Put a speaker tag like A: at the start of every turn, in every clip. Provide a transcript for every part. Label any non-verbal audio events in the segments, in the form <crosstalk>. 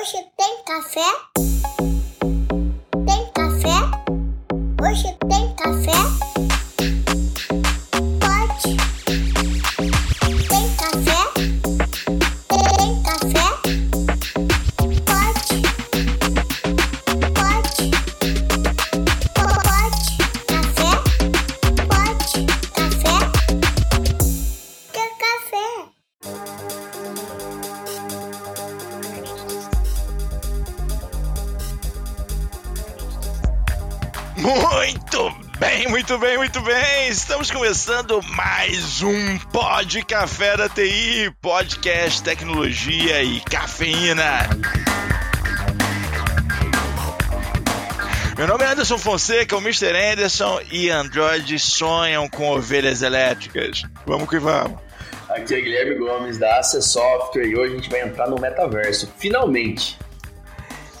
A: Hoje tem café?
B: Começando mais um Pod Café da TI, podcast tecnologia e cafeína. Meu nome é Anderson Fonseca, o Mr. Anderson e Android sonham com ovelhas elétricas. Vamos que vamos.
C: Aqui é Guilherme Gomes da Acer Software e hoje a gente vai entrar no metaverso, finalmente.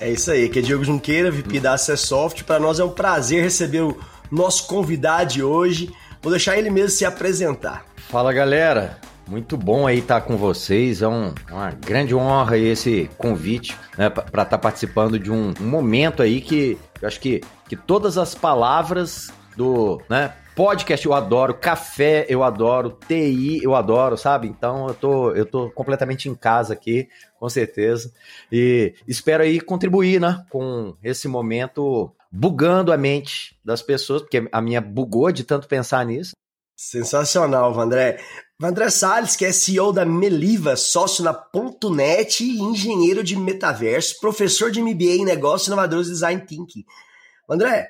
D: É isso aí, aqui é Diego Junqueira, VP da Acessoft. Para nós é um prazer receber o nosso convidado de hoje. Vou deixar ele mesmo se apresentar.
E: Fala galera, muito bom aí estar com vocês. É um- uma grande honra esse convite né, para estar participando de um, um momento aí que eu acho que, que todas as palavras do né, podcast eu adoro, café eu adoro, TI eu adoro, sabe? Então eu tô, eu tô completamente em casa aqui, com certeza. E espero aí contribuir né, com esse momento bugando a mente das pessoas, porque a minha bugou de tanto pensar nisso.
D: Sensacional, Vandré. Vandré Salles, que é CEO da Meliva, sócio na .net e engenheiro de metaverso, professor de MBA em Negócios Inovadores e Design Thinking. André,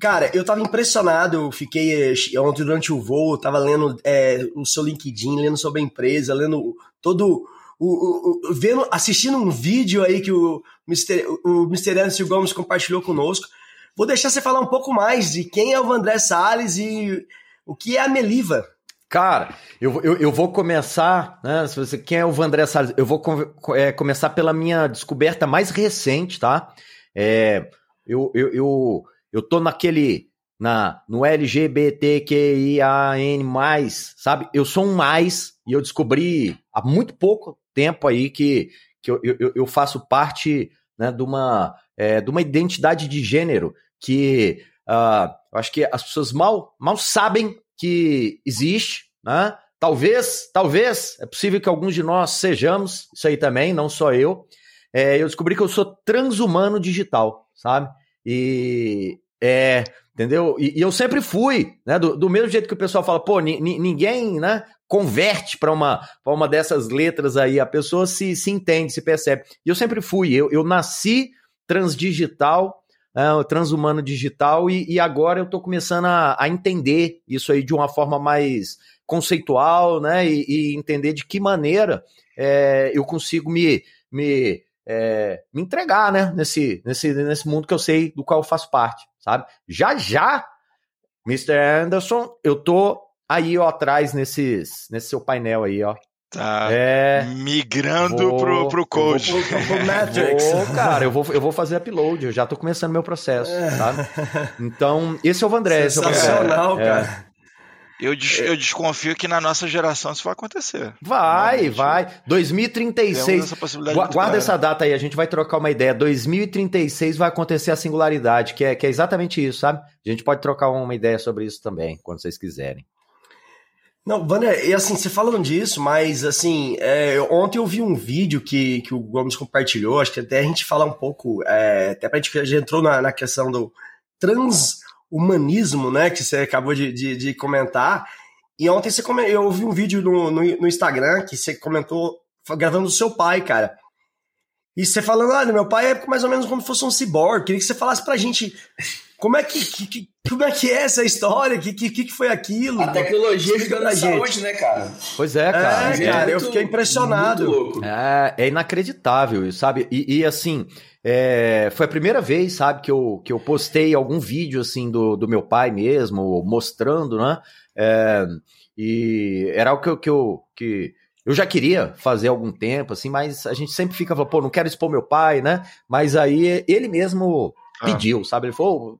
D: cara, eu tava impressionado, eu fiquei eh, ontem durante o voo, tava lendo eh, o seu LinkedIn, lendo sobre a empresa, lendo todo o, o- o- vendo, assistindo um vídeo aí que o Mr. o. Anderson Gomes compartilhou conosco. Vou deixar você falar um pouco mais de quem é o Vandré Salles e o que é a Meliva.
E: Cara, eu, eu, eu vou começar, né? Se você quem é o Vandré Salles, eu vou é, começar pela minha descoberta mais recente, tá? É, eu, eu, eu, eu tô naquele. Na, no LGBTQIAN, sabe? Eu sou um mais e eu descobri há muito pouco tempo aí que, que eu, eu, eu faço parte né, de, uma, é, de uma identidade de gênero que ah, eu acho que as pessoas mal, mal sabem que existe, né? Talvez, talvez, é possível que alguns de nós sejamos isso aí também, não só eu. É, eu descobri que eu sou transhumano digital, sabe? E é, entendeu? E, e eu sempre fui, né? Do, do mesmo jeito que o pessoal fala, pô, ni- ni- ninguém, né? Converte para uma, uma dessas letras aí, a pessoa se, se entende, se percebe. E eu sempre fui, eu, eu nasci transdigital, o transhumano digital, e, e agora eu tô começando a, a entender isso aí de uma forma mais conceitual, né? E, e entender de que maneira é, eu consigo me, me, é, me entregar, né? Nesse, nesse, nesse mundo que eu sei do qual eu faço parte, sabe? Já já, Mr. Anderson, eu tô aí, ó, atrás nesses, nesse seu painel aí, ó.
B: Tá
E: É.
B: migrando
E: Vou-
B: pro, pro
E: eu
B: coach.
E: vou-
D: O <laughs> Matrix.
E: Vou, cara, eu vou, eu vou fazer upload, eu já tô começando meu processo, sabe? Então, esse é o Vandré. esse é o Vandré.
D: Sensacional,
E: É.
D: cara.
B: Eu, des- eu desconfio que na nossa geração isso vai acontecer.
E: Vai,
B: Realmente.
E: vai.
B: Temos
E: 2036.
B: essa possibilidade
E: Gua- Guarda essa data aí, a gente vai trocar uma ideia. 2036 vai acontecer a singularidade, que é, que é exatamente isso, sabe? A gente pode trocar uma ideia sobre isso também, quando vocês quiserem.
D: Não, Vander, e assim, você falando disso, mas assim, é, ontem eu vi um vídeo que, que o Gomes compartilhou, acho que até a gente falar um pouco, é, até pra gente já entrou na, na questão do transhumanismo, né, que você acabou de, de, de comentar, e ontem você eu vi um vídeo no, no, no Instagram que você comentou gravando do seu pai, cara. E você falando, ah, meu pai é mais ou menos como se fosse um cyborg. Queria que você falasse pra gente como é que, que- que- como é que é essa história, o que, que, que foi aquilo?
C: A tecnologia ajudando a
D: gente.
C: saúde, né, cara?
E: Pois é, cara.
D: É, cara, eu fiquei impressionado.
C: Muito louco.
E: É, é inacreditável, isso, sabe? E, e, assim, é, foi a primeira vez, sabe, que eu, que eu postei algum vídeo assim do, do meu pai mesmo, mostrando, né? É, e era algo que eu, que eu, que eu já queria fazer algum tempo, assim, mas a gente sempre fica falando, pô, não quero expor meu pai, né? Mas aí ele mesmo
B: Ah.
E: pediu, sabe? Ele falou,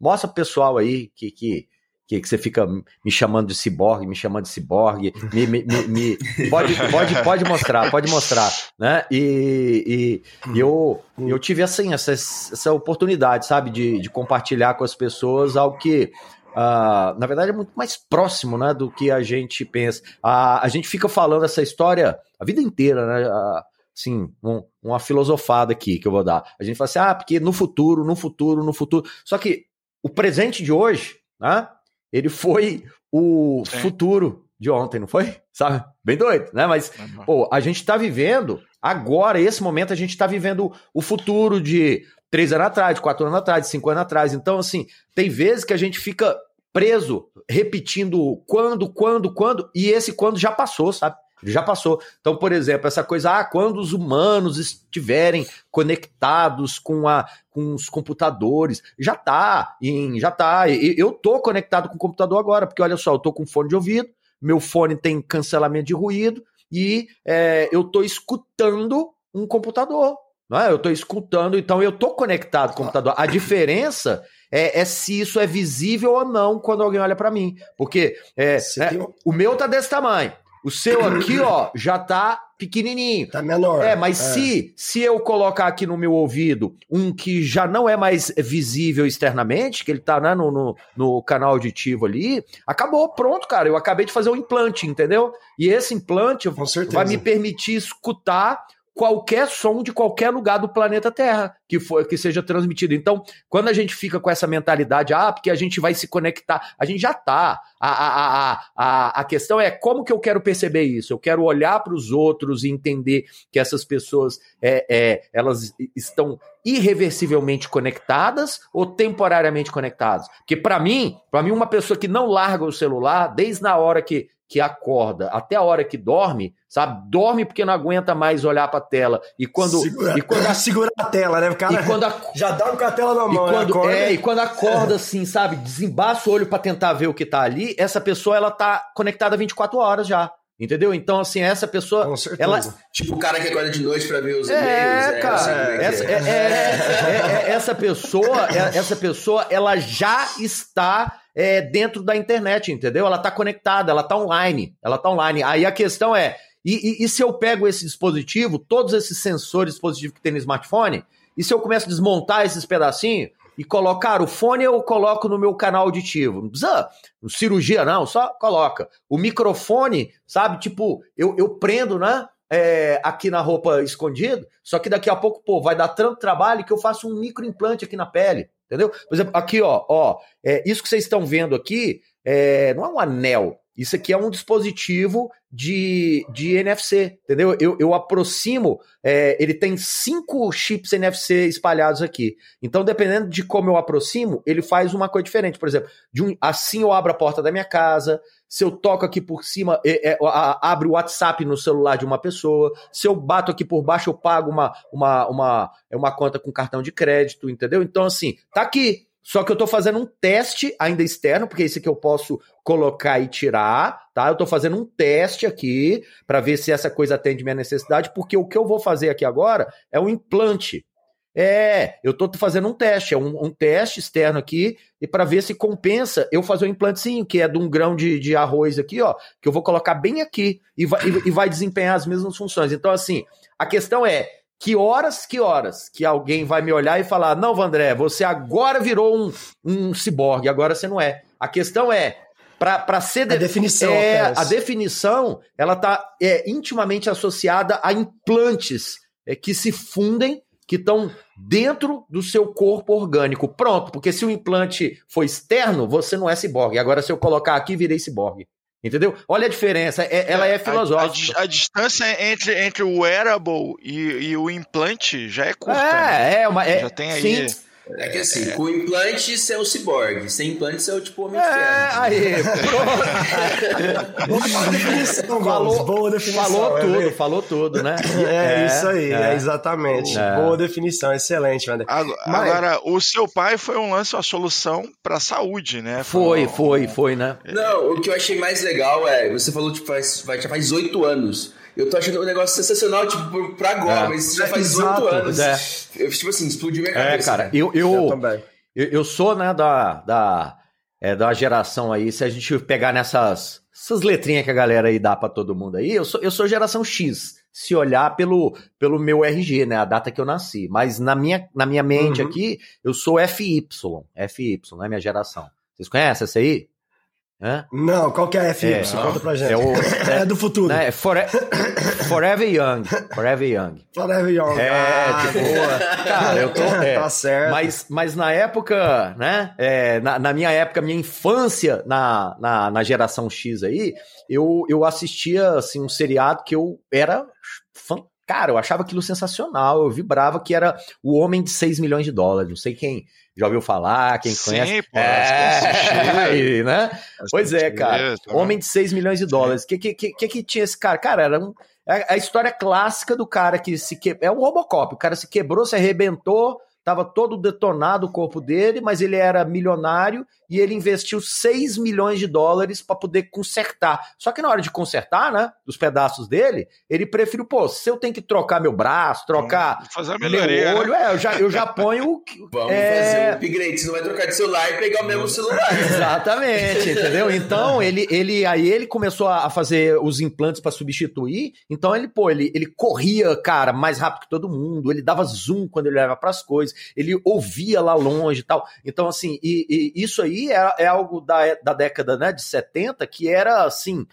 E: mostra pro pessoal aí que, que, que, que você fica me chamando de ciborgue, me chamando de ciborgue, me, me, me, me, <laughs> pode, pode, pode mostrar, pode mostrar, né? E, e, e eu, eu tive assim, essa, essa oportunidade, sabe, de, de compartilhar com as pessoas algo que Uh, na verdade, é muito mais próximo né, do que a gente pensa. Uh, a gente fica falando essa história a vida inteira, né? Uh, assim, um, uma filosofada aqui que eu vou dar. A gente fala assim, ah, porque no futuro, no futuro, no futuro. Só que o presente de hoje, né? Ele foi o Sim. futuro de ontem, não foi? Sabe? Bem doido, né? Mas, pô, a gente tá vivendo, agora, esse momento, a gente tá vivendo o futuro de três anos atrás, quatro anos atrás, cinco anos atrás. Então, assim, tem vezes que a gente fica preso, repetindo quando, quando, quando, e esse quando já passou, sabe? já passou. Então, por exemplo, essa coisa, ah, quando os humanos estiverem conectados com, a, com os computadores, já tá, em, já tá. Eu tô conectado com o computador agora, porque olha só, eu tô com fone de ouvido, meu fone tem cancelamento de ruído e é, eu tô escutando um computador. É? Eu tô escutando, então eu tô conectado com o computador. A diferença é, é, se isso é visível ou não quando alguém olha para mim. Porque é, é, o meu tá desse tamanho. O seu aqui, ó, já tá pequenininho.
D: Tá menor.
E: É, mas é. se se eu colocar aqui no meu ouvido um que já não é mais visível externamente, que ele tá né, no, no, no, canal auditivo ali, acabou, pronto, cara. Eu acabei de fazer um implante, entendeu? E esse implante vai me permitir escutar qualquer som de qualquer lugar do planeta Terra que for que seja transmitido. Então, quando a gente fica com essa mentalidade, ah, porque a gente vai se conectar, a gente já tá. A, a, a, a, questão é como que eu quero perceber isso? Eu quero olhar para os outros e entender que essas pessoas é, é, elas estão irreversivelmente conectadas ou temporariamente conectadas? Porque para mim, para mim uma pessoa que não larga o celular desde a hora que que acorda até a hora que dorme, sabe? Dorme porque não aguenta mais olhar para a tela. E quando.
D: Segura,
E: e quando
D: a, <laughs> segura a tela, né? O cara
E: e quando a,
D: já dorme com a tela na mão.
E: E quando, acorda, é, e quando acorda assim, sabe? Desembaça o olho para tentar ver o que tá ali, essa pessoa ela tá conectada 24 horas já. Entendeu? Então, assim, essa pessoa.
D: Com certeza.
E: Ela...
C: Tipo o cara que acorda de noite para ver os
E: é, e-mails. É, cara. É, essa, é, é, essa pessoa, essa pessoa, ela já está é, dentro da internet, entendeu? Ela está conectada, ela está online, ela está online. Aí a questão é, e, e, e, se eu pego esse dispositivo, todos esses sensores dispositivos que tem no smartphone, e se eu começo a desmontar esses pedacinhos e colocar o fone, eu coloco no meu canal auditivo. Não precisa cirurgia, não, só coloca. O microfone, sabe? Tipo, eu, eu prendo, né? É, aqui na roupa escondido, só que daqui a pouco, pô, vai dar tanto trabalho que eu faço um microimplante aqui na pele. Entendeu? Por exemplo, aqui, ó, ó, é, isso que vocês estão vendo aqui é, não é um anel. Isso aqui é um dispositivo de, de NFC, entendeu? Eu, eu aproximo, é, ele tem cinco chips NFC espalhados aqui. Então, dependendo de como eu aproximo, ele faz uma coisa diferente. Por exemplo, um, assim eu abro a porta da minha casa, se eu toco aqui por cima, é, é, abre o WhatsApp no celular de uma pessoa, se eu bato aqui por baixo, eu pago uma, uma, uma, é uma conta com cartão de crédito, entendeu? Então, assim, tá aqui. Só que eu tô fazendo um teste ainda externo, porque esse aqui eu posso colocar e tirar, tá? Eu tô fazendo um teste aqui para ver se essa coisa atende minha necessidade, porque o que eu vou fazer aqui agora é um implante. É, eu tô fazendo um teste, é um, um teste externo aqui, e para ver se compensa eu fazer um implantezinho, que é de um grão de, de arroz aqui, ó, que eu vou colocar bem aqui e vai, e, e vai desempenhar as mesmas funções. Então, assim, a questão é, que horas, que horas que alguém vai me olhar e falar: não, Vandré, você agora virou um, um ciborgue, agora você não é. A questão é. Para ser
D: de... a definição,
E: é, a definição ela está é, intimamente associada a implantes é, que se fundem que estão dentro do seu corpo orgânico. Pronto, porque se o implante for externo, você não é ciborgue. Agora, se eu colocar aqui, virei ciborgue. Entendeu? Olha a diferença, é, ela é filosófica.
B: A, a, a, distância entre, entre o wearable e, e, o implante já é curta.
E: É,
B: né?
E: é, uma, é,
B: já tem aí.
E: Sim.
C: É que assim, é. com implante você é o ciborgue, sem implante você é o tipo homem de ferro.
E: É, aí,
D: boa <laughs> definição, falou, boa definição.
E: Falou é tudo, falou tudo, né? <laughs>
D: É, é isso aí, é, exatamente. É. Boa definição, excelente, Wander.
B: Agora, Mas... agora, o seu pai foi um lance, uma solução pra saúde, né?
E: Foi, foi, foi, né?
C: Não, o que eu achei mais legal é, você falou, tipo, faz, já faz oito anos. Eu tô achando um negócio sensacional, tipo, pra agora, é. mas já faz oito anos. É. Eu, tipo assim, explodiu minha
E: é,
C: cabeça.
E: É, cara, eu, eu, eu, eu, eu sou, né, da, da é da geração aí, se a gente pegar nessas essas letrinhas que a galera aí dá para todo mundo aí, eu sou, eu sou geração X, se olhar pelo, pelo meu RG, né, a data que eu nasci. Mas na minha, na minha mente uhum. aqui, eu sou FY, FY, é minha geração. Vocês conhecem essa aí?
D: É? Não, qual que é a FY? É, Conta pra gente. É, o, é, <laughs> é do futuro. Né,
E: fore, forever Young. Forever Young.
D: Forever Young.
E: É, ah, tipo, <laughs> cara, eu tô. É,
D: tá certo.
E: Mas, mas na época, né? É, na, na, minha época, minha infância na, na, na geração X aí, eu, eu assistia assim, um seriado que eu era fã Cara, eu achava aquilo sensacional, eu vibrava que era o Homem de 6 milhões de dólares. Não sei quem já ouviu falar, quem Sim, conhece. Pô, é, <laughs> né? Pois é, cara. Homem de 6 milhões de dólares. O que, que, que, que tinha esse cara? Cara, era um, é a história clássica do cara que se que... É um Robocop. O cara se quebrou, se arrebentou, Tava todo detonado o corpo dele, mas ele era milionário e ele investiu 6 milhões de dólares para poder consertar. Só que na hora de consertar, né, os pedaços dele, ele preferiu, pô, se eu tenho que trocar meu braço, trocar
B: fazer
E: meu né? olho, é, eu já, eu já ponho.
C: Vamos é... fazer um upgrade, você não vai trocar de celular e pegar o mesmo celular. <laughs>
E: Exatamente, entendeu? Então, ele, ele aí ele começou a fazer os implantes para substituir. Então, ele, pô, ele, ele corria, cara, mais rápido que todo mundo, ele dava zoom quando ele olhava para as coisas ele ouvia lá longe e tal. Então, assim, e, e isso aí é, é, algo da, da década né, de 70 que era assim,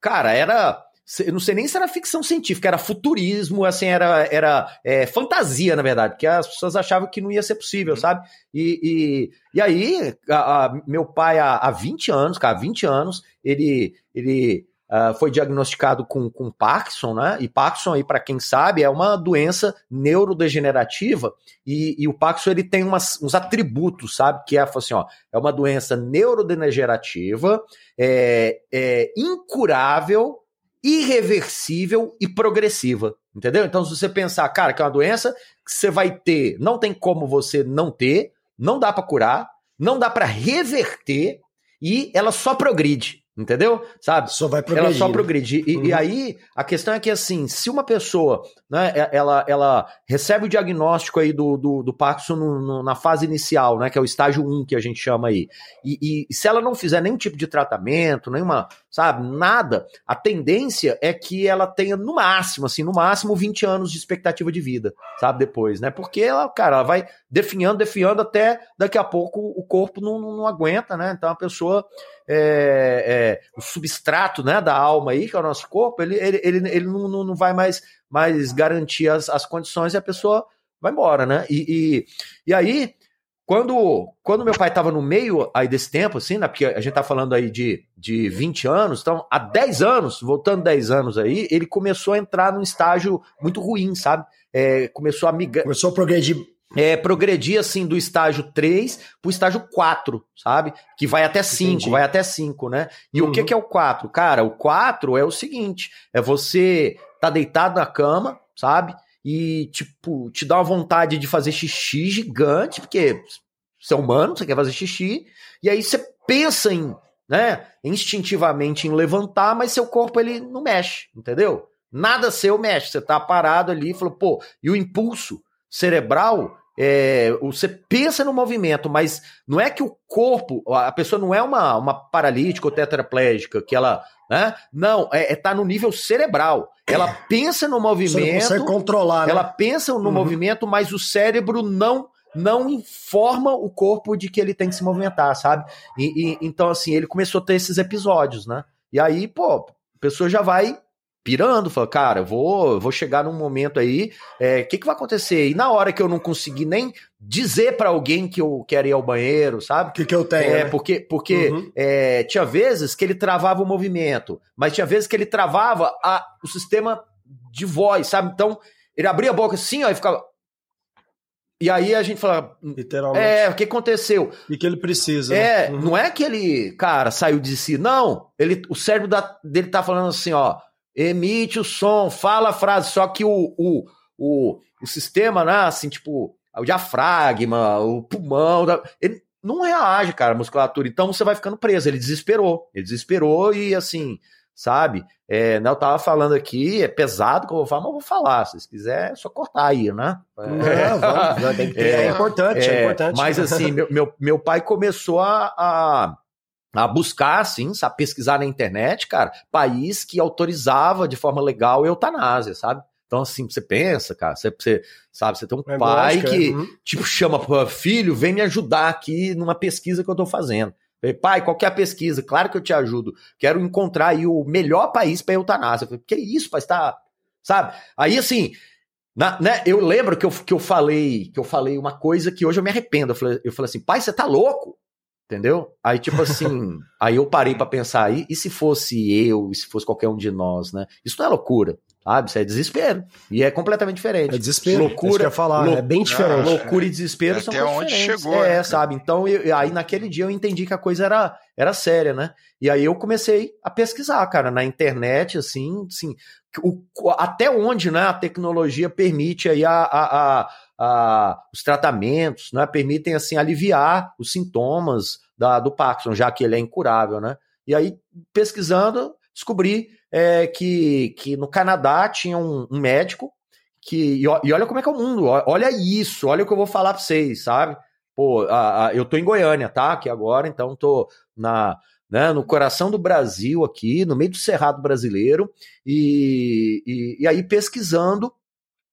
E: cara, era. Eu não sei nem se era ficção científica, era futurismo, assim, era, era é, fantasia, na verdade, porque as pessoas achavam que não ia ser possível, uhum. sabe? E, e, e aí, a, a, meu pai, há, há 20 anos, cara, 20 anos, ele, ele Uh, foi diagnosticado com, com Parkinson, né? E Parkinson, aí, para quem sabe, é uma doença neurodegenerativa e, e o Parkinson ele tem umas, uns atributos, sabe? Que é assim, ó, é uma doença neurodegenerativa, é, é incurável, irreversível e progressiva, entendeu? Então, se você pensar, cara, que é uma doença que você vai ter, não tem como você não ter, não dá para curar, não dá para reverter e ela só progride. Entendeu? Sabe?
D: Só vai progredir.
E: Ela só progride. E, uhum. e, aí, a questão é que, assim, se uma pessoa, né, ela, ela recebe o diagnóstico aí do, do, do Parkinson no, no, na fase inicial, né, que é o estágio 1 que a gente chama aí, e, e se ela não fizer nenhum tipo de tratamento, nenhuma, sabe, nada, a tendência é que ela tenha, no máximo, assim, no máximo 20 anos de expectativa de vida, sabe, depois, né? Porque ela, cara, ela vai definhando, definhando até daqui a pouco o corpo não, não, não aguenta, né? Então a pessoa é, é, o substrato né, da alma aí, que é o nosso corpo, ele, ele, ele, ele não, não vai mais, mais garantir as, as condições e a pessoa vai embora, né? E, e, e aí, quando, quando meu pai estava no meio aí desse tempo, assim, né? Porque a gente tá falando aí de, de 20 anos, então há 10 anos, voltando 10 anos aí, ele começou a entrar num estágio muito ruim, sabe? É, começou a migrar.
D: Começou a progredir
E: é, progredir assim do estágio 3 pro estágio 4, sabe? Que vai até 5, vai até 5, né? E uhum. o que, que é o 4? Cara, o 4 é o seguinte: é você tá deitado na cama, sabe? E, tipo, te dá uma vontade de fazer xixi gigante, porque você é humano, você quer fazer xixi, e aí você pensa em, né, instintivamente em levantar, mas seu corpo ele não mexe, entendeu? Nada seu mexe, você tá parado ali e falou, pô, e o impulso cerebral, é, você pensa no movimento, mas não é que o corpo, a pessoa não é uma, uma paralítica ou tetraplégica, que ela. Né? Não, é, é tá no nível cerebral. Ela pensa no movimento. Você
D: controlar, né?
E: Ela pensa no uhum. movimento, mas o cérebro não não informa o corpo de que ele tem que se movimentar, sabe? E, e, então, assim, ele começou a ter esses episódios, né? E aí, pô, a pessoa já vai pirando, falou, cara, eu vou, vou chegar num momento aí, o é, que, que vai acontecer? E na hora que eu não conseguir nem dizer para alguém que eu quero ir ao banheiro, sabe?
D: O que, que eu tenho?
E: É, né? porque, porque uhum. é, tinha vezes que ele travava o movimento, mas tinha vezes que ele travava a, o sistema de voz, sabe? Então, ele abria a boca assim, ó, e ficava. E aí a gente fala.
D: Literalmente.
E: É, o que aconteceu?
D: E que ele precisa.
E: É, né? uhum. não é que ele, cara, saiu de si. Não. Ele, o cérebro da, dele tá falando assim, ó emite o som, fala a frase, só que o, o, o, o sistema, né, assim, tipo, o diafragma, o pulmão, ele não reage, cara, a musculatura. Então você vai ficando preso. Ele desesperou. Ele desesperou e, assim, sabe? É, né, eu tava falando aqui, é pesado que eu vou falar, mas eu vou falar. Se vocês quiserem, é só cortar aí, né?
D: Vamos, tem que ter, é, é, importante, é, é, importante.
E: Mas assim, meu, meu, meu pai começou a, a, a buscar, assim, sabe, pesquisar na internet, cara, país que autorizava de forma legal a eutanásia, sabe? Então, assim, você pensa, cara, você, você sabe, você tem um é pai lógico, que, uhum. tipo, chama filho, vem me ajudar aqui numa pesquisa que eu tô fazendo. Falei, pai, qual que é a pesquisa? Claro que eu te ajudo. Quero encontrar aí o melhor país para eutanásia. Eu falei, que isso, pai? Está, sabe? Aí assim, na, né, eu lembro que eu, que eu falei, que eu falei uma coisa que hoje eu me arrependo. Eu falei, eu falei assim, pai, você tá louco? Entendeu? Aí, tipo <laughs> assim, aí eu parei para pensar aí, e se fosse eu, e se fosse qualquer um de nós, né? Isso não é loucura. Sabe? Isso é desespero. E é completamente diferente. É
D: desespero. Loucura. É falar, lou... é bem diferente.
E: loucura e desespero é são
B: até onde
E: diferentes.
B: chegou.
E: É, né? sabe? Então, eu, aí naquele dia eu entendi que a coisa era, era séria, né? E aí eu comecei a pesquisar, cara, na internet, assim, assim o, até onde né, a tecnologia permite aí a, a, a, os tratamentos, né? Permitem, assim, aliviar os sintomas da, do Parkinson, já que ele é incurável, né? E aí, pesquisando, descobri é, que, que no Canadá tinha um, um médico que. E, e, olha como é que é o mundo, olha isso, olha o que eu vou falar pra vocês, sabe? Pô, a, a, eu tô em Goiânia, tá? Aqui agora, então tô na. Né, no coração do Brasil aqui, no meio do Cerrado brasileiro, e, e, e aí pesquisando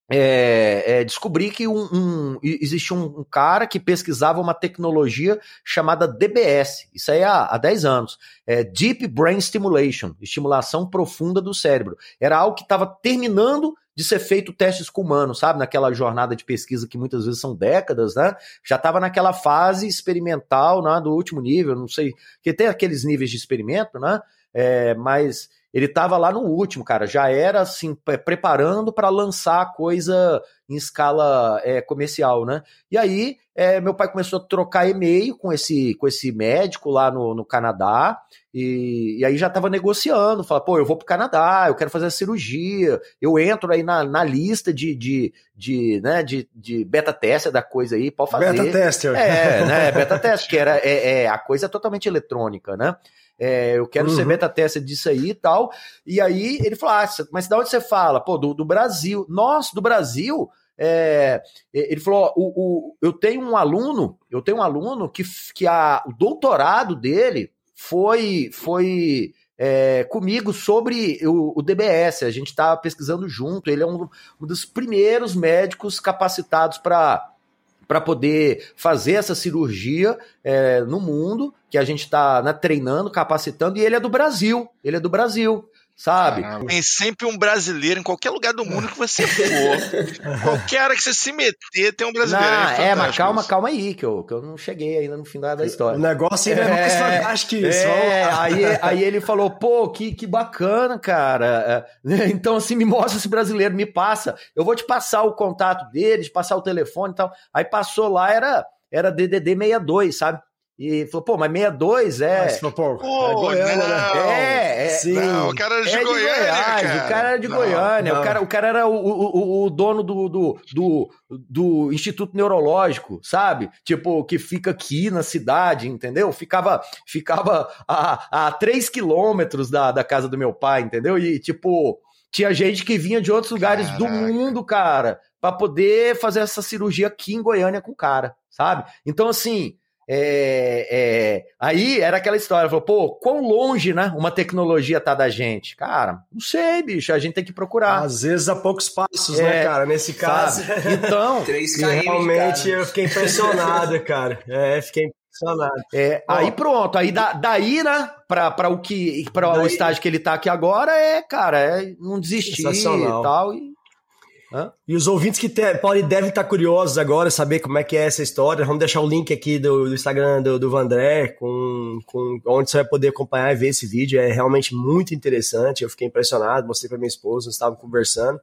E: é, é, descobri que um, um, existia um, cara que pesquisava uma tecnologia chamada DBS, isso aí há, há 10 anos, é Deep Brain Stimulation, estimulação profunda do cérebro. Era algo que estava terminando de ser feito testes com humanos, sabe? Naquela jornada de pesquisa que muitas vezes são décadas, né? Já estava naquela fase experimental, né? Do último nível, não sei, que tem aqueles níveis de experimento, né? É, mas ele estava lá no último, cara, já era assim, preparando para lançar coisa em escala é, comercial, né? E aí, é, meu pai começou a trocar e-mail com esse, com esse médico lá no, no Canadá, e, e aí já estava negociando, fala, pô, eu vou pro Canadá, eu quero fazer a cirurgia, eu entro aí na, na lista de, de, de, né, de, de beta tester da coisa aí, pode fazer.
D: Beta tester.
E: É, né, beta tester, que era, é, é, a coisa é totalmente eletrônica, né? É, eu quero uhum. ser beta tester disso aí e tal. E aí ele falou: ah, mas de onde você fala? Pô, do, do Brasil. Nossa, do Brasil. É, ele falou: o, o, eu tenho um aluno, eu tenho um aluno que, que a, o doutorado dele foi foi é, comigo sobre o, o, DBS. A gente estava pesquisando junto. Ele é um, um dos primeiros médicos capacitados para para poder fazer essa cirurgia é, no mundo, que a gente está né, treinando, capacitando, e ele é do Brasil. Ele é do Brasil sabe? Caramba.
B: Tem sempre um brasileiro em qualquer lugar do mundo que você for. <laughs> qualquer hora que você se meter, tem um brasileiro.
E: Não, é, é, mas calma, calma aí, que eu, que eu não cheguei ainda no fim da, história.
D: O negócio é, é mais fantástico que isso.
E: É, aí, aí ele falou, pô, que, que bacana, cara. É, <laughs> então, assim, me mostra esse brasileiro, me passa. Eu vou te passar o contato dele, te passar o telefone e tal. Aí passou lá, era, era DDD 62, sabe? E falou, pô, mas 62 é. Mas,
B: pô, pô, é Goiânia, né?
E: É, é.
B: Sim. Não, o cara era de, é Goiânia, de Goiás, cara.
E: O cara era de não, Goiânia. Não. O, cara, o cara era o, o, o dono do, do, do, do, Instituto Neurológico, sabe? Tipo, que fica aqui na cidade, entendeu? Ficava, ficava a, a 3 quilômetros da, da casa do meu pai, entendeu? E, tipo, tinha gente que vinha de outros lugares Caraca. do mundo, cara, para poder fazer essa cirurgia aqui em Goiânia com o cara, sabe? Então, assim é, é, aí era aquela história, falou, pô, quão longe, né, uma tecnologia tá da gente? Cara, não sei, bicho, a gente tem que procurar.
D: Às vezes a poucos passos, né, é, né, cara, nesse caso. <laughs>
E: Então, <laughs>
D: realmente eu fiquei impressionado, cara. É, fiquei impressionado.
E: É, aí pronto, aí da, daí, né, para o que para o estágio que ele tá aqui agora é, cara, é não desistir e tal e
D: Hã? E os ouvintes que te, podem devem estar curiosos agora, saber como é que é essa história, vamos deixar o link aqui do, do Instagram do, do Vandré, com, com, onde você vai poder acompanhar e ver esse vídeo. É realmente muito interessante. Eu fiquei impressionado, mostrei para minha esposa, nós estávamos conversando.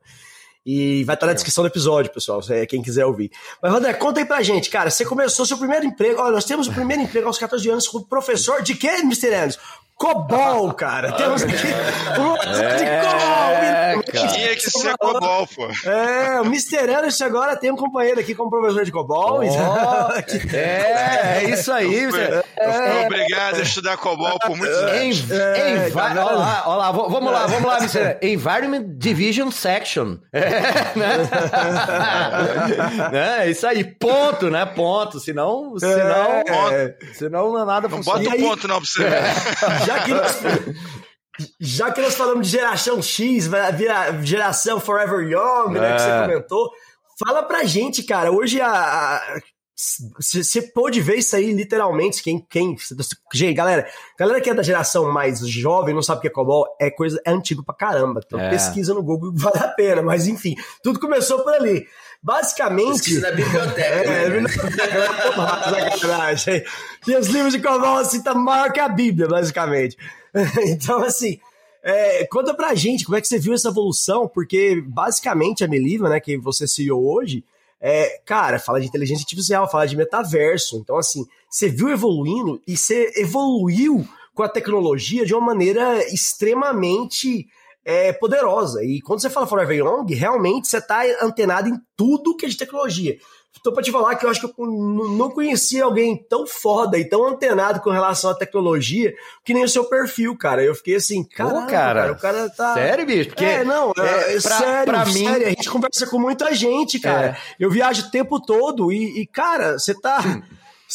D: E vai estar na descrição do episódio, pessoal, quem quiser ouvir. Mas, Vandré, conta aí pra gente, cara. Você começou seu primeiro emprego. Olha, nós temos o primeiro emprego aos 14 anos como professor de quê, Mr. Anderson? Cobol, cara. Temos aqui um <laughs>
E: É,
D: de Cobol.
B: Tinha que ser Cobol, pô.
D: É, o Mr. Anderson agora tem um companheiro aqui como professor de Cobol. <laughs>
E: É, é isso aí. você-
B: Eu fui obrigado a estudar Cobol por muitos anos.
E: Env-
D: É,
E: envi-
D: galera.
E: Olha lá, olha lá, vamos lá, vamos lá, Mr. Environment Division Section. É, <laughs> né? É, isso aí, ponto, né? Ponto. Senão, senão,
D: É.
E: senão não é nada
B: Não
E: funciona.
B: bota
D: E
B: o ponto não pra você ver.
D: Já que nós, <laughs> já que nós falamos de geração X, geração Forever Young, né, que você
E: É.
D: comentou, fala pra gente, cara, hoje a... Você pôde ver isso aí, literalmente, quem, quem... Gente, galera, galera que é da geração mais jovem, não sabe o que é COBOL, é coisa, é antigo pra caramba. Então
E: É.
D: pesquisa no Google, <laughs> vale a pena. Mas enfim, tudo começou por ali. Basicamente...
C: Na biblioteca.
D: É,
C: né?
D: é sacanagem. E os livros de Cobol, assim, tá maior que a Bíblia, basicamente. <laughs> Então, assim, é, conta pra gente como é que você viu essa evolução, porque basicamente a Meliva, né, que você CEO hoje, é, cara, fala de inteligência artificial, fala de metaverso. Então, assim, você viu evoluindo e você evoluiu com a tecnologia de uma maneira extremamente é, poderosa. E quando você fala Forever Young, realmente você tá antenado em tudo que é de tecnologia. Tô pra te falar que eu acho que eu não conhecia alguém tão foda e tão antenado com relação à tecnologia que nem o seu perfil, cara. Eu fiquei assim,
E: Pô, cara,
D: cara, o cara tá...
E: Sério, bicho? Porque
D: é, não, é,
E: é, pra-
D: sério,
E: pra mim-
D: sério, a gente conversa com muita gente, cara.
E: É.
D: Eu viajo o tempo todo e, e, cara, você tá...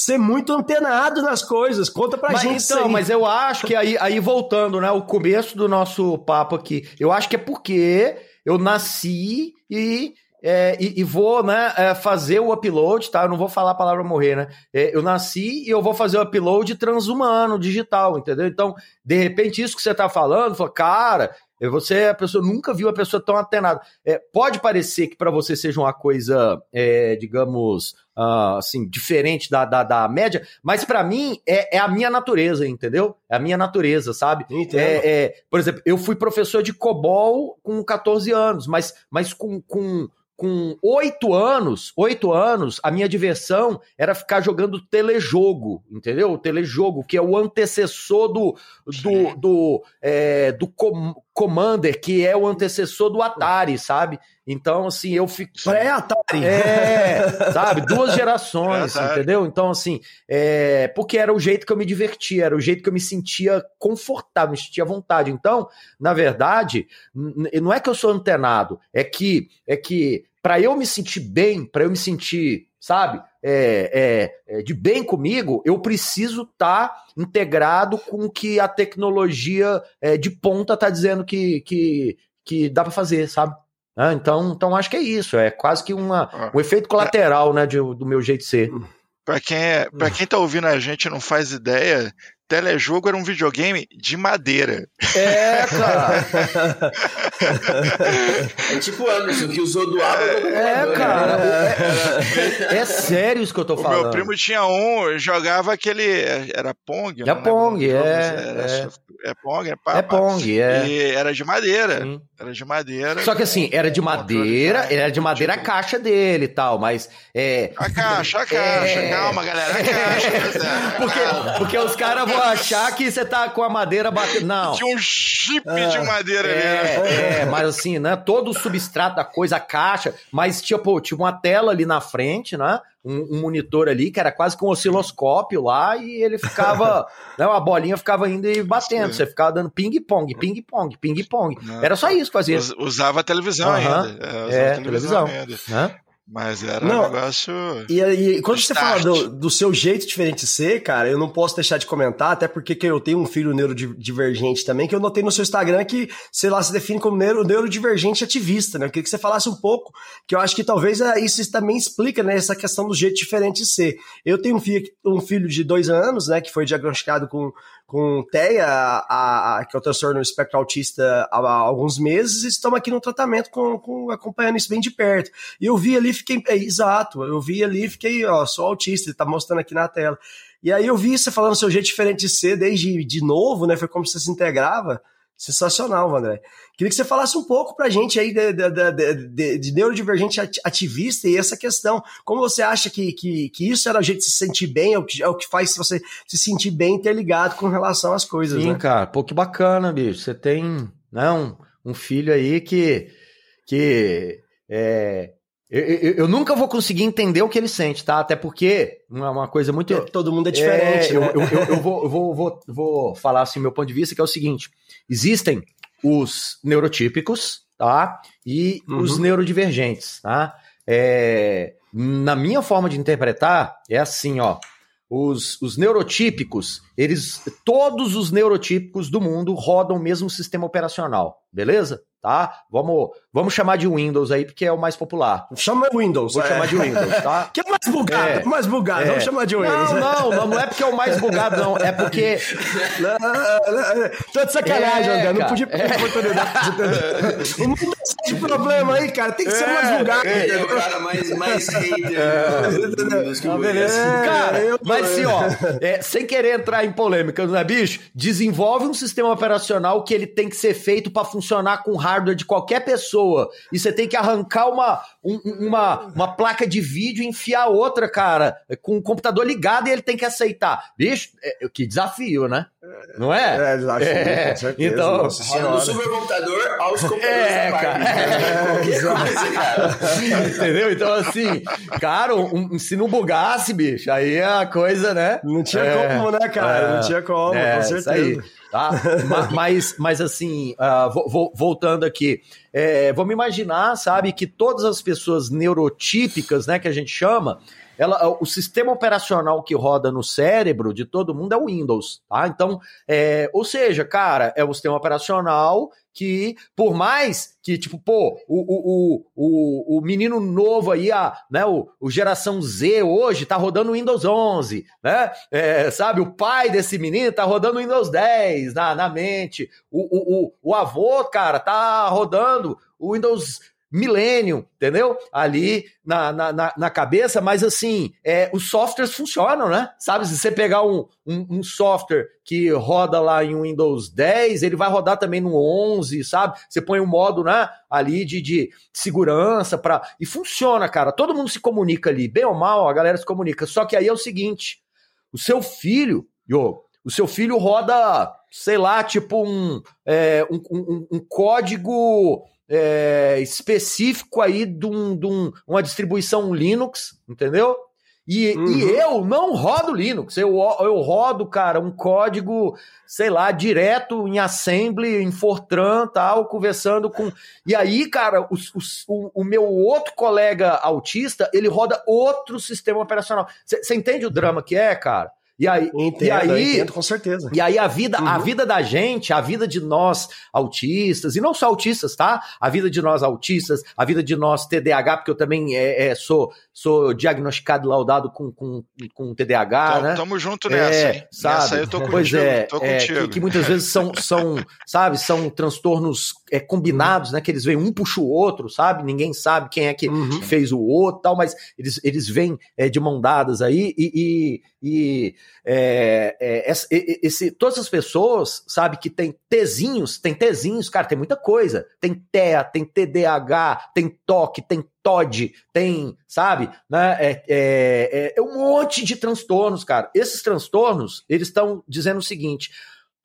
D: É muito antenado nas coisas. Conta pra
E: Mas,
D: gente
E: então, mas eu acho que aí, aí voltando, né, o começo do nosso papo aqui, eu acho que é porque eu nasci e, é, e, e vou, né, é, fazer o upload, tá? Eu não vou falar a palavra morrer, né? É, eu nasci e eu vou fazer o upload transhumano, digital, entendeu? Então, de repente, isso que você tá falando, fala, cara, você, a pessoa nunca viu a pessoa tão atenada. É, pode parecer que para você seja uma coisa, é, digamos, ah, assim, diferente da, da, da média, mas para mim é, é a minha natureza, entendeu? É a minha natureza, sabe? É, é, por exemplo, eu fui professor de COBOL com 14 anos, mas, mas com, com, com 8 anos, 8 anos, a minha diversão era ficar jogando telejogo, entendeu? O telejogo, que é o antecessor do, do, do, é, do Com- Commander, que é o antecessor do Atari, sabe? Então, assim, eu fico.
D: Pré-Atari.
E: É, <laughs> sabe? Duas gerações,
B: É,
E: entendeu? Então, assim, é, porque era o jeito que eu me divertia, era o jeito que eu me sentia confortável, me sentia à vontade. Então, na verdade, não é que eu sou antenado, é que é que para eu me sentir bem, para eu me sentir, sabe, é, é, é, de bem comigo, eu preciso estar integrado com o que a tecnologia é, de ponta tá dizendo que, que, que dá para fazer, sabe? Ah, então, então acho que é isso, é quase que uma,
B: Ah.
E: um efeito colateral, né, de- do meu jeito de ser.
B: Pra quem, é, pra quem tá ouvindo a gente e não faz ideia, telejogo era um videogame de madeira.
E: É, cara. <laughs>
C: É tipo o Anderson, que usou do água do
E: É,
C: computador,
E: cara.
C: né?
E: É, é sério isso que eu tô
B: O
E: falando.
B: meu primo tinha um, jogava aquele. Era Pong?
E: É
B: nome
E: Pong, é,
B: Era,
E: é.
B: é Pong, é pá,
E: É. Pong, é.
B: E era de madeira.
E: Sim.
B: Era de madeira.
E: Só que assim, era de madeira,
B: de-
E: era de madeira a caixa dele e tal, mas é.
B: A caixa, a caixa.
E: É.
B: Calma, galera. A caixa. tá
E: Porque, porque os caras vão achar que você tá com a madeira batendo. Não.
B: Tinha um chip de madeira ali. né?
E: É, é, mas assim, né? Todo o substrato da coisa, a caixa, mas tipo, tinha uma tela ali na frente, né? Um, um monitor ali que era quase que um osciloscópio lá e ele ficava, <laughs> né? Uma bolinha ficava indo e batendo.
B: Sim.
E: Você ficava dando ping-pong, ping-pong, ping-pong. Era só isso que fazia.
B: Us- Usava televisão
E: Aham.
B: ainda. É, usava
E: É,
B: televisão,
E: televisão.
B: ainda.
E: Né?
B: Mas era
D: Não.
B: um negócio.
D: E aí, quando você
B: Start.
D: fala do, do seu jeito diferente de ser, cara, eu não posso deixar de comentar, até porque que eu tenho um filho neurodivergente também, que eu notei no seu Instagram que, sei lá, se define como neuro, neurodivergente ativista, né? Eu queria que você falasse um pouco, que eu acho que talvez é, isso também explica, né, essa questão do jeito diferente de ser. Eu tenho um filho, um filho de dois anos, né, que foi diagnosticado com, com TEA, a, a- que é o transtorno espectro autista, há, há alguns meses, e estamos aqui no tratamento com, com- acompanhando isso bem de perto. E eu vi ali, fiquei. É, exato, eu vi ali, fiquei, ó, sou autista, ele tá mostrando aqui na tela. E aí eu vi você falando seu jeito diferente de ser desde de novo, né? Foi como você se integrava. Sensacional, André. Queria que você falasse um pouco pra gente aí de, de, de, de, neurodivergente ativista e essa questão. Como você acha que, que, que isso era o jeito de se sentir bem, é o que, é o que faz você se sentir bem interligado com relação às coisas,
E: Sim,
D: né?
E: cara. Pô, que bacana, bicho. Você tem né, um, um filho aí que, que é, eu, eu, eu, nunca vou conseguir entender o que ele sente, tá? Até porque uma, uma coisa muito. É,
D: todo mundo é diferente.
E: É,
D: né?
E: eu, eu, <laughs> vou, vou, vou, vou falar assim, meu ponto de vista, que é o seguinte: existem os neurotípicos, tá? E uhum. os neurodivergentes, tá? É, na minha forma de interpretar, é assim, ó. Os, os neurotípicos, eles. Todos os neurotípicos do mundo rodam o mesmo sistema operacional, beleza? tá? Vamos, vamos chamar de Windows aí, porque é o mais popular.
D: Chama Windows.
E: Vou é. chamar de Windows, tá? <laughs>
D: Que é mais bugado, é. mais bugado. É. Vamos chamar de Windows.
E: Não, não, não é porque é o mais bugado, não. É porque...
D: Não, <laughs> não, Tô de sacanagem, é, André. Não podia perder a oportunidade. <laughs> o mundo de problema aí, cara. Tem que ser mais é, bugado.
C: É, é o cara mais, mais hater.
E: É. beleza. Cara, eu... mas assim, ó, sem querer entrar em polêmica, né, bicho? Desenvolve um sistema operacional que ele tem que ser feito para funcionar com hardware de qualquer pessoa e você tem que arrancar uma, um, uma, uma placa de vídeo e enfiar outra, cara, com o computador ligado e ele tem que aceitar. Bicho, é, que desafio, né? Não é?
D: É, desafio, é. com certeza.
E: Então,
C: do supercomputador aos computadores
E: é, cara. É, <laughs> cara. Entendeu? Então, assim, cara, um, se não bugasse, bicho, aí a coisa, né?
D: Não tinha é, como, né, cara? Não tinha como, é, com certeza.
E: Tá? <laughs> mas, mas, assim, uh, voltando aqui, é, vamos imaginar, sabe, que todas as pessoas neurotípicas, né, que a gente chama, ela, o sistema operacional que roda no cérebro de todo mundo é o Windows, tá? Então, é, ou seja, cara, é o sistema operacional que, por mais que, tipo, pô, o, o, o, o menino novo aí, a, né, o, o geração Z hoje tá rodando Windows 11, né? É, sabe, o pai desse menino tá rodando Windows 10 na, na mente, o, o, o, o avô, cara, tá rodando o Windows milênio, entendeu? Ali na, na, na, cabeça, mas assim, é, os softwares funcionam, né? Sabe, se você pegar um, um, um, software que roda lá em Windows 10, ele vai rodar também no 11, sabe? Você põe um modo, né, ali de, de segurança para e funciona, cara. Todo mundo se comunica ali, bem ou mal, a galera se comunica. Só que aí é o seguinte, o seu filho, yo, o seu filho roda, sei lá, tipo um, é, um, um, um código é, específico aí de, um, de um, uma distribuição Linux, entendeu? E, uhum. e, eu não rodo Linux, eu, eu rodo, cara, um código, sei lá, direto em Assembly, em Fortran, tal, conversando com. E aí, cara, os, os, o, o, meu outro colega autista, ele roda outro sistema operacional. Você entende o drama que é, cara? E aí,
D: entendo,
E: e aí,
D: entendo, com certeza.
E: E aí a vida, uhum. a vida da gente, a vida de nós autistas, e não só autistas, tá? A vida de nós autistas, a vida de nós TDAH, porque eu também é, é, sou, sou diagnosticado e laudado com, com, com TDAH,
B: tamo,
E: né?
B: Tamo junto nessa, é, hein?
E: Sabe? Nessa
B: aí eu tô
E: pois
B: contigo,
E: é,
B: tô
E: é
B: contigo.
E: Que, que, muitas vezes são, são sabe, são transtornos é, combinados, né? Que eles vêm um puxa o outro, sabe? Ninguém sabe quem é que uhum. fez o outro tal, mas eles, eles vêm é, de mão dadas aí e, e, e é, é, esse, todas as pessoas, sabe, que tem Tzinhos, tem Tzinhos, cara, tem muita coisa. Tem TEA, tem TDAH, tem TOC, tem TOD, tem, sabe, né, é, é, é um monte de transtornos, cara. Esses transtornos, eles estão dizendo o seguinte,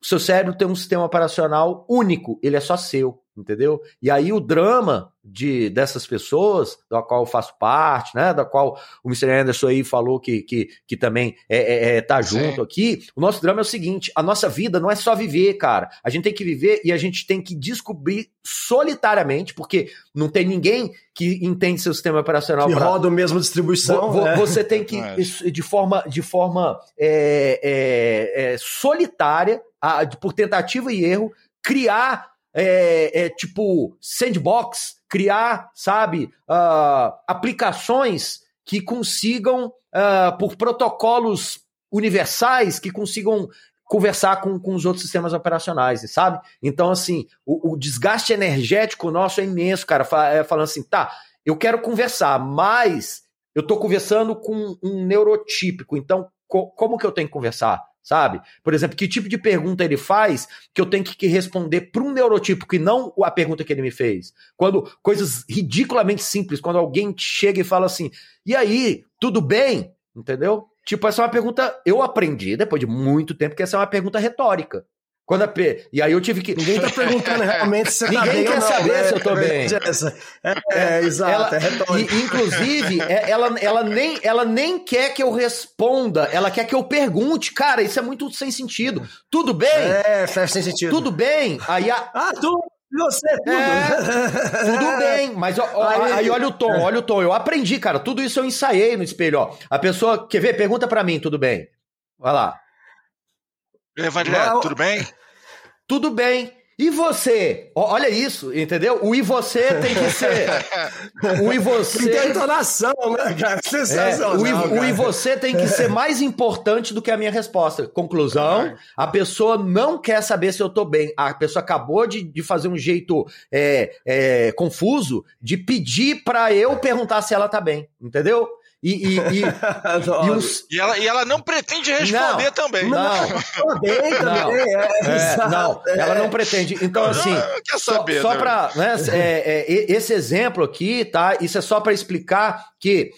E: seu cérebro tem um sistema operacional único, ele é só seu, entendeu? E aí o drama de dessas pessoas, da qual eu faço parte, né, da qual o Mr. Anderson aí falou que, que, que também é, é, é tá junto Sim. aqui, o nosso drama é o seguinte, a nossa vida não é só viver, cara, a gente tem que viver e a gente tem que descobrir solitariamente, porque não tem ninguém que entende seu sistema operacional
D: que pra... roda a mesma distribuição,
E: vo, né? Você tem que, <laughs> de forma, de forma é, é, é, solitária, a, por tentativa e erro, criar é, é, tipo sandbox, criar, sabe, uh, aplicações que consigam, uh, por protocolos universais, que consigam conversar com, com os outros sistemas operacionais, sabe? Então, assim, o, o desgaste energético nosso é imenso, cara, é, falando assim, tá, eu quero conversar, mas eu estou conversando com um neurotípico, então co como que eu tenho que conversar? Sabe? Por exemplo, que tipo de pergunta ele faz que eu tenho que responder para um neurotipo que não a pergunta que ele me fez. Quando coisas ridiculamente simples, quando alguém chega e fala assim: "E aí, tudo bem?", entendeu? Tipo, essa é uma pergunta eu aprendi depois de muito tempo que essa é uma pergunta retórica. Quando a P... E aí eu tive que.
D: Ninguém tá perguntando realmente se você
E: Ninguém
D: tá bem
E: quer
D: não.
E: saber
D: né?
E: se eu tô bem.
D: É, é, exato,
E: Ela-
D: é retórico.
E: e, inclusive, é- ela, ela, nem, ela nem quer que eu responda, ela quer que eu pergunte. Cara, isso é muito sem sentido. Tudo bem?
D: É, faz sem sentido.
E: Tudo bem? Aí, a-
D: Ah, tu, você, tudo.
E: É, tudo bem, mas ó, ó,
D: Aí-
E: aí, olha o tom, olha o tom. Eu aprendi, cara. Tudo isso eu ensaiei no espelho, ó. A pessoa, quer ver? Pergunta pra mim, tudo bem? Vai lá.
B: E
D: Não.
B: tudo bem?
E: Tudo bem. E você? Olha isso, entendeu? O e você tem que ser. <laughs> O e
D: Tem
E: você.
D: entonação, né, cara?
E: É,
D: Sensacional,
E: o, e, o e você tem que ser mais importante do que a minha resposta. Conclusão: a pessoa não quer saber se eu tô bem. A pessoa acabou de, de fazer um jeito é, é, confuso de pedir pra eu perguntar se ela tá bem. Entendeu? E, e, e, <laughs> e os-
B: E ela, e ela não pretende responder
E: Não.
B: também.
E: Não,
D: também, é,
E: É, não, ela não pretende. Então, assim,
B: Não, quer
E: só,
B: saber,
E: só
B: né?
E: para. Né, é, é, esse exemplo aqui, tá? Isso é só para explicar que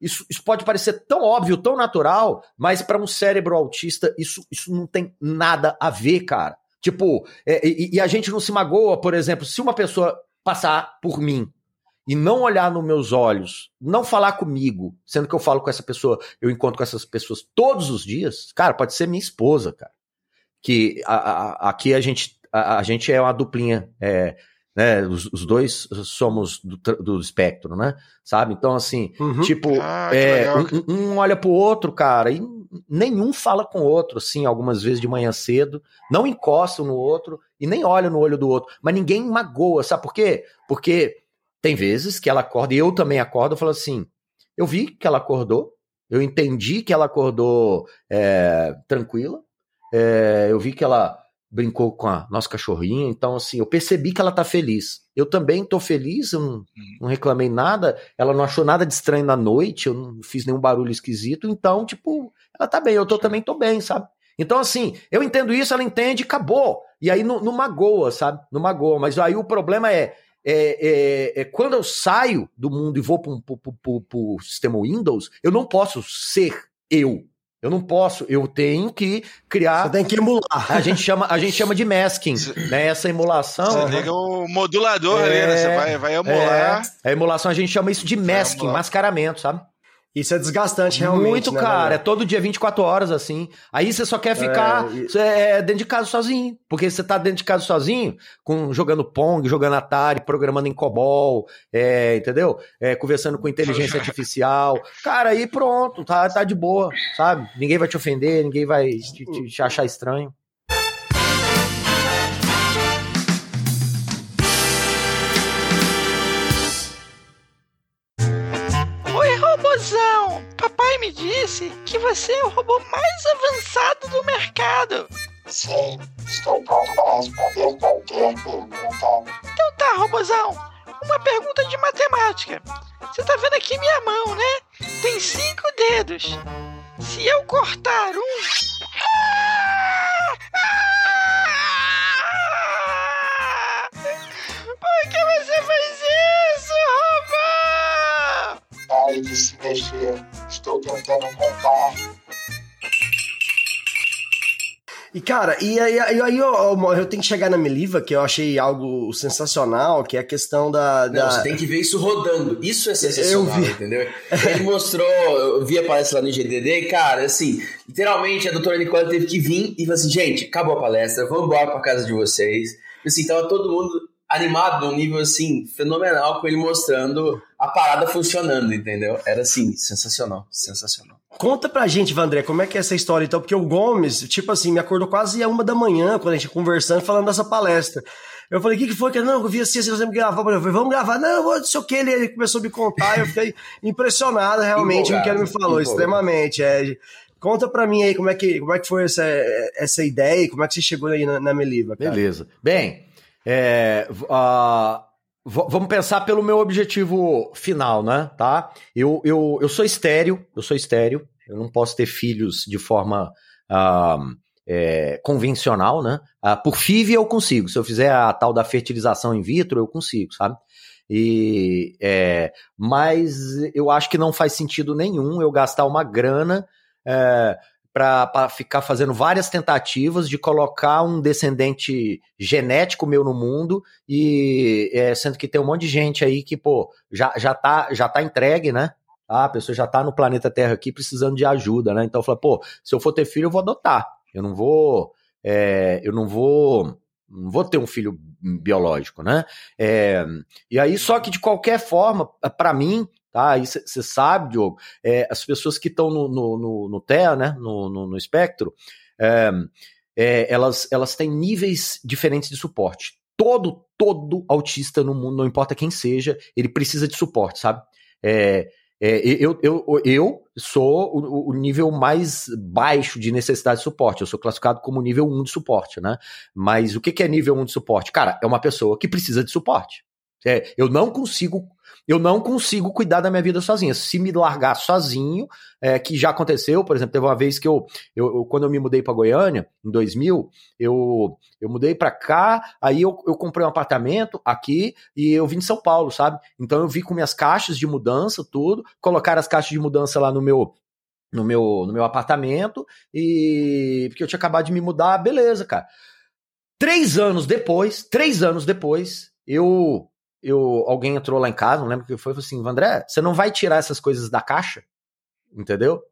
E: isso, isso pode parecer tão óbvio, tão natural, mas para um cérebro autista, isso, isso não tem nada a ver, cara. Tipo, é, e, e a gente não se magoa, por exemplo, se uma pessoa passar por mim e não olhar nos meus olhos, não falar comigo, sendo que eu falo com essa pessoa, eu encontro com essas pessoas todos os dias, cara, pode ser minha esposa, cara. Que a- a- aqui a gente, a, a gente é uma duplinha, é, né? Os, os dois somos do, do espectro, né? Sabe? Então, assim,
D: Uhum.
E: tipo,
B: Ah,
E: é, um, um olha pro outro, cara, e nenhum fala com o outro, assim, algumas vezes de manhã cedo, não encosta um no outro e nem olha no olho do outro, mas ninguém magoa, sabe por quê? Porque tem vezes que ela acorda, e eu também acordo, eu falo assim, eu vi que ela acordou, eu entendi que ela acordou é, tranquila, é, eu vi que ela brincou com a nossa cachorrinha, então assim, eu percebi que ela tá feliz. Eu também tô feliz, eu não, não reclamei nada, ela não achou nada de estranho na noite, eu não fiz nenhum barulho esquisito, então, tipo, ela tá bem, eu tô, também tô bem, sabe? Então, assim, eu entendo isso, ela entende, acabou. E aí não, não magoa, sabe? Não magoa. Mas aí o problema é, é, é- é quando eu saio do mundo e vou para o sistema Windows, eu não posso ser eu. Eu não posso, eu tenho que criar.
D: Você tem que emular.
E: A gente chama, a gente chama de masking, né? Essa emulação.
B: Você liga o modulador ali, né? Você vai, vai emular.
E: É, a emulação a gente chama isso de masking, mascaramento, sabe?
D: Isso é desgastante realmente.
E: Muito,
D: né,
E: cara. É
D: Daniel?
E: todo dia 24 horas, assim. Aí você só quer ficar
D: e-
E: cê é, dentro de casa sozinho. Porque você tá dentro de casa sozinho, com, jogando Pong, jogando Atari, programando em COBOL, é, entendeu? É, conversando com inteligência artificial. Cara, aí pronto, tá, tá de boa, sabe? Ninguém vai te ofender, ninguém vai te- te achar estranho.
F: Me disse que você é o robô mais avançado do mercado.
A: Sim, estou pronto para responder qualquer pergunta.
F: Então tá, robozão. Uma pergunta de matemática. Você tá vendo aqui minha mão, né? Tem cinco dedos. Se eu cortar um. Ah! Ah! Por que
A: Pare de se mexer. Estou tentando contar.
D: E, cara, e aí, aí, aí eu, eu- eu tenho que chegar na Meliva, que eu achei algo sensacional, que é a questão da.
C: Não,
D: da-
C: você tem que ver isso rodando. Isso é sensacional,
D: Eu vi.
C: entendeu? Ele mostrou, eu vi a palestra lá no IGDD, e, cara, assim, literalmente a doutora Nicole teve que vir e falou assim, gente, acabou a palestra, vamos embora pra casa de vocês. Assim, tava todo mundo animado num nível, assim, fenomenal, com ele mostrando a parada funcionando, entendeu? Era, assim, sensacional, sensacional.
D: Conta pra gente, Vandré, como é que é essa história então? Porque o Gomes, tipo assim, me acordou quase a uma da manhã, quando a gente conversando, falando dessa palestra. Eu falei, o que, que foi? Que não, eu vi assim, assim, nós vamos gravar. Eu falei, vamos gravar. Não, eu vou, não sei o que. Ele, ele começou a me contar, eu fiquei <laughs> impressionado realmente com o que ele me falou,
C: empolgado.
D: extremamente. É, conta pra mim aí como é que, como é que foi essa, essa ideia e como é que você chegou aí na, na Meliva, cara.
E: Beleza. Bem, é, v- vamos pensar pelo meu objetivo final, né? Tá? Eu, eu, eu sou estéreo, eu sou estéreo, Eu não posso ter filhos de forma ah, é, convencional, né? Ah, por FIV eu consigo. Se eu fizer a tal da fertilização in vitro, eu consigo, sabe? E, é, mas eu acho que não faz sentido nenhum eu gastar uma grana é, para ficar fazendo várias tentativas de colocar um descendente genético meu no mundo e é, sendo que tem um monte de gente aí que pô já, já tá já tá entregue né? Ah, a pessoa já tá no planeta Terra aqui precisando de ajuda né? Então falei pô se eu for ter filho eu vou adotar. Eu não vou é, eu não vou não vou ter um filho biológico, né? É, e aí, só que de qualquer forma, para mim, tá? Aí você sabe, Diogo, é, as pessoas que estão no, no, no, no TEA, né? No, no, no espectro, é, é, elas, elas têm níveis diferentes de suporte. Todo, todo autista no mundo, não importa quem seja, ele precisa de suporte, sabe? É, é, eu, eu, eu sou o, o, nível mais baixo de necessidade de suporte. Eu sou classificado como nível 1 de suporte, né? Mas o que, que é nível 1 de suporte? Cara, é uma pessoa que precisa de suporte. É, eu não consigo eu não consigo cuidar da minha vida sozinha. Se me largar sozinho, é, que já aconteceu, por exemplo, teve uma vez que eu, eu, eu quando eu me mudei para Goiânia, em 2000, eu, eu mudei para cá, aí eu, eu comprei um apartamento aqui e eu vim de São Paulo, sabe? Então eu vi com minhas caixas de mudança, tudo, colocar as caixas de mudança lá no meu no meu, no meu apartamento e porque eu tinha acabado de me mudar, beleza, cara. Três anos depois, três anos depois, eu eu, alguém entrou lá em casa, não lembro o que foi, e falou assim: André, você não vai tirar essas coisas da caixa? Entendeu?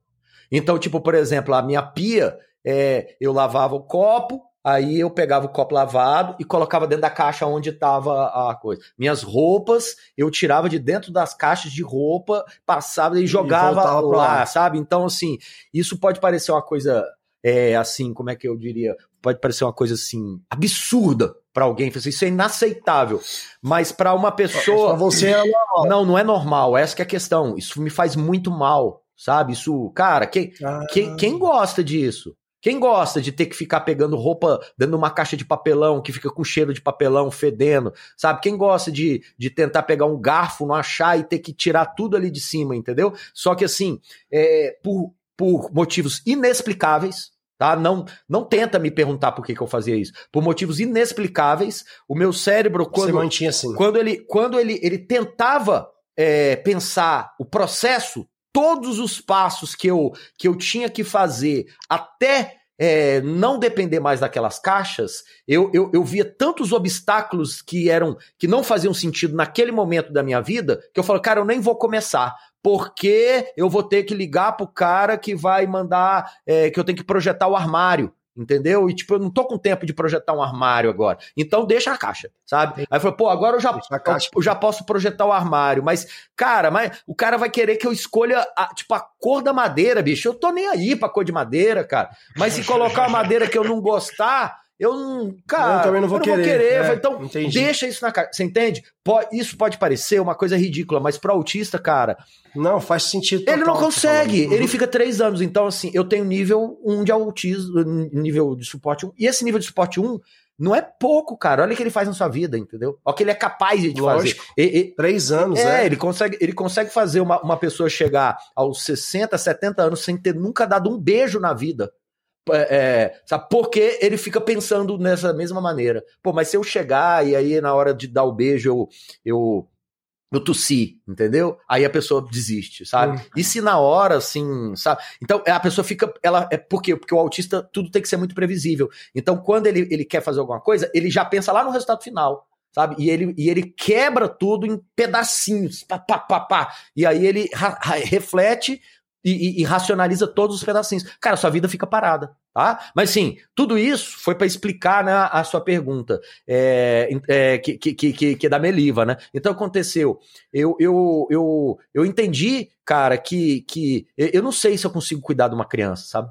E: Então, tipo, por exemplo, a minha pia, é, eu lavava o copo, aí eu pegava o copo lavado e colocava dentro da caixa onde estava a coisa. Minhas roupas, eu tirava de dentro das caixas de roupa, passava e jogava e lá, sabe? Então, assim, isso pode parecer uma coisa, é, assim, como é que eu diria? Pode parecer uma coisa, assim, absurda para alguém, isso é inaceitável. Mas para uma pessoa,
D: você é normal.
E: não, não é normal. Essa que é a questão. Isso me faz muito mal, sabe? Isso, cara, quem, ah. quem, quem gosta disso? Quem gosta de ter que ficar pegando roupa dentro de uma caixa de papelão que fica com cheiro de papelão, fedendo, sabe? Quem gosta de, de tentar pegar um garfo, não achar e ter que tirar tudo ali de cima, entendeu? Só que assim, é, por, por motivos inexplicáveis, Tá? Não, não tenta me perguntar por que, que eu fazia isso. Por motivos inexplicáveis, o meu cérebro, quando,
D: assim.
E: quando, ele, quando ele, ele tentava é, pensar o processo, todos os passos que eu, que eu tinha que fazer até é, não depender mais daquelas caixas, eu, eu, eu, via tantos obstáculos que eram que não faziam sentido naquele momento da minha vida, que eu falo, cara, eu nem vou começar porque eu vou ter que ligar pro cara que vai mandar, é, que eu tenho que projetar o armário. Entendeu? E tipo, eu não tô com tempo de projetar um armário agora. Então deixa a caixa, sabe? Aí falou, pô, agora eu já, eu, eu, já posso projetar o armário. Mas, cara, mas o cara vai querer que eu escolha a, tipo, a cor da madeira, bicho. Eu tô nem aí pra cor de madeira, cara. Mas se <laughs> colocar uma madeira que eu não gostar, eu não. Cara, eu também não vou não querer. Vou querer. É, então, entendi. deixa isso na cara. Você entende? Isso pode parecer uma coisa ridícula, mas pro autista, cara.
D: Não, faz sentido.
E: Total, ele não consegue. Ele fica três anos. Então, assim, eu tenho nível 1 de autismo, nível de suporte 1. E esse nível de suporte 1 não é pouco, cara. Olha o que ele faz na sua vida, entendeu? Olha o que ele é capaz de Lógico. fazer. E, e,
D: Três anos,
E: é. é. Ele, consegue, ele consegue fazer uma, uma pessoa chegar aos 60, 70 anos sem ter nunca dado um beijo na vida. É, sabe? Porque ele fica pensando nessa mesma maneira. Pô, mas se eu chegar e aí na hora de dar o beijo eu, eu, eu tossi, entendeu? Aí a pessoa desiste, sabe? Hum. E se na hora, assim, sabe? Então a pessoa fica. Ela, é por quê? Porque o autista tudo tem que ser muito previsível. Então quando ele, ele quer fazer alguma coisa, ele já pensa lá no resultado final sabe? E ele, e ele quebra tudo em pedacinhos, pá, pá, pá, pá. E aí ele reflete e, e, e, racionaliza todos os pedacinhos. Cara, sua vida fica parada, tá? Mas sim, tudo isso foi para explicar né, a sua pergunta, é, é, que, que, que, que, é da Meliva, né? Então aconteceu, eu, eu, eu, eu entendi, cara, que, que eu não sei se eu consigo cuidar de uma criança, sabe?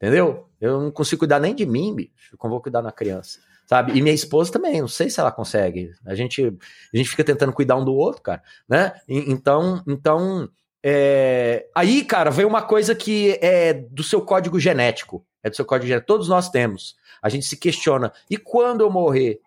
E: Entendeu? Eu não consigo cuidar nem de mim, bicho, como vou cuidar da criança. Sabe? E minha esposa também, não sei se ela consegue. A gente, a gente fica tentando cuidar um do outro, cara, né? Então, então é... Aí, cara, vem uma coisa que é do seu código genético. É do seu código genético. Todos nós temos. A gente se questiona. E quando eu morrer?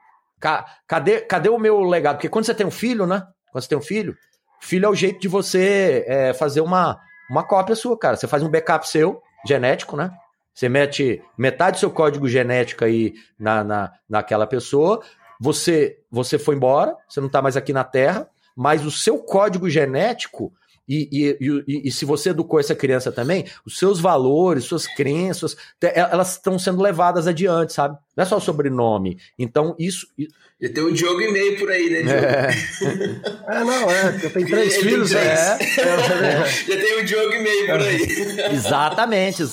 E: Cadê, cadê o meu legado? Porque quando você tem um filho, né? Quando você tem um filho, filho é o jeito de você é, fazer uma, uma cópia sua, cara. Você faz um backup seu, genético, né? Você mete metade do seu código genético aí na, na, naquela pessoa, você, você foi embora, você não está mais aqui na Terra, mas o seu código genético e, e, e, e, se você educou essa criança também, os seus valores, suas crenças, elas estão sendo levadas adiante, sabe? Não é só o sobrenome. Então, isso.
C: Já tem um Diogo e meio por aí, né, Diogo?
D: É, <laughs> é não, é. Eu tenho três Ele filhos, três.
C: É. <laughs> Já tem um Diogo e meio por aí. <laughs>
E: Exatamente.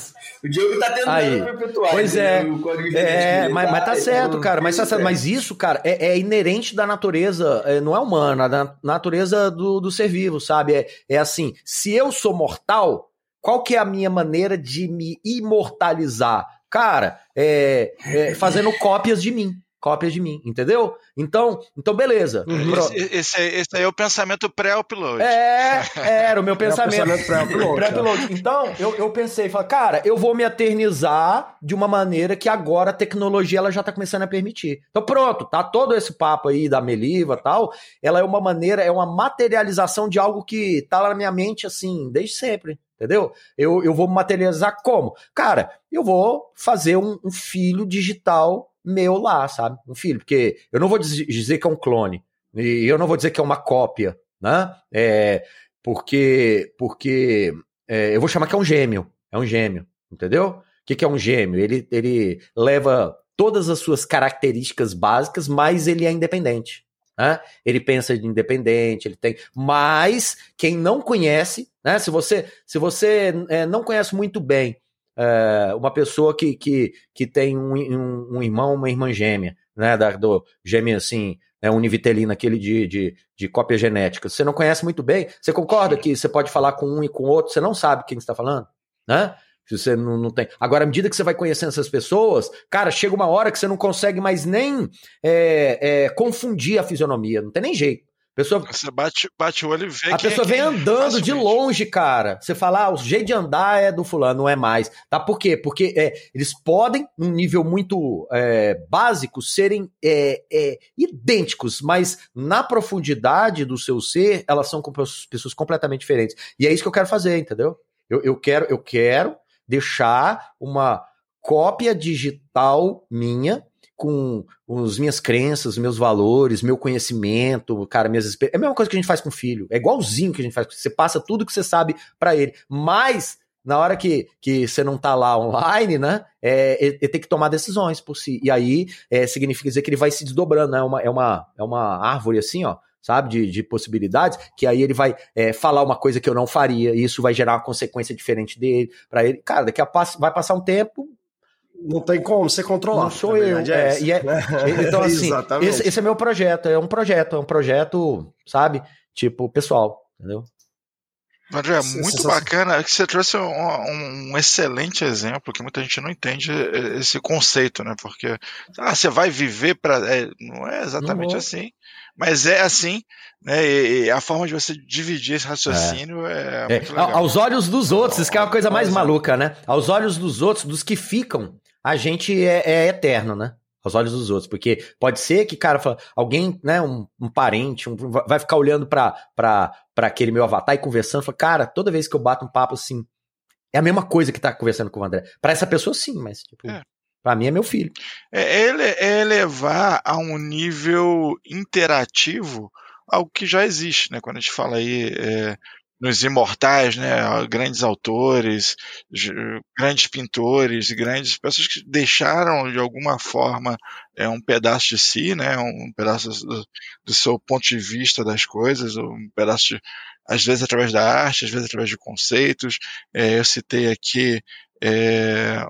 C: O Diogo tá tentando
E: Aí.
C: perpetuar.
E: Pois é.
C: O código
E: É, mas, mas tá certo,
C: então,
E: cara. Mas, tá certo. mas isso, cara, é, é inerente da natureza, é, não é humana, é da natureza do, do ser vivo, sabe? É, é assim, se eu sou mortal, qual que é a minha maneira de me imortalizar? Cara, é, é <laughs> fazendo cópias de mim cópias de mim, entendeu? Então, então beleza.
B: Uhum. Esse, esse, esse, aí é o pensamento pré-upload.
E: É, era o meu pensamento.
D: É o pensamento pré-upload. <laughs>
E: pré então, eu, eu pensei, falei, cara, eu vou me eternizar de uma maneira que agora a tecnologia ela já tá começando a permitir. Então pronto, tá todo esse papo aí da Meliva e tal, ela é uma maneira, é uma materialização de algo que tá lá na minha mente assim, desde sempre. Entendeu? Eu, eu vou materializar como? Cara, eu vou fazer um, um filho digital meu lá, sabe? Um filho, porque eu não vou dizer que é um clone, e eu não vou dizer que é uma cópia, né? É, porque porque é, eu vou chamar que é um gêmeo, é um gêmeo, entendeu? O que, que é um gêmeo? Ele, ele leva todas as suas características básicas, mas ele é independente. Né? Ele pensa de independente, ele tem. Mas quem não conhece, né? Se você, se você é, não conhece muito bem é, uma pessoa que, que, que tem um, um, um irmão, uma irmã gêmea, né? Da, do gêmeo assim, né, univitelina, aquele de, de, de cópia genética. Você não conhece muito bem, você concorda que você pode falar com um e com o outro, você não sabe quem está falando, né? Se você não, não tem. Agora, à medida que você vai conhecendo essas pessoas, cara, chega uma hora que você não consegue mais nem é, é, confundir a fisionomia, não tem nem jeito. Pessoa,
B: você bate, bate o olho e vê
E: A pessoa
B: é
E: vem andando de longe, cara. Você fala, ah, o jeito de andar é do fulano, não é mais. Tá? Por quê? Porque é, eles podem, num nível muito é, básico, serem é, é, idênticos, mas na profundidade do seu ser, elas são pessoas completamente diferentes. E é isso que eu quero fazer, entendeu? Eu, eu quero, eu quero deixar uma cópia digital minha com as minhas crenças, meus valores, meu conhecimento, cara, minhas experiências. É a mesma coisa que a gente faz com o filho. É igualzinho que a gente faz. Você passa tudo que você sabe para ele. Mas, na hora que, que você não tá lá online, né? É, ele, ele tem que tomar decisões por si. E aí é, significa dizer que ele vai se desdobrando, né? É uma, é uma, é uma árvore assim, ó sabe, de, de, possibilidades, que aí ele vai é, falar uma coisa que eu não faria, e isso vai gerar uma consequência diferente dele, para ele. Cara, daqui a passo, vai passar um tempo,
D: não tem como você controlar.
E: Não sou eu. É, e é, então, <laughs> assim, esse, esse, é meu projeto. É um projeto, é um projeto, sabe? Tipo, pessoal, entendeu?
B: André, é muito bacana que você trouxe um, um, excelente exemplo que muita gente não entende esse conceito, né? Porque ah, você vai viver para. É, não é exatamente não assim, mas é assim, né? E, e, a forma de você dividir esse raciocínio é, é, é
E: Aos olhos dos outros, isso que é uma coisa mais maluca, né? Aos olhos dos outros, dos que ficam, a gente é, é eterno, né? Aos olhos dos outros, porque pode ser que, cara, alguém, né, um, um parente, um, vai ficar olhando para aquele meu avatar e conversando, fala, cara, toda vez que eu bato um papo assim, é a mesma coisa que tá conversando com o André. Para essa pessoa, sim, mas, tipo, é. Pra mim é meu filho.
B: É, ele, é elevar a um nível interativo algo que já existe, né? Quando a gente fala aí é, nos imortais, né, grandes autores, grandes pintores, grandes pessoas que deixaram de alguma forma é, um pedaço de si, né, um pedaço do, do seu ponto de vista das coisas, um pedaço de, às vezes através da arte, às vezes através de conceitos. É, eu citei aqui é,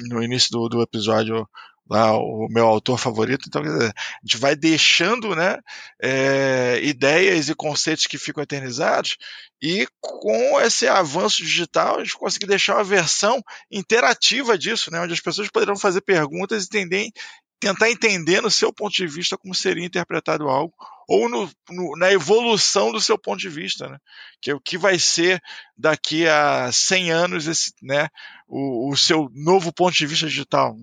B: no início do, do episódio lá o meu autor favorito. Então, dizer, a gente vai deixando né, é, ideias e conceitos que ficam eternizados, e com esse avanço digital, a gente consegue deixar uma versão interativa disso, né, onde as pessoas poderão fazer perguntas e entender, tentar entender no seu ponto de vista como seria interpretado algo, ou no, no, na evolução do seu ponto de vista, né? que é o que vai ser daqui a 100 anos esse, né, o, o seu novo ponto de vista digital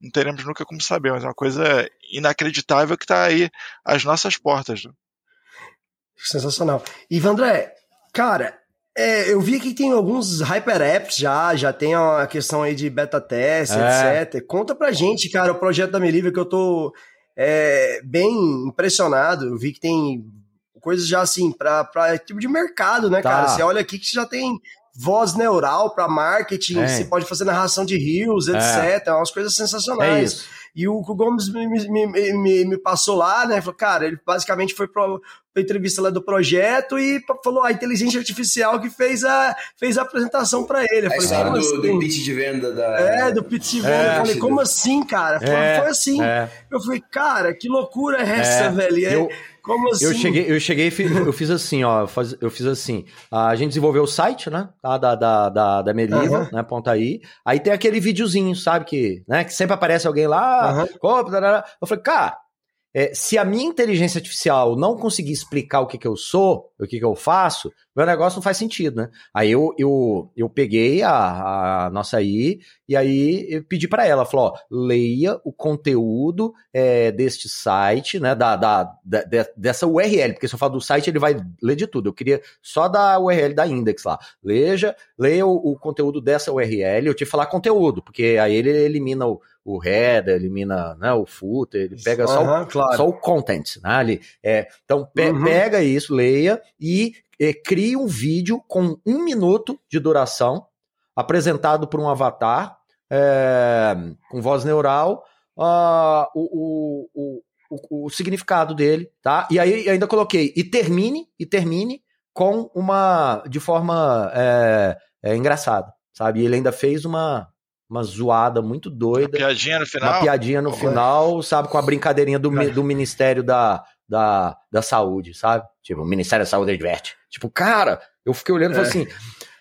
B: não teremos nunca como saber, mas é uma coisa inacreditável que está aí às nossas portas. Né?
D: Sensacional. Ivan André, cara, É, eu vi que tem alguns hyper apps já, já tem a questão aí de beta teste,
E: É.
D: etc. Conta pra gente, cara, o projeto da Melívia que eu tô é, bem impressionado. Eu vi que tem coisas já assim, pra, pra tipo de mercado, né,
E: Tá.
D: cara? Você olha aqui que já tem voz neural pra marketing,
E: É.
D: você pode fazer narração de rios,
E: É.
D: etc. Umas coisas
E: É
D: sensacionais.
E: isso.
D: E o Gomes me, me, me, me- passou lá, né? Falou, cara, ele basicamente foi pra, pra entrevista lá do projeto e falou a inteligência artificial que fez a, fez a apresentação pra ele. Eu
C: A
D: falei, como
C: do,
D: assim?
C: do pitch de venda da.
D: É, do Pit
E: É.
D: Eu falei, como assim, cara? Foi,
E: É,
D: foi assim.
E: é.
D: Eu falei, cara, que loucura é essa,
E: É,
D: velho? E aí,
E: eu-
D: como assim?
E: Eu cheguei, eu cheguei e fiz, eu fiz assim, ó. Eu fiz assim. A gente desenvolveu o site, né? tá, Da, da, da, da Meliva,
D: Aham.
E: né? Ponta aí. Aí tem aquele videozinho, sabe? Que, né, que sempre aparece alguém lá. Compra, tarará. Eu falei, cara, é, se a minha inteligência artificial não conseguir explicar o que, que eu sou, o que, que eu faço, meu negócio não faz sentido, né? Aí eu, eu, eu peguei a, a nossa aí e aí eu pedi para ela, falou, ó, leia o conteúdo é, deste site, né, da, da, da- de- dessa URL, porque se eu falar do site ele vai ler de tudo. Eu queria só da URL da index lá. Leia, leia o, o conteúdo dessa URL. Eu que falar conteúdo, porque aí ele elimina o, o header, elimina né, o footer, ele pega só, o,
D: claro.
E: só o content, né? Ali. É, então pe-
D: Uhum.
E: pega isso, leia e é, crie um vídeo com um minuto de duração, apresentado por um avatar é, com voz neural, o, o, o, o, o significado dele, tá? E aí ainda coloquei e termine e termine com uma de forma é, é, engraçada, sabe? E ele ainda fez uma uma zoada muito doida
B: Piadinha no final.
E: uma piadinha no
B: Pô,
E: final, sabe, com a brincadeirinha do, do Ministério da, da, da Saúde, sabe? Tipo, o Ministério da Saúde adverte. Tipo, cara, eu fiquei olhando e falei assim.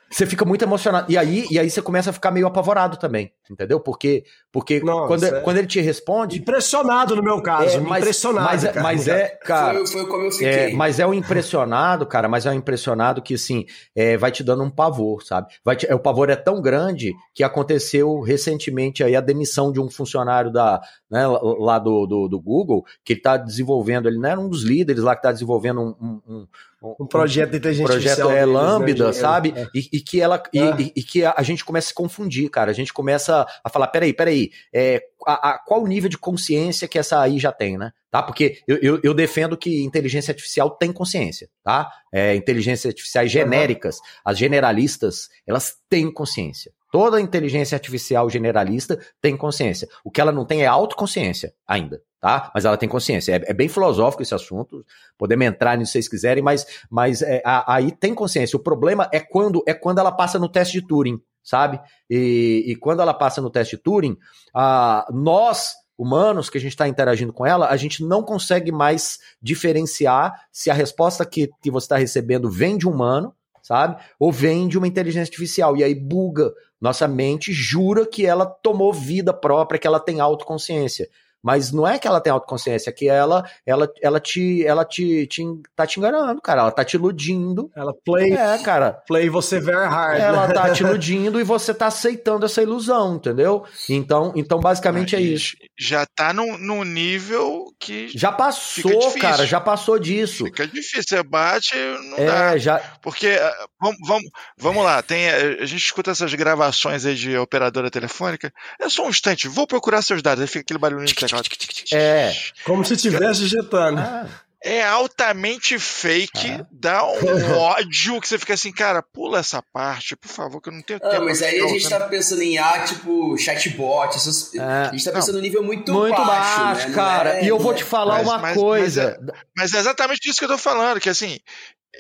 E: Você fica muito emocionado. E aí, e aí você começa a ficar meio apavorado também, entendeu? Porque, porque
D: Nossa,
E: quando,
D: é.
E: quando ele te responde.
D: Impressionado no meu caso,
E: é, mas,
D: impressionado.
E: mas, é-
D: cara.
E: mas é, cara.
C: foi, foi como eu
E: É,
C: fiquei.
E: mas é um impressionado, cara, mas é um impressionado que, assim, é, vai te dando um pavor, sabe? Vai te- é, o pavor é tão grande que aconteceu recentemente aí a demissão de um funcionário da, né, lá- do, do, do Google, que ele tá desenvolvendo, ele não era um dos líderes lá que tá desenvolvendo um, um, um-
D: projeto de inteligência
E: projeto
D: artificial
E: é
D: deles, né,
E: lambda,
D: de-
E: sabe?
D: é.
E: E, e que ela e,
D: É.
E: e- e que a, a gente começa a se confundir, cara. A gente começa a falar, peraí, peraí, é, a, a- qual o nível de consciência que essa aí já tem, né? Tá? Porque eu, eu, eu defendo que inteligência artificial tem consciência, tá? É, inteligências artificiais genéricas, as generalistas, elas têm consciência. Toda inteligência artificial generalista tem consciência. O que ela não tem é autoconsciência ainda, tá? Mas ela tem consciência. É, é bem filosófico esse assunto. Podemos entrar nisso se vocês quiserem, mas, mas é, a- aí tem consciência. O problema é quando é quando ela passa no teste de Turing, sabe? E, e quando ela passa no teste de Turing, ah, nós humanos que a gente está interagindo com ela, a gente não consegue mais diferenciar se a resposta que, que você está recebendo vem de um humano, sabe? Ou vem de uma inteligência artificial. E aí buga. Nossa mente jura que ela tomou vida própria, que ela tem autoconsciência. Mas não é que ela tem autoconsciência, é que ela, ela, ela te, ela te, te, tá te enganando, cara. Ela tá te iludindo.
D: Ela play,
E: É, cara.
D: play você very hard.
E: Ela tá te <laughs> iludindo e você tá aceitando essa ilusão, entendeu? Então, então basicamente é
B: Aí
E: isso.
B: Já tá num, num nível que
E: Já passou, cara, já passou disso.
B: fica difícil. Você bate, não dá.
E: É, já.
B: Porque, vamos, vamos, vamos lá, tem, eh, a gente escuta essas gravações aí de operadora telefônica. É só um instante, vou procurar seus dados. Aí fica aquele barulhinho de
E: É.
D: Como se estivesse digitando.
E: Ah,
B: É altamente fake,
E: Ah.
B: dá um ódio que você fica assim, cara, pula essa parte, por favor, que eu não tenho
C: Ah,
B: tempo.
C: mas aí a gente tá pensando em A, tipo, chatbot, essas...
E: É.
C: a gente tá pensando num nível muito,
E: muito
C: baixo,
E: baixo,
C: né?
E: Cara.
C: é-
E: e eu vou
C: é-
E: te falar
B: Mas-
E: uma
B: mas-
E: coisa.
B: Mas é exatamente disso que eu tô falando, que assim,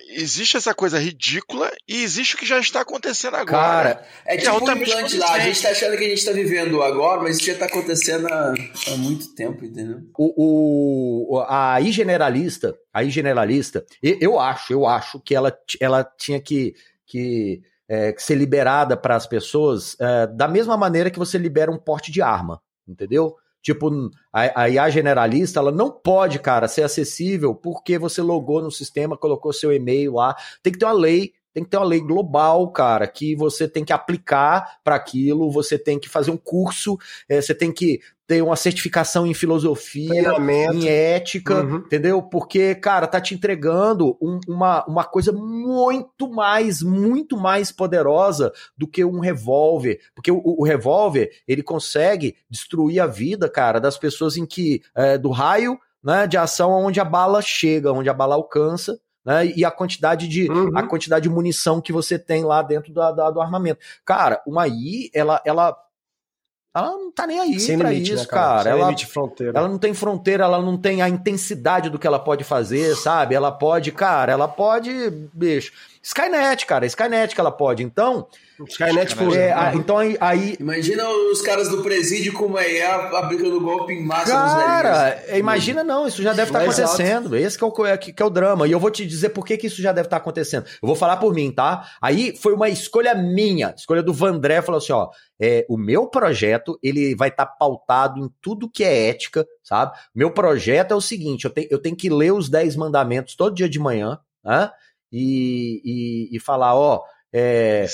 B: existe essa coisa ridícula e existe o que já está acontecendo agora.
E: Cara,
C: É
B: que
C: tipo um implante lá, a gente tá achando que a gente tá vivendo agora, mas isso já tá acontecendo há, há muito tempo, entendeu?
E: o, o, a I generalista, a I generalista, eu acho, eu acho que ela, ela tinha que, que, é, que ser liberada para as pessoas é, da mesma maneira que você libera um porte de arma, entendeu? Tipo, a, a IA generalista, ela não pode, cara, ser acessível porque você logou no sistema, colocou seu e-mail lá. Tem que ter uma lei, tem que ter uma lei global, cara, que você tem que aplicar para aquilo, você tem que fazer um curso, é, você tem que ter uma certificação em filosofia, em ética,
D: Uhum.
E: entendeu? Porque, cara, tá te entregando um- uma, uma coisa muito mais, muito mais poderosa do que um revólver. Porque o, o revólver, ele consegue destruir a vida, cara, das pessoas em que, é, do raio, né, de ação onde a bala chega, onde a bala alcança, né, e a quantidade de,
D: Uhum.
E: a quantidade de munição que você tem lá dentro da- da- do armamento. Cara, uma I, ela, ela, ela não tá nem aí
D: Sem
E: pra
D: limite,
E: isso,
D: né, cara?
E: cara.
D: Sem
E: Ela,
D: limite de fronteira.
E: ela não tem fronteira, ela não tem a intensidade do que ela pode fazer, sabe? Ela pode, cara, ela pode, bicho. Skynet, cara, Skynet que ela pode. Então,
D: Skynet. Full.
E: é, a- então aí, aí
C: Imagina os caras do presídio com uma IA aplicando golpe em massa nos
E: Cara, é, imagina não, isso já deve estar
D: Exato.
E: acontecendo. Esse que é, o, é, que é o drama. E eu vou te dizer por que, que isso já deve estar acontecendo. Eu vou falar por mim, tá? Aí foi uma escolha minha, escolha do Vandré, falou assim, ó, é, o meu projeto, ele vai estar pautado em tudo que é ética, sabe? Meu projeto é o seguinte, eu, tenho eu tenho que ler os 10 mandamentos todo dia de manhã, né? E, e, e falar, ó, é,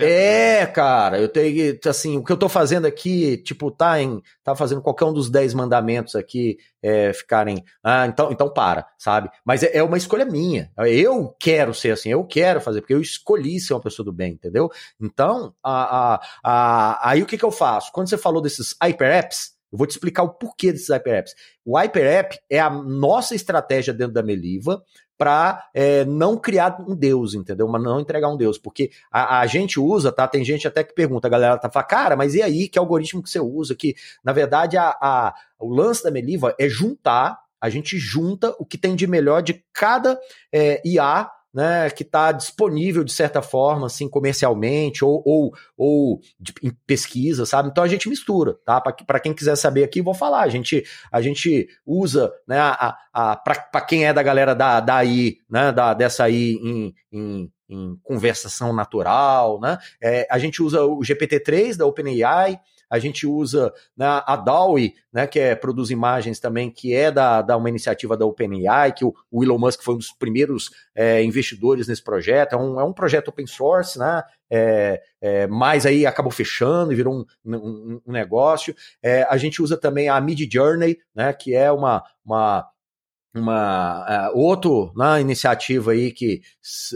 E: é, cara, eu tenho que, assim, o que eu tô fazendo aqui, tipo, tá em, tá fazendo qualquer um dos dez mandamentos aqui, é, ficarem, ah, então, então para, sabe? Mas é, é uma escolha minha, eu quero ser assim, eu quero fazer, porque eu escolhi ser uma pessoa do bem, entendeu? Então, a, a, a, aí o que que eu faço? Quando você falou desses hyper apps, eu vou te explicar o porquê desses hyper apps. O hyper app é a nossa estratégia dentro da Meliva para não criar um deus, entendeu? Mas não entregar um deus, porque a, a gente usa, tá? Tem gente até que pergunta, a galera tá falando, cara, mas e aí, que algoritmo que você usa? Que, na verdade, a, a, o lance da Meliva é juntar, a gente junta o que tem de melhor de cada é, IA né, que está disponível de certa forma, assim, comercialmente ou, ou, ou de, em pesquisa, sabe? Então a gente mistura, tá? Para quem quiser saber aqui, vou falar. A gente, a gente usa, né, a, a, para quem é da galera da, da né, da, dessa aí em, em, em conversação natural, né? É, a gente usa o GPT-3 da OpenAI, a gente usa né, a DAWI, né, que é, produz imagens também, que é da, da uma iniciativa da OpenAI, que o, o Elon Musk foi um dos primeiros é, investidores nesse projeto. É um, é um projeto open source, né? É, é, mas aí acabou fechando e virou um, um, um negócio. É, a gente usa também a Mid Journey, né, que é uma, uma uma uh, outro né, iniciativa aí que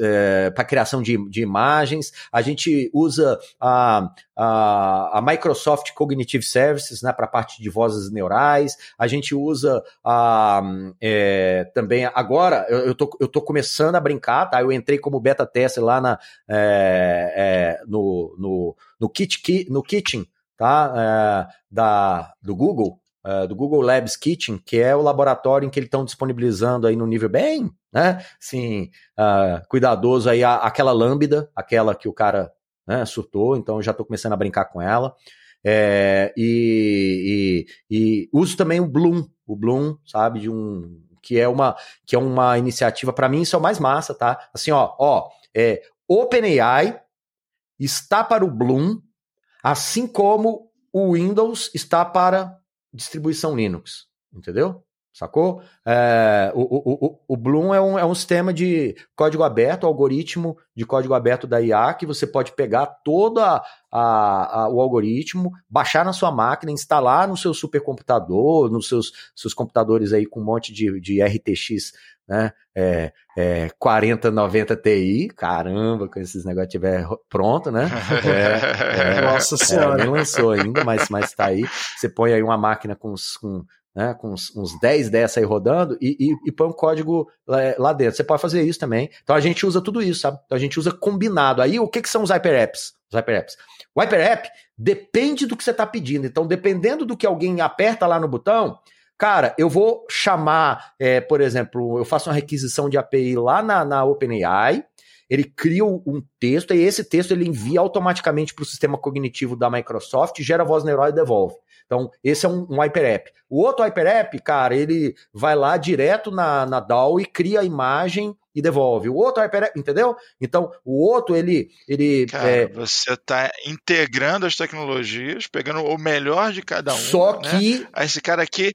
E: é, para criação de, de imagens. A gente usa a, a, a Microsoft Cognitive Services né, para parte de vozes neurais. A gente usa a, é, também agora eu, eu, tô, eu tô começando a brincar tá? Eu entrei como beta tester lá na é, no, no, no, kit, no Kitchen tá? Da do Google Uh, do Google Labs Kitchen, que é o laboratório em que eles estão disponibilizando aí no nível bem, né, assim, uh, cuidadoso aí, a, aquela lambda, aquela que o cara né, surtou, então já estou começando a brincar com ela. É, e, e, e, uso também o Bloom, o Bloom, sabe, de um que é uma que é uma iniciativa para mim isso é o mais massa, tá? Assim, ó, ó, é, OpenAI está para o Bloom, assim como o Windows está para distribuição Linux, entendeu? Sacou? É, o, o, o, o, Bloom é um, é um sistema de código aberto, algoritmo de código aberto da IA, que você pode pegar todo a, a, o algoritmo, baixar na sua máquina, instalar no seu supercomputador, nos seus, seus computadores aí com um monte de, de RTX né? É, é 4090 Ti, caramba, quando esses negócios estiver pronto, né? <laughs> É,
D: é, Nossa senhora.
E: É, nem lançou ainda, mas, mas tá aí. Você põe aí uma máquina com, com, né, com uns, uns 10 dessa aí rodando e, e, e põe um código lá, lá, dentro. Você pode fazer isso também. Então a gente usa tudo isso, sabe? Então a gente usa combinado. Aí o que, que são os hyper apps? Os hyper apps. O hyper app depende do que você está pedindo. Então, dependendo do que alguém aperta lá no botão, Cara, eu vou chamar, é, por exemplo, eu faço uma requisição de API lá na, na OpenAI, ele cria um texto e esse texto ele envia automaticamente para o sistema cognitivo da Microsoft, gera voz neural e devolve. Então, esse é um, um hyper app. O outro hyper app, cara, ele vai lá direto na, na DAO e cria a imagem e devolve. O outro hyper app, entendeu? Então, o outro, ele. ele
B: cara,
E: é...
B: você está integrando as tecnologias, pegando o melhor de cada um.
E: Só
B: né?
E: que.
B: Esse cara aqui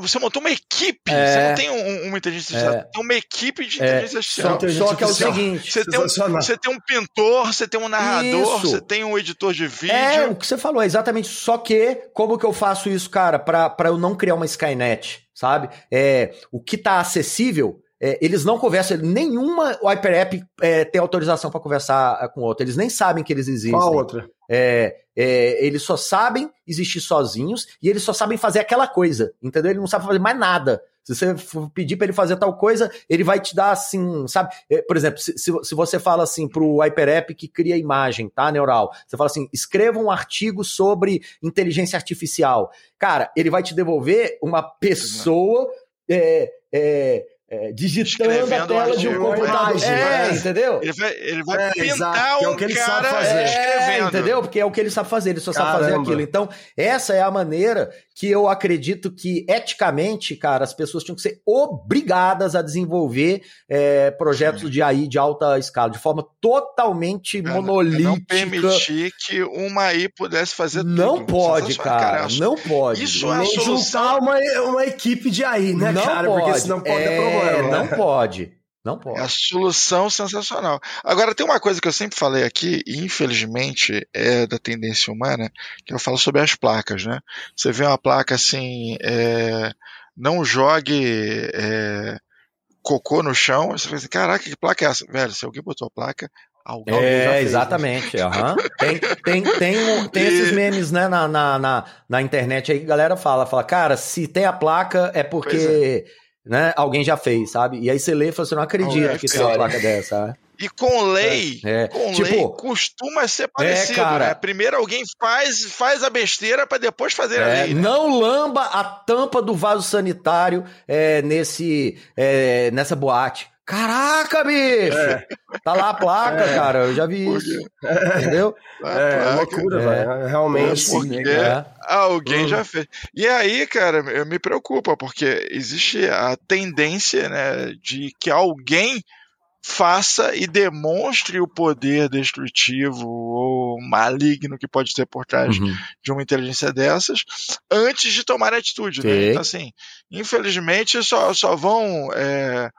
B: Você montou uma equipe.
E: É.
B: Você não tem um- uma inteligência artificial.
E: É.
B: Tem uma equipe de
E: É,
B: inteligência
E: só,
B: artificial.
E: só que é o seguinte.
B: Você tem, um, você tem um pintor, você tem um narrador,
E: Isso.
B: você tem um editor de vídeo.
E: É, o que você falou, é exatamente. Só que, como que eu faço isso, cara, pra, pra eu não criar uma Skynet, sabe? É, o que tá acessível, é, eles não conversam, nenhuma HyperApp é, tem autorização pra conversar é, com outro. Eles nem sabem que eles existem.
D: Qual outra?
E: É, é, eles só sabem existir sozinhos e eles só sabem fazer aquela coisa, entendeu? Ele não sabe fazer mais nada. Se você pedir pra ele fazer tal coisa, ele vai te dar assim, sabe? É, por exemplo, se, se, se você fala assim pro HyperApp que cria imagem, tá, neural, você fala assim, escreva um artigo sobre inteligência artificial. Cara, ele vai te devolver uma pessoa é, é, é, digitando a
B: um
E: tela de um computador. É, entendeu?
B: Ele vai, ele vai
D: É,
B: pintar
D: exato, que é
B: um
D: o que ele
B: cara
D: sabe fazer.
E: É,
B: escrevendo.
E: entendeu? Porque é o que ele sabe fazer, ele só sabe fazer
D: Caramba.
E: aquilo. Então, essa é a maneira que eu acredito que, eticamente, cara, as pessoas tinham que ser obrigadas a desenvolver é, projetos de AI de alta escala, de forma totalmente
B: Cara,
E: monolítica.
B: Não permitir que uma AI pudesse fazer
E: Não
B: tudo.
E: pode, cara,
B: acho-
E: não pode.
B: Isso é a
D: Nem
B: solução.
D: juntar uma, uma equipe de aí, né,
E: não
D: cara?
E: pode.
D: Porque senão pode
E: é,
D: ter problema.
E: Não
D: né?
E: pode. Não
B: É a
E: pode.
B: solução sensacional. Agora, tem uma coisa que eu sempre falei aqui, e infelizmente é da tendência humana, que eu falo sobre as placas, né? Você vê uma placa assim, é, não jogue é, cocô no chão, você fala assim, caraca, que placa é essa? Velho, se alguém botou a placa, alguém já
E: É,
B: fez, né?
E: exatamente. aham. Tem, tem, tem, tem esses memes, né, na, na, na, na internet aí que a galera fala, fala, cara, se tem a placa é porque né, alguém já fez, sabe? E aí você lê e fala, você não acredita que tem uma placa dessa. né?
B: E com lei,
E: É,
B: com
E: tipo,
B: lei, costuma ser parecido,
E: cara.
B: né? Primeiro alguém faz, faz a besteira para depois fazer a
E: É,
B: lei. né?
E: não lamba a tampa do vaso sanitário é, nesse, é, nessa boate. Caraca, bicho! Tá lá a placa, cara. Eu já vi isso. Entendeu?
D: É,
B: placa.
D: loucura,
E: É.
D: velho. Realmente.
B: Porque
E: É.
B: alguém
D: Uhum.
B: já fez. E aí, cara, eu me preocupa, porque existe a tendência, né, de que alguém faça e demonstre o poder destrutivo ou maligno que pode ter por trás
E: Uhum.
B: de uma inteligência dessas antes de tomar atitude. Né? Então, assim, infelizmente só, só vão é,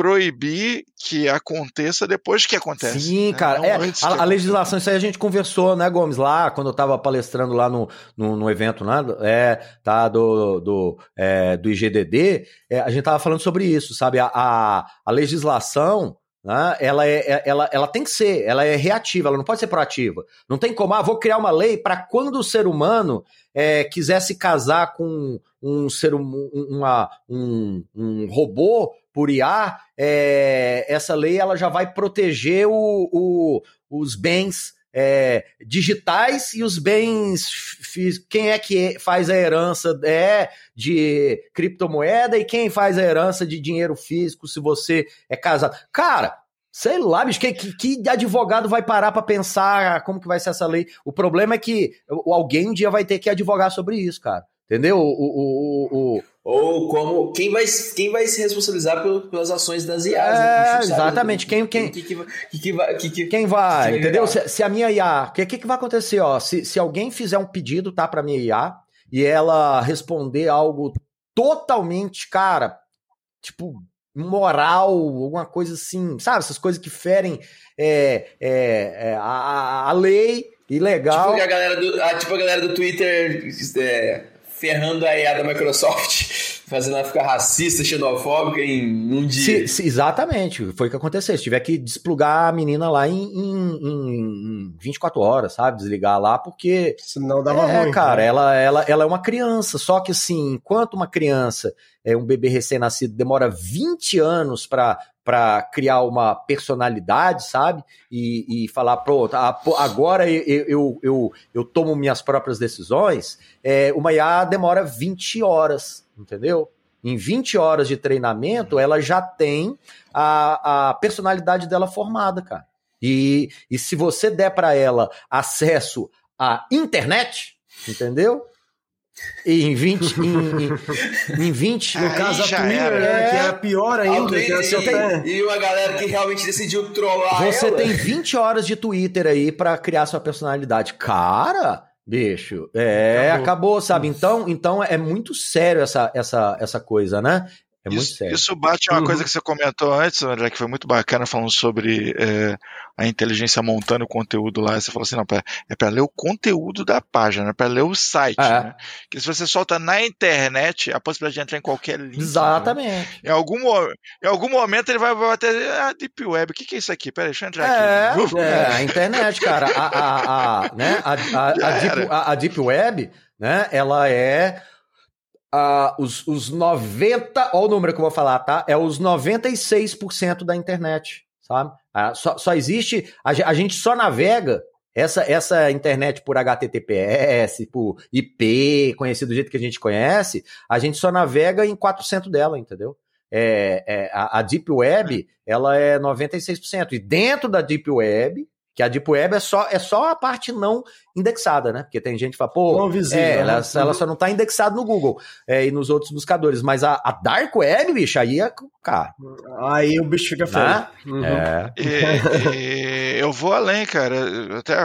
B: proibir que aconteça depois que acontece.
E: Sim,
B: né?
E: cara. É,
B: que
E: a, a legislação, isso aí a gente conversou, né, Gomes, lá quando eu tava palestrando lá no, no, no evento, né? É, tá, do, do, é, do IGDD, é, a gente tava falando sobre isso, sabe? A, a, a legislação. Né, ela, é, é- ela, ela tem que ser, ela é reativa, ela não pode ser proativa. Não tem como, ah, vou criar uma lei para quando o ser humano é, quiser se casar com um ser hum- uma, um, um robô por IA, é, essa lei ela já vai proteger o, o- os bens é, digitais e os bens fí- quem é que faz a herança é de criptomoeda e quem faz a herança de dinheiro físico se você é casado. Cara, sei lá, bicho, que, que, advogado vai parar pra pensar como que vai ser essa lei? O problema é que alguém um dia vai ter que advogar sobre isso, cara. Entendeu? O, o, o,
C: Ou como. Quem vai, quem vai se responsabilizar pelo- pelas ações das IAs?
E: É,
C: né? A não sabe
E: exatamente. Quem- quem-
C: Que, que, vai- que, que vai- que, que-
E: Quem vai, entendeu?
C: legal.
E: Se, se a minha IA, o que, que, que vai acontecer, ó? Se, se alguém fizer um pedido, tá, pra minha IA, e ela responder algo totalmente, cara, tipo, moral, alguma coisa assim, sabe? Essas coisas que ferem é, é, é, a, a- a lei ilegal.
C: Tipo, que a galera do, ah, tipo a galera do Twitter é, ferrando a IA da Microsoft, <laughs> fazendo ela ficar racista, xenofóbica em um dia.
E: Se- se- exatamente, foi o que aconteceu. Se tiver que desplugar a menina lá em, em, em- em 24 horas, sabe? Desligar lá, porque
D: Senão dava
E: é,
D: ruim.
E: cara,
D: né?
E: ela, ela, ela é uma criança. Só que assim, enquanto uma criança, é um bebê recém-nascido, demora 20 anos pra para criar uma personalidade, sabe? E, e falar, pronto, pô, agora eu, eu, eu, eu tomo minhas próprias decisões, é, uma IA demora 20 horas, entendeu? Em 20 horas de treinamento, ela já tem a, a personalidade dela formada, cara. E, e se você der para ela acesso à internet, entendeu? E em 20. Em, em, em 20.
D: No
B: Aí
D: caso, a Twitter,
B: era.
D: né,
E: É.
D: que é pior ainda.
C: Alguém-
D: que você
C: e,
D: tem-
C: e uma galera que realmente decidiu trollar
E: Você
C: ela.
E: tem 20 horas de Twitter aí pra criar sua personalidade. Cara, bicho. É, acabou,
B: Acabou.
E: sabe? Então, então é muito sério essa, essa, essa coisa, né? É muito
B: isso,
E: sério.
B: isso bate uma
D: Uhum.
B: coisa que você comentou antes, André, que foi muito bacana, falando sobre é, a inteligência montando o conteúdo lá. Você falou assim: não, pra- é para ler o conteúdo da página, não é para ler o site.
E: É.
B: Né? Que se você solta na internet, a possibilidade de entrar em qualquer link. né?
E: Exatamente.
B: Em algum, em algum momento ele vai bater. Ah, Deep Web, o que, que é isso aqui? Peraí, deixa eu entrar
E: É,
B: aqui.
E: é, a internet, cara, a, a, a, né, a, a, <laughs>
B: Já
E: a, deep, a- a Deep Web, né, ela é ah, os, os 90, olha o número que eu vou falar, tá? É os 96% da internet, sabe? Ah, só, só existe, a, a gente só navega essa, essa internet por HTTPS, por IP, conhecido do jeito que a gente conhece, a gente só navega em 4% dela, entendeu? É, é, a, a Deep Web, ela é 96%. E dentro da Deep Web, que a Deep Web é só, é só a parte não indexada, né? Porque tem gente que fala, pô,
D: Não visível,
E: é,
D: né?
E: ela, ela só não tá indexada no Google é, e nos outros buscadores. Mas a, a Dark Web, bicho, aí é, cara,
D: Aí o bicho fica feio.
E: né?
D: Uhum.
E: É.
B: E- e eu vou além, cara. Eu Até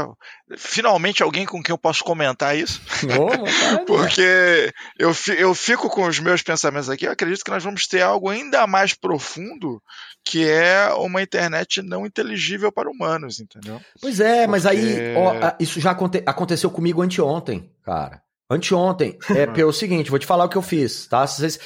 B: finalmente alguém com quem eu posso comentar isso.
E: Ô, vontade, <laughs>
B: Porque eu, eu fico com os meus pensamentos aqui. Eu acredito que nós vamos ter algo ainda mais profundo, que é uma internet não inteligível para humanos, entendeu?
E: Pois é, mas aí,
B: Porque-
E: ó, isso já aconte- aconteceu comigo anteontem, cara. Anteontem. É <laughs> pelo seguinte, vou te falar o que eu fiz, tá? Vocês,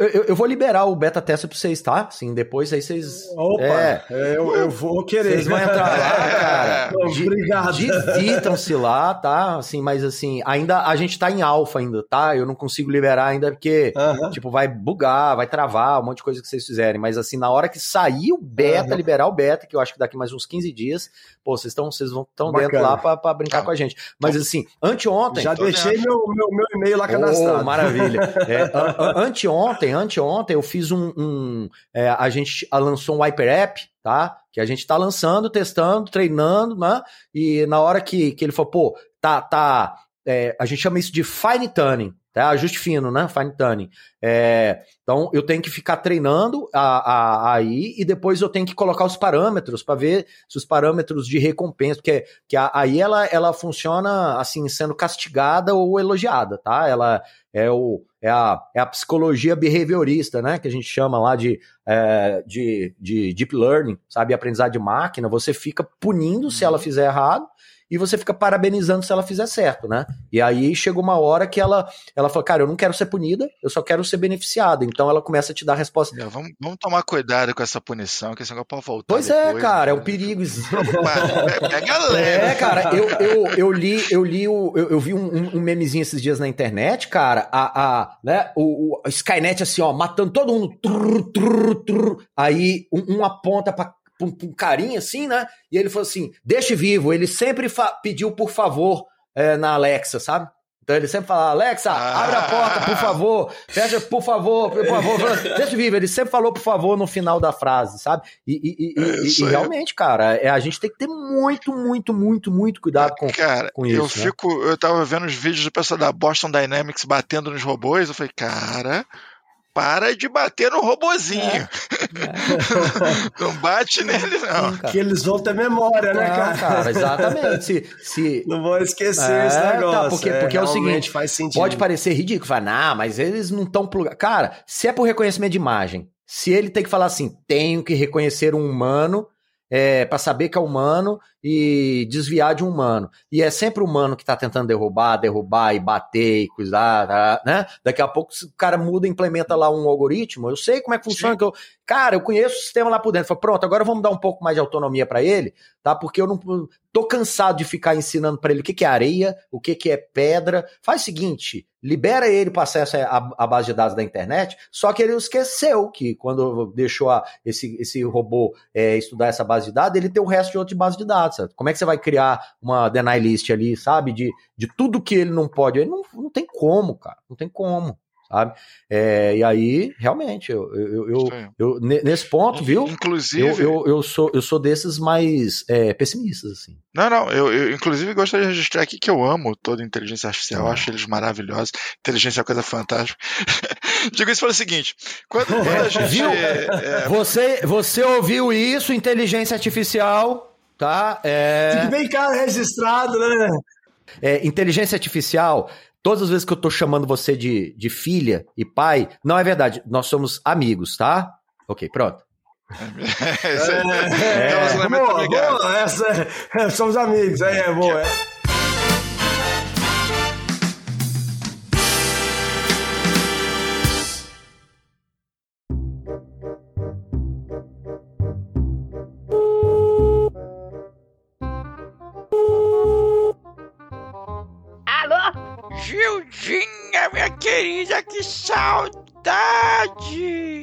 E: eu, eu vou liberar o beta teste pra vocês, tá? Sim, depois aí vocês.
D: Opa,
E: É.
D: eu, eu vou querer.
E: Vocês vão entrar lá, cara. <laughs>
D: Obrigado.
E: Divirtam-se lá, tá? Assim, mas assim, ainda a gente tá em alfa ainda, tá? Eu não consigo liberar ainda porque,
D: Aham.
E: tipo, vai bugar, vai travar, um monte de coisa que vocês fizerem. Mas assim, na hora que sair o beta,
D: Aham.
E: liberar o beta, que eu acho que daqui mais uns 15 dias, pô, vocês estão vocês vão tão dentro
D: Bacana.
E: lá pra, pra brincar com a gente. Mas assim, anteontem.
D: Já deixei meu, meu, meu e-mail lá cadastrado.
E: Oh, maravilha. É, anteontem, anteontem eu fiz um. um, é, a gente lançou um Hyper App, tá? Que a gente tá lançando, testando, treinando, né? E na hora que, que ele falou, pô, tá. tá é, a gente chama isso de fine tuning, tá? Ajuste fino, né? Fine tuning. É, então eu tenho que ficar treinando a, a- aí e depois eu tenho que colocar os parâmetros para ver se os parâmetros de recompensa, porque que a- aí ela, ela funciona assim, sendo castigada ou elogiada, tá? Ela é, o, é, a, é a psicologia behaviorista, né? Que a gente chama lá de, é, de, de deep learning, sabe? Aprendizado de máquina. Você fica punindo se ela fizer errado e você fica parabenizando se ela fizer certo, né? E aí chegou uma hora que ela, ela falou, cara, eu não quero ser punida, eu só quero ser beneficiada. Então ela começa a te dar a resposta.
B: É, Vamos, vamos tomar cuidado com essa punição, que esse negócio pode voltar.
E: Pois é,
B: depois,
E: cara, é
B: né?
E: um perigo.
B: Pega- Pega <laughs> leve.
E: É, cara, eu, eu, eu li, eu li o, eu, eu vi um, um- memezinho esses dias na internet, cara, a, a, né, o, o Skynet assim, ó, matando todo mundo, aí um, um aponta pra, pra um, pra um carinha assim, né, e ele falou assim, deixe vivo, ele sempre pediu por favor é, na Alexa, sabe? Então ele sempre fala, Alexa, abre a porta, por favor, fecha, por favor, por favor, deixa vivo. Ele sempre falou, por favor, no final da frase, sabe? E, e- e-
B: É
E: e-
B: aí.
E: realmente, cara, é, a gente tem que ter muito, muito, muito, muito cuidado com,
B: Cara,
E: com
B: eu
E: isso, né?
B: fico. Eu tava vendo os vídeos do pessoal da Boston Dynamics batendo nos robôs. Eu falei, cara, para de bater no robozinho. <laughs> não bate nele, não.
D: Que eles vão ter memória, né,
E: Não,
D: cara?
E: cara, exatamente. Se, se
D: Não vão esquecer
E: É,
D: esse
E: tá,
D: negócio.
E: porque- porque é o seguinte,
D: faz sentido.
E: pode parecer ridículo, falar, nah, mas eles não estão plugados. Cara, se é por reconhecimento de imagem, se ele tem que falar assim, tenho que reconhecer um humano é, para saber que é humano e desviar de um humano. E é sempre o humano que tá tentando derrubar, derrubar e bater e coisar, tá, né? Daqui a pouco o cara muda, implementa lá um algoritmo, eu sei como é que funciona, que eu, cara, eu conheço o sistema lá por dentro. Fala, pronto, agora vamos dar um pouco mais de autonomia para ele, tá? Porque eu não tô cansado de ficar ensinando para ele o que, que é areia, o que, que é pedra. Faz o seguinte, libera ele para acesso à, base de dados da internet, só que ele esqueceu que quando deixou a- esse, esse robô é, estudar essa base de dados, ele tem o resto de outras bases de dados. sabe? Como é que você vai criar uma deny list ali, sabe? De, de tudo que ele não pode. Ele não, não tem como, cara. Não tem como, sabe? É, e aí, realmente, eu, eu, eu, eu- ne- nesse ponto, viu?
B: Inclusive,
E: Eu, eu, eu, sou, eu sou desses mais é, pessimistas, assim.
B: Não, não, eu, eu inclusive gostaria de registrar aqui que eu amo toda a inteligência artificial, eu
E: Ah.
B: acho eles maravilhosos. Inteligência é uma coisa fantástica. <laughs> Digo isso pelo seguinte: quando, quando a gente.
E: Viu?
B: é,
E: Você, você ouviu isso, inteligência artificial, tá? É...
D: Fique bem cá registrado, né?
E: É, inteligência artificial, todas as vezes que eu tô chamando você de, de filha e pai, não é verdade. Nós somos amigos, tá? Ok, pronto.
B: É-
D: É,
B: é um relacionamento
D: boa, boa, essa, é, somos amigos, é, é boa. é.
G: Saudade!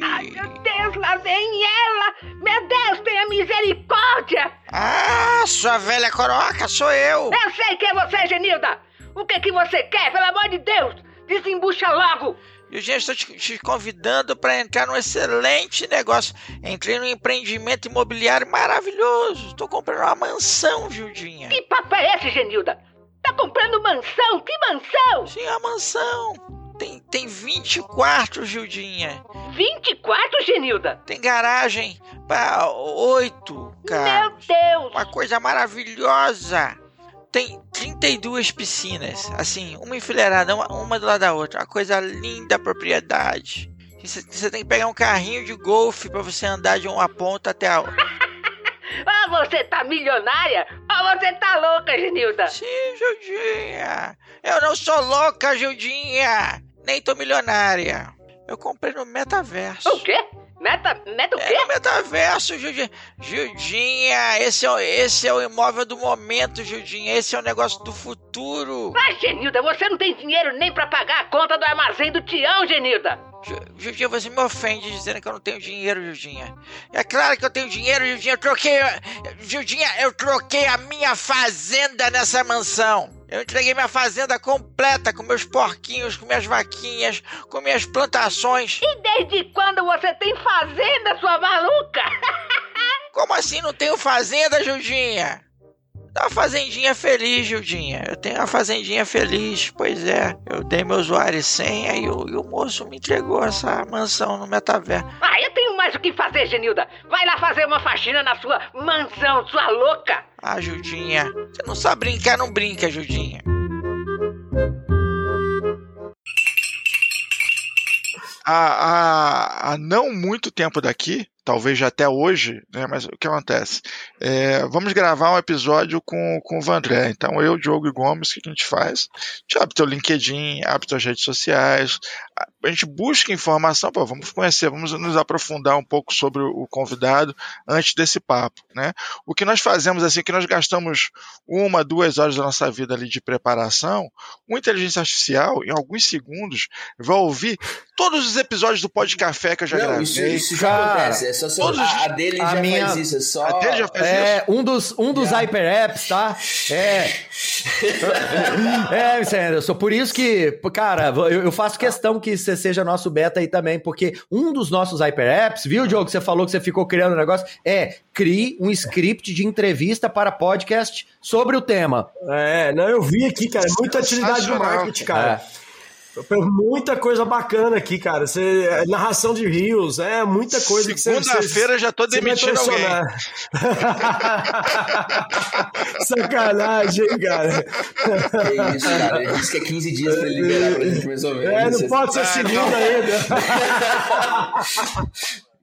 F: Ai, meu Deus, lá vem ela! Meu Deus, tenha misericórdia!
G: Ah, sua velha coroca, sou eu!
F: Eu sei quem é você, Genilda! O que que você quer, pelo amor de Deus? Desembucha logo!
G: Gildinha, estou te, te convidando para entrar num excelente negócio. Entrei num empreendimento imobiliário maravilhoso. Estou comprando uma mansão, Gildinha.
F: Que papo é esse, Genilda? Tá comprando mansão? Que mansão?
G: Sim, a mansão. Tem, tem 20 quartos, Gildinha.
F: 20 quartos, Genilda?
G: Tem garagem para oito carros.
F: Meu Deus!
G: Uma coisa maravilhosa. Tem 32 piscinas, assim, uma enfileirada, uma, uma do lado da outra. Uma coisa linda a propriedade. Você você tem que pegar um carrinho de golfe para você andar de uma ponta até a outra.
F: Ou <laughs> você tá milionária, ou você tá louca, Genilda!
G: Sim, Gildinha. Eu não sou louca, Gildinha. Nem tô milionária. Eu comprei no metaverso.
F: O quê? Meta, meta o
G: É
F: quê?
G: no metaverso, Gildinha. Gildinha, esse é, o- esse é o imóvel do momento, Gildinha. Esse é o negócio do futuro.
F: Mas, Genilda, você não tem dinheiro nem pra pagar a conta do armazém do Tião, Genilda!
G: Ju- Gildinha, você me ofende dizendo que eu não tenho dinheiro, Gildinha. É claro que eu tenho dinheiro, Gildinha. Eu troquei. Gildinha, eu troquei a minha fazenda nessa mansão. Eu entreguei minha fazenda completa com meus porquinhos, com minhas vaquinhas, com minhas plantações.
F: E desde quando você tem fazenda, sua maluca? <laughs>
G: Como assim não tenho fazenda, Gildinha? Uma fazendinha feliz, Gildinha. Eu tenho uma fazendinha feliz. Pois é, eu dei meu usuário e senha e o, e o moço me entregou essa mansão no metaverso.
F: Ah, eu tenho mais o que fazer, Genilda. Vai lá fazer uma faxina na sua mansão, sua louca.
G: Ah, Judinha, você não sabe brincar, não brinca, Judinha.
B: há, há, há não muito tempo daqui, talvez já até hoje, né, mas o que acontece? É, vamos gravar um episódio com, com o Vandré. Então, eu, Diogo e Gomes, o que a gente faz? A gente abre teu LinkedIn, abre tuas redes sociais, a gente busca informação, pô, vamos conhecer, vamos nos aprofundar um pouco sobre o convidado antes desse papo. Né? O que nós fazemos assim, que nós gastamos uma, duas horas da nossa vida ali de preparação, uma inteligência artificial, em alguns segundos, vai ouvir todos os episódios do Pó de Café que eu já
C: Não,
B: gravei.
C: isso, isso já
E: Cara,
C: acontece. É só, só
B: todos-
C: a, a dele
E: a
C: já
E: minha-
C: faz isso. É só.
B: A dele já faz
E: É, um dos, um dos hyper apps, tá? É. <laughs> é, Sanderson, por isso que, cara, eu, eu faço questão que você seja nosso beta aí também, porque um dos nossos hyper apps, viu, Diogo, que você falou que você ficou criando um negócio, é crie um script de entrevista para podcast sobre o tema.
D: É, não, eu vi aqui, cara. Muita atividade do marketing, cara. Muita coisa bacana aqui, cara. Você, é, narração de rios, é muita coisa que você.
B: Segunda-feira já tô demitindo alguém. <laughs>
D: Sacanagem, cara.
C: É isso, cara. Ele disse que é 15 dias pra ele liberar pra gente resolver.
D: É, não
C: Você-
D: pode ser
B: Ah,
D: segunda ainda.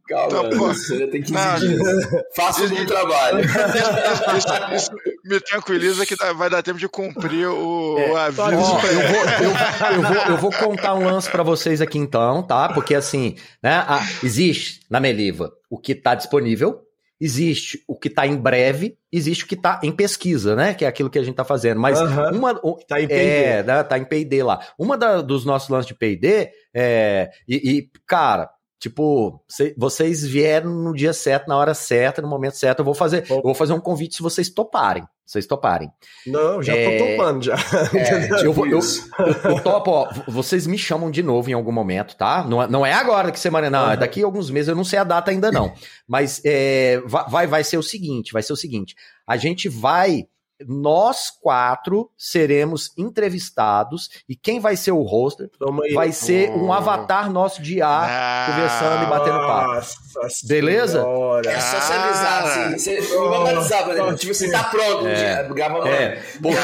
C: Calma,
B: bom.
C: você já tem 15
B: Não,
C: dias. Faça um bom trabalho.
B: Isso, isso me tranquiliza que vai dar tempo de cumprir o, o aviso.
D: Ó,
E: eu, vou, eu, eu vou, eu vou contar um lance pra vocês aqui então, tá? Porque assim, né? a- existe na Meliva o que tá disponível, existe o que tá em breve, existe o que tá em pesquisa, né? Que é aquilo que a gente tá fazendo. Mas
D: Aham.
E: uma. o-
D: Tá em
E: é,
D: P&D.
E: né, tá em P&D lá. Uma da- dos nossos lances de P&D é... E, e, cara... Tipo, cê- vocês vieram no dia certo, na hora certa, no momento certo. Eu vou fazer, eu vou fazer um convite se vocês toparem. Se vocês toparem.
D: Não, já tô
E: É.
D: topando já.
C: É, <laughs>
E: Eu, vou, eu, eu, topo, ó, vocês me chamam de novo em algum momento, tá? Não, é- não é agora que semana, não, é
D: Uhum.
E: daqui a alguns meses, eu não sei a data ainda não. Mas é, va- vai, vai ser o seguinte, vai ser o seguinte, a gente vai nós quatro seremos entrevistados e quem vai ser o hoster vai ser um avatar nosso de ar
B: Ah,
E: conversando e batendo papo.
D: Nossa
E: Beleza?
D: senhora.
C: É só você avisar,
B: Cara.
C: assim. Você, vamos avisar, por exemplo. Tipo, você tá pronto,
E: É.
C: grava.
E: É, porque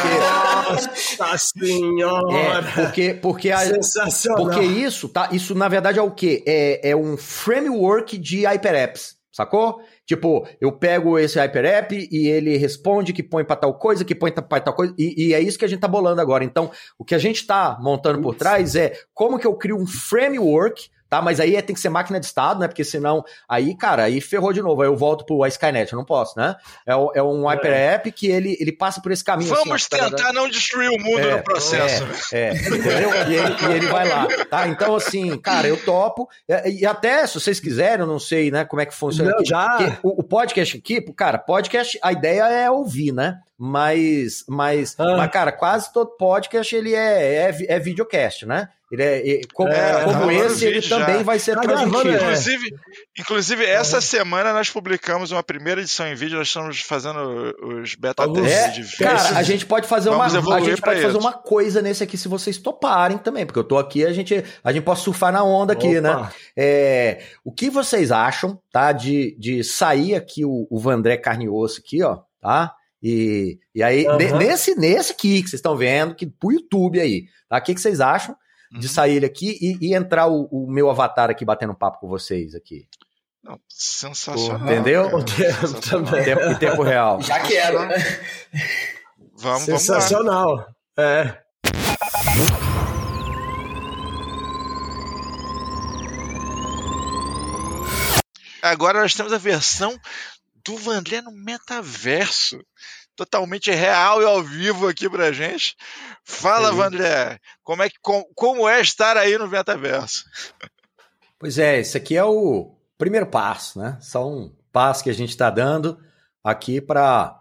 D: Nossa senhora.
E: é, porque porque a,
D: Sensacional.
E: Porque isso, tá? Isso na verdade é o quê? É, é um framework de HyperApps, sacou? Tipo, eu pego esse HyperApp e ele responde que põe pra tal coisa, que põe pra tal coisa, e, e é isso que a gente tá bolando agora. Então, o que a gente tá montando por trás é como que eu crio um framework, tá? Mas aí é- tem que ser máquina de estado, né? Porque senão, aí, cara, aí ferrou de novo. Aí eu volto pro Skynet, eu não posso, né? É, o- é um HyperApp que ele, ele passa por esse caminho. assim,
B: Vamos
E: ó,
B: tentar não destruir o mundo
E: É,
B: no processo.
E: é, é, entendeu? E ele, e ele vai lá, tá? Então, assim, cara, eu topo. E, e até, se vocês quiserem, eu não sei, né, como é que funciona
D: Não,
E: aqui.
D: já.
E: Porque o, o podcast aqui, cara, podcast, a ideia é ouvir, né? Mas, mas,
D: Ah.
E: mas cara, quase todo podcast, ele é, é, é videocast, né? Ele é, como,
B: É,
E: como
B: tá
E: esse, ele
B: já.
E: também vai ser
D: Tá
E: transmitido.
B: Inclusive, inclusive essa semana nós publicamos uma primeira edição em vídeo, nós estamos fazendo os beta testes de vídeo.
E: cara, a gente pode fazer uma, a gente pode fazer
B: isso.
E: uma coisa nesse aqui se vocês toparem também, porque eu tô aqui, a gente, a gente pode surfar na onda aqui, né?
D: Opa.
E: É, o que vocês acham, tá, de, de sair aqui o, o Vandré Carne e Osso aqui, ó, tá? E, e aí, ne- nesse, nesse aqui que vocês estão vendo, que pro YouTube aí, tá? O que, que vocês acham de
B: Uhum.
E: sair ele aqui e, e entrar o, o meu avatar aqui batendo um papo com vocês aqui?
B: Não, sensacional.
E: Entendeu?
B: cara,
D: também. <laughs>
E: Em tempo, em tempo real.
C: Já quero.
B: Vamos, vamos lá.
D: Sensacional. É.
B: Agora nós temos a versão do Vandré no metaverso. Totalmente real e ao vivo aqui pra gente. Fala,
E: Sim.
B: Vandré, como é, que, com- como é estar aí no metaverso?
E: Pois é, esse aqui é o primeiro passo, né? São passos que a gente está dando aqui para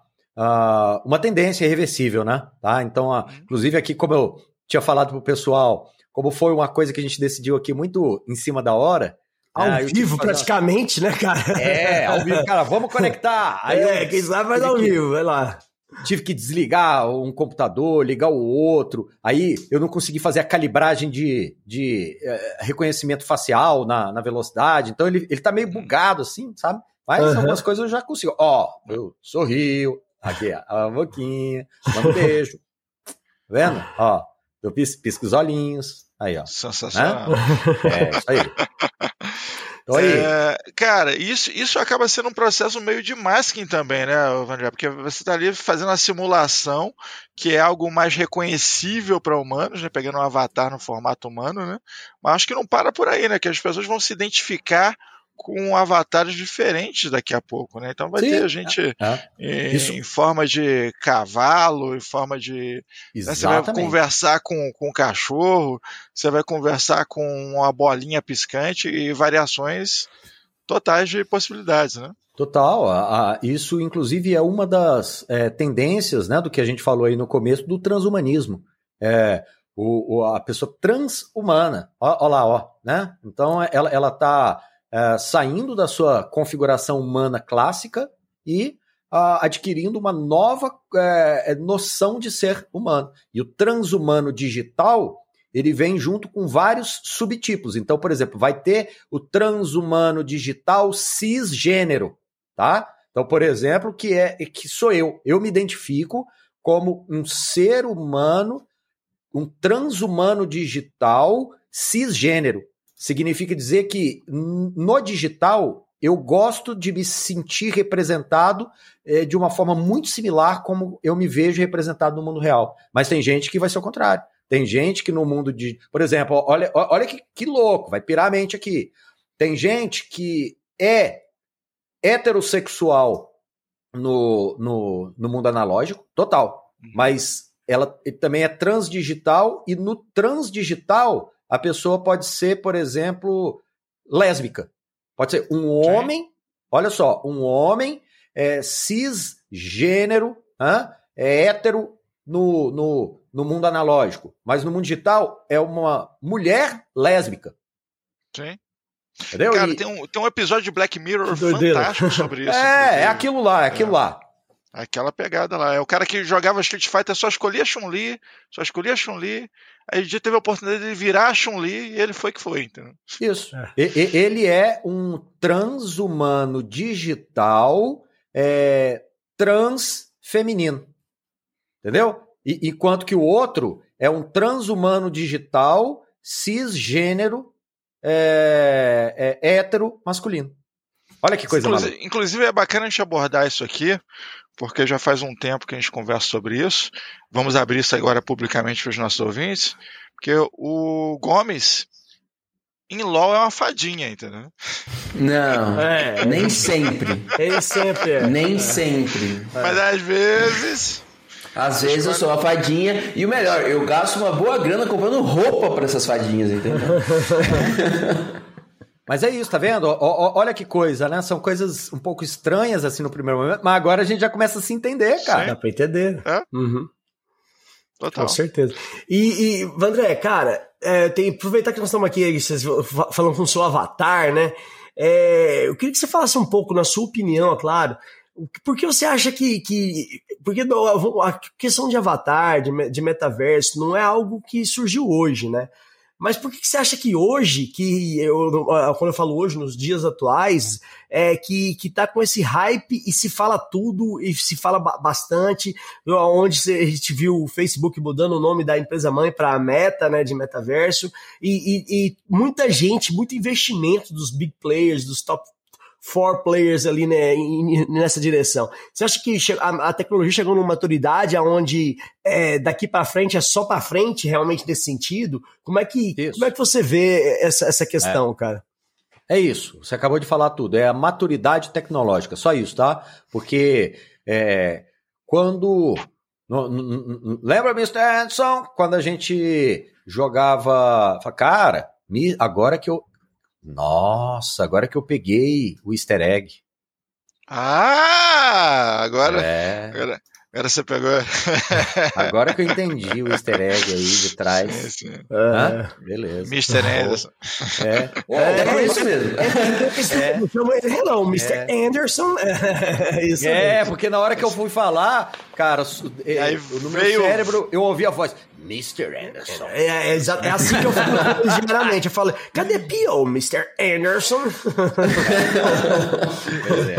E: uma tendência irreversível, né? Tá? Então, ah, inclusive aqui, como eu tinha falado pro pessoal, como foi uma coisa que a gente decidiu aqui muito em cima da hora.
D: Ao
E: né,
D: vivo,
E: uma-
D: praticamente, né, cara?
E: É, ao vivo, cara, vamos conectar. <laughs> Aí
D: é,
E: eu
D: quem sabe faz ao
E: que-
D: vivo, vai lá.
E: tive que desligar um computador, ligar o outro. Aí eu não consegui fazer a calibragem de, de eh, reconhecimento facial na, na velocidade. Então ele, ele tá meio bugado, assim, sabe? Mas
D: Aham.
E: algumas coisas eu já consigo. Ó, eu sorrio, aqui a boquinha, um beijo. Tá vendo? Ó, eu pis, pisco os olhinhos. Aí, ó.
B: Sensacional.
E: É, isso <laughs> aí.
B: É, cara, isso, isso acaba sendo um processo meio de masking também, né, Vandré? Porque você está ali fazendo a simulação, que é algo mais reconhecível para humanos, né? Pegando um avatar no formato humano, né? Mas acho que não para por aí, né? Que as pessoas vão se identificar com avatares diferentes daqui a pouco, né? Então vai
E: Sim.
B: ter gente
E: É,
B: em,
E: Isso.
B: em forma de cavalo, em forma de né, Você vai conversar com, com o cachorro, você vai conversar com uma bolinha piscante e variações totais de possibilidades, né?
E: Total, a- a- isso inclusive é uma das é, tendências né, do que a gente falou aí no começo do transhumanismo. É, o, o- a pessoa transhumana, ó, ó lá, ó, né? Então ela, ela tá é, saindo da sua configuração humana clássica e ah, adquirindo uma nova é, noção de ser humano. E o transhumano digital ele vem junto com vários subtipos. Então, por exemplo, vai ter o transhumano digital cisgênero, tá? Então, por exemplo, que é que sou eu. Eu me identifico como um ser humano, um transhumano digital cisgênero. Significa dizer que no digital eu gosto de me sentir representado eh, de uma forma muito similar como eu me vejo representado no mundo real. Mas tem gente que vai ser o contrário. Tem gente que no mundo de. Por exemplo, olha, olha que, que louco, vai pirar a mente aqui. Tem gente que é heterossexual no, no, no mundo analógico, total. Mas ela também é transdigital, e no transdigital a pessoa pode ser, por exemplo, lésbica. Pode ser um homem, olha só, um homem é, cisgênero, hã? é hétero no, no, no mundo analógico, mas no mundo digital é uma mulher lésbica.
B: Sim.
E: Entendeu?
B: Cara,
E: E-
B: tem um, tem um episódio de Black Mirror fantástico sobre <laughs> isso.
E: é, é aquilo lá, é aquilo lá.
B: Aquela pegada lá. É o cara que jogava Street Fighter só escolhia Chun-Li, só escolhia Chun-Li. Aí o dia teve a oportunidade de virar a Chun-Li e ele foi que foi, entendeu?
E: Isso. E- ele é um transhumano digital é, transfeminino. Entendeu? E, enquanto que o outro é um transhumano digital cisgênero é, é, hétero masculino. Olha que coisa
B: inclusive,
E: maluca.
B: inclusive é bacana a gente abordar isso aqui, porque já faz um tempo que a gente conversa sobre isso. Vamos abrir isso agora publicamente para os nossos ouvintes, porque o Gomes em LoL é uma fadinha, entendeu?
C: Não,
D: É.
C: nem sempre.
D: Ele sempre é.
C: Nem sempre.
B: Mas às vezes.
C: Às vezes eu sou uma fadinha e o melhor, eu gasto uma boa grana comprando roupa pra essas fadinhas, entendeu? <laughs>
E: Mas é isso, tá vendo? Ó, ó, olha que coisa, né? São coisas um pouco estranhas assim no primeiro momento, mas agora a gente já começa a se entender, cara.
D: Dá pra entender.
B: É?
D: Uhum.
B: Total.
D: Com certeza. E, e Vandré, cara, é, tem, aproveitar que nós estamos aqui vocês fa- falando com o seu avatar, né? É, eu queria que você falasse um pouco, na sua opinião, é claro, o por que você acha que. que porque a questão de avatar, de, de metaverso, não é algo que surgiu hoje, né? Mas por que você acha que hoje, que eu, quando eu falo hoje, nos dias atuais, é que, que tá com esse hype e se fala tudo e se fala ba- bastante, onde a gente viu o Facebook mudando o nome da empresa mãe para Meta, né, de metaverso, e, e- e muita gente, muito investimento dos big players, dos top four players ali né, nessa direção. Você acha que a, a tecnologia chegou numa maturidade onde é, daqui para frente é só para frente, realmente nesse sentido? Como é que,
E: Isso.
D: como é que você vê essa, essa questão, cara?
E: É isso, você acabou de falar tudo. É a maturidade tecnológica, só isso, tá? Porque é, quando. no- no- lembra, Mr. Anderson? Quando a gente jogava. Cara, agora que eu. Nossa, agora que eu peguei o easter egg.
B: Ah! Agora,
E: É,
B: agora, agora você pegou. <laughs>
E: agora que eu entendi o easter egg aí de trás.
B: Sim, sim.
E: Hã? Beleza.
B: Mr. Anderson.
E: É,
C: É, é isso mesmo.
D: É. Hello, Mr. Anderson. <laughs> É, isso
E: É,
D: mesmo.
E: porque na hora que eu fui falar, cara, é,
B: aí
E: no meu
B: veio-
E: cérebro eu ouvi a voz, Mr. Anderson.
D: É, é, exa- é assim que eu falo <laughs> <laughs> geralmente. Eu falo, cadê Pio, Mr. Anderson? <laughs>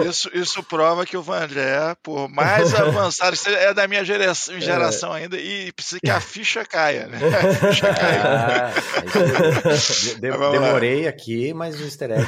B: Isso, isso prova que o Vandré, por mais avançado, é da minha gera- geração ainda, e precisa que a ficha caia, né? A ficha caia.
E: Ah, de- de-
B: Vamos lá.
E: demorei aqui, mas o easter egg.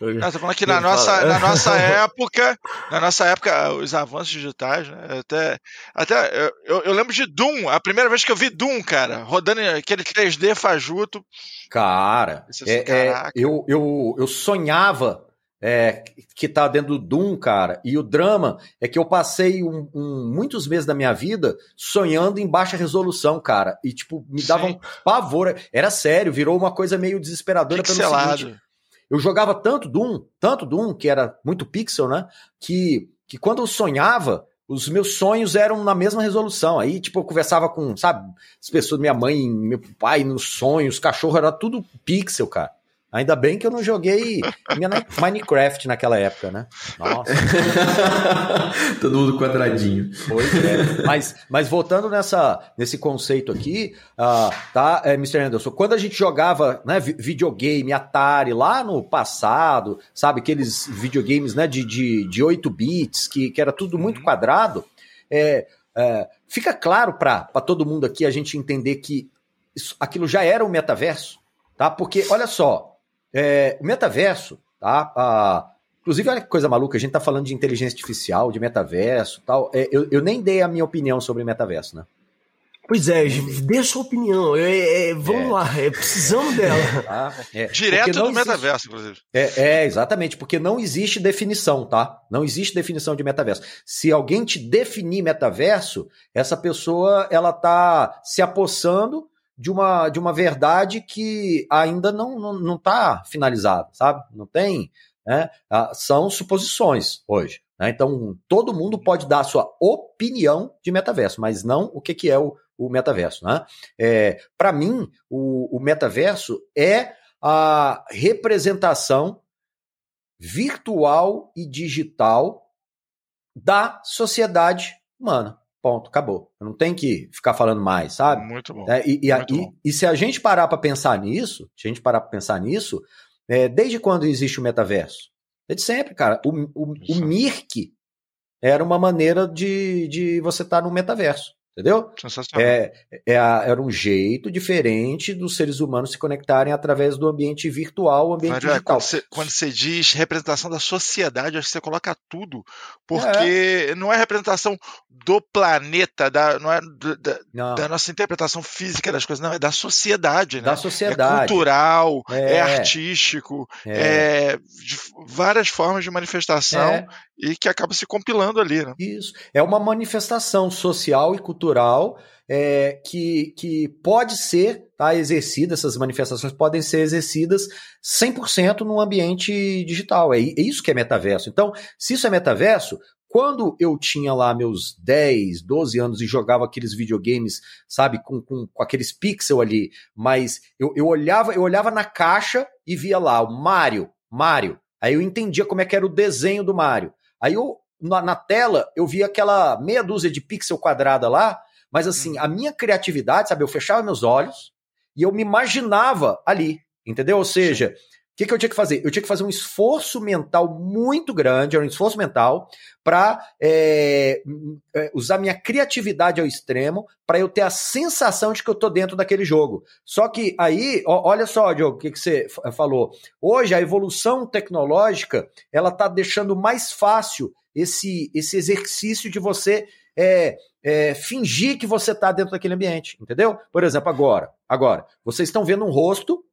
B: Não, tô falando que na nossa, na <laughs> nossa época, na nossa época, os avanços digitais, né? Até, até eu, eu lembro de Doom, a primeira vez que eu vi Doom, cara, rodando aquele 3D fajuto.
E: Cara,
B: Isso assim,
E: é- é, eu, eu, eu sonhava é, que tá dentro do Doom, cara, e o drama é que eu passei um- um- muitos meses da minha vida sonhando em baixa resolução, cara, e tipo, me dava
B: Sim.
E: um pavor. Era sério, virou uma coisa meio desesperadora pelo seguinte,
B: Pixelado.
E: Eu jogava tanto Doom, tanto Doom, que era muito pixel, né? Que, que quando eu sonhava, os meus sonhos eram na mesma resolução. Aí, tipo, eu conversava com, sabe, as pessoas, minha mãe, meu pai, nos sonhos, cachorro, era tudo pixel, cara. Ainda bem que eu não joguei minha- Minecraft naquela época, né? Nossa, <laughs>
C: Todo mundo quadradinho.
E: pois é. Mas, mas voltando nessa, nesse conceito aqui, ah, tá, é, Mr. Anderson, quando a gente jogava né, vi- videogame, Atari, lá no passado, sabe, aqueles videogames né, de, de, de 8 bits, que, que era tudo muito quadrado, é, é, fica claro para todo mundo aqui a gente entender que isso- aquilo já era o metaverso, tá? Porque, olha só, é, o metaverso, tá? Ah, inclusive, olha que coisa maluca, a gente tá falando de inteligência artificial, de metaverso tal. É, eu, eu nem dei a minha opinião sobre metaverso, né?
D: Pois é, dê a sua opinião. É, é, vamos
E: É.
D: lá, é, precisamos dela. <laughs>
E: Tá? É, <laughs>
B: Direto do
E: existe-
B: metaverso, inclusive.
E: É, é, exatamente, porque não existe definição, tá? Não existe definição de metaverso. Se alguém te definir metaverso, essa pessoa ela tá se apossando de uma, de uma verdade que ainda não, não, não tá finalizada, sabe? Não tem, né? Ah, São suposições hoje. né? Então, todo mundo pode dar a sua opinião de metaverso, mas não o que, que é o, o metaverso, né? É, Para mim, o, o metaverso é a representação virtual e digital da sociedade humana. Ponto, acabou. Não tem que ficar falando mais, sabe?
B: Muito bom.
E: É, e, e,
B: Muito
E: e-
B: bom.
E: e se a gente parar para pensar nisso, se a gente parar para pensar nisso, é, desde quando existe o metaverso? Desde sempre, cara. O, o, o. Mirk era uma maneira de, de você estar no metaverso, entendeu?
B: Sensacional.
E: É, é a- era um jeito diferente dos seres humanos se conectarem através do ambiente virtual, ambiente
B: Mas, é,
E: digital.
B: quando, você, quando você diz representação da sociedade, acho que você coloca tudo. Porque não é representação do planeta, da, não é da,
E: Não,
B: da nossa interpretação física das coisas, não, é da sociedade, né?
E: da
B: É
E: sociedade.
B: cultural, é,
E: É.
B: artístico, é. de várias formas de manifestação
E: é.
B: e que acaba se compilando ali, né?
E: Isso. É uma manifestação social e cultural é, que, que pode ser tá, exercida, essas manifestações podem ser exercidas 100% no ambiente digital. É, é isso que é metaverso. Então, se isso é metaverso, quando eu tinha lá meus 10, 12 anos e jogava aqueles videogames, sabe, com, com, com aqueles pixels ali, mas eu, eu, olhava, eu olhava na caixa e via lá o Mario, Mario. Aí eu entendia como é que era o desenho do Mario. Aí eu, na, na tela, eu via aquela meia dúzia de pixel quadrada lá, mas assim, a minha criatividade, sabe, eu fechava meus olhos e eu me imaginava ali, entendeu? Ou seja, o que, que eu tinha que fazer? Eu tinha que fazer um esforço mental muito grande, era um esforço mental, para usar minha criatividade ao extremo, para eu ter a sensação de que eu tô dentro daquele jogo. Só que aí, ó, olha só, Diogo, o que, que você falou. Hoje, a evolução tecnológica, ela tá deixando mais fácil esse, esse exercício de você é, é, fingir que você está dentro daquele ambiente, entendeu? Por exemplo, agora, agora, vocês estão vendo um rosto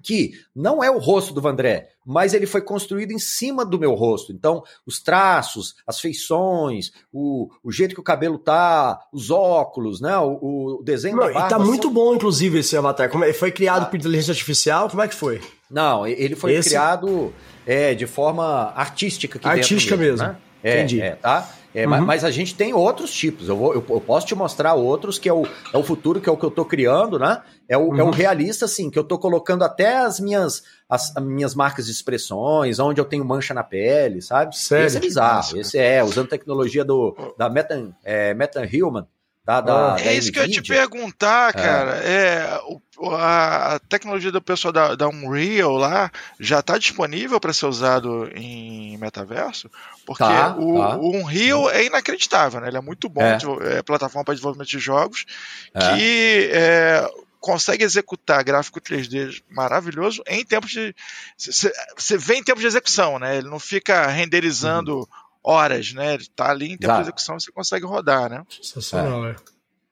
E: que não é o rosto do Vandré, mas ele foi construído em cima do meu rosto. Então, os traços, as feições, o, o jeito que o cabelo tá, os óculos, né? O, o desenho
D: Não,
E: da
D: e
E: barba.
D: tá muito bom, inclusive, esse avatar. Como é- foi criado
E: Ah.
D: por inteligência artificial? Como é que foi?
E: Não, ele foi
D: Esse-
E: criado é, de forma artística aqui
D: Artística
E: dentro
D: mesmo.
E: né? É,
D: Entendi.
E: é, tá? É,
D: Uhum.
E: ma- Mas a gente tem outros tipos. Eu, vou, eu, eu posso te mostrar outros que é o, é o futuro, que é o que eu tô criando, né? É o, é o
D: Uhum.
E: realista, assim, que eu tô colocando até as minhas, as, as minhas marcas de expressões, onde eu tenho mancha na pele, sabe?
D: Sério?
E: Esse é bizarro.
B: Nossa.
E: Esse é, usando tecnologia do, da Metan, é, Metan Human, da, da,
D: Ah.
E: da
B: É isso que eu ia te perguntar, cara. É, o- a, a tecnologia do pessoal da, da Unreal lá já está disponível para ser usado em metaverso? Porque
E: Tá,
B: o,
E: tá.
B: o Unreal é inacreditável, né? Ele é muito bom,
E: É.
B: de- é plataforma para desenvolvimento de jogos,
E: É.
B: que é, consegue executar gráfico 3D maravilhoso em tempos de. Você vê em tempos de execução, né? Ele não fica renderizando horas, né? Ele tá ali em tempo
E: Exato.
B: de execução você consegue rodar, né?
D: Sensacional, é.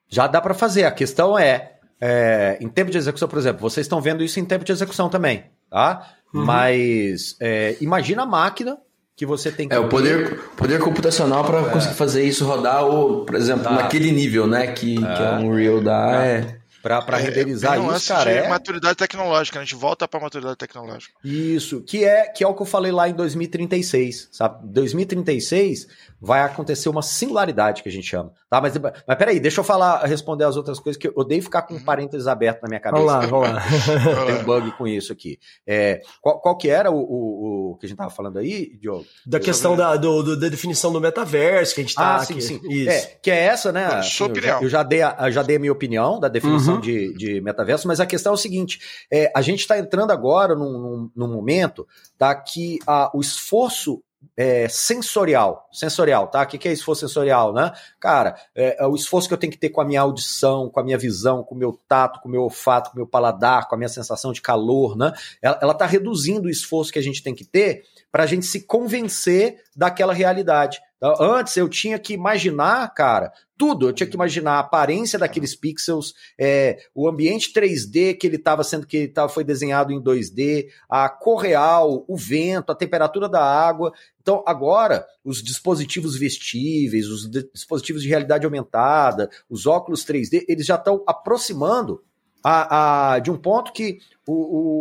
E: Já dá para fazer. A questão é, é, em tempo de execução, por exemplo, vocês estão vendo isso em tempo de execução também, tá?
D: Uhum.
E: Mas é, imagina a máquina que você tem que.
C: É, o poder, poder computacional para conseguir fazer isso rodar, ou, por exemplo,
E: Tá.
C: naquele nível, né, que, que a Unreal dá, é...
E: Para
B: É,
E: renderizar
B: um
E: isso,
B: lance
E: cara.
B: de
E: É
B: maturidade tecnológica, né? a gente volta para maturidade tecnológica.
E: isso, que é, que é o que eu falei lá em 2036, sabe? 2036 vai acontecer uma singularidade que a gente chama, tá? Mas, mas peraí, deixa eu falar, responder as outras coisas que eu odeio ficar com parênteses aberto na minha cabeça.
D: Vamos lá, <laughs> vamos lá.
E: Tem um bug com isso aqui. É, qual, qual que era o, o, o que a gente tava falando aí, Diogo?
D: Da questão da, do- do- da definição do metaverso que a gente tá
E: Ah, sim,
D: aqui.
E: sim.
D: Isso.
E: É, que é essa, né?
B: Sua
E: assim, eu,
B: opinião.
E: já, eu já dei a, eu já dei a minha opinião da definição
D: Uhum.
E: De, de metaverso, mas a questão é o seguinte: é, a gente está entrando agora num, num, num momento tá, que a, o esforço é, sensorial, sensorial, tá? O que, que é esforço sensorial, né? Cara, é, é o esforço que eu tenho que ter com a minha audição, com a minha visão, com o meu tato, com o meu olfato, com o meu paladar, com a minha sensação de calor, né? Ela, ela tá reduzindo o esforço que a gente tem que ter para a gente se convencer daquela realidade. Então, Antes eu tinha que imaginar, cara, tudo. Eu tinha que imaginar a aparência daqueles pixels, é, o ambiente 3D que ele estava sendo que ele tava, foi desenhado em 2D, a cor real, o vento, a temperatura da água. Então, agora, os dispositivos vestíveis, os di- dispositivos de realidade aumentada, os óculos 3D, eles já estão aproximando a, a- de um ponto que o,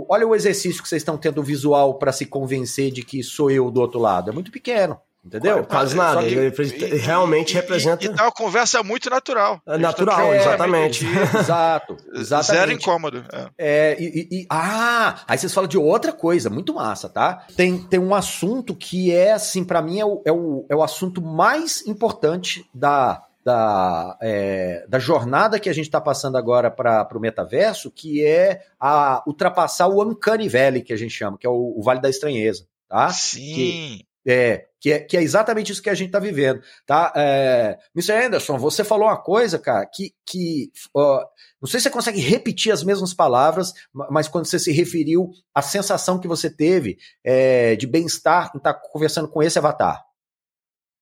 E: o- olha o exercício que vocês estão tendo visual para se convencer de que sou eu do outro lado. É muito pequeno. Entendeu?
D: Quase nada.
E: Só que-
D: Ele ele realmente
B: E-
D: representa.
B: E, e tá uma conversa muito natural.
D: É natural,
B: tão
D: exatamente. <laughs>
E: Exato, <laughs>
B: Zero
E: exatamente.
B: incômodo. é.
E: É, e, e- e- ah, aí vocês falam de outra coisa, muito massa, tá? Tem, tem um assunto que é, assim, pra mim é o, é, o, é o assunto mais importante da, da, é, da jornada que a gente tá passando agora para o metaverso, que é a ultrapassar o Uncanny Valley, que a gente chama, que é o, o Vale da Estranheza, tá?
B: Sim.
E: É que, é, que é exatamente isso que a gente está vivendo, tá? É, Mr. Anderson, você falou uma coisa, cara, que, que ó, não sei se você consegue repetir as mesmas palavras, ma- mas quando você se referiu à sensação que você teve é, de bem-estar em estar conversando com esse avatar.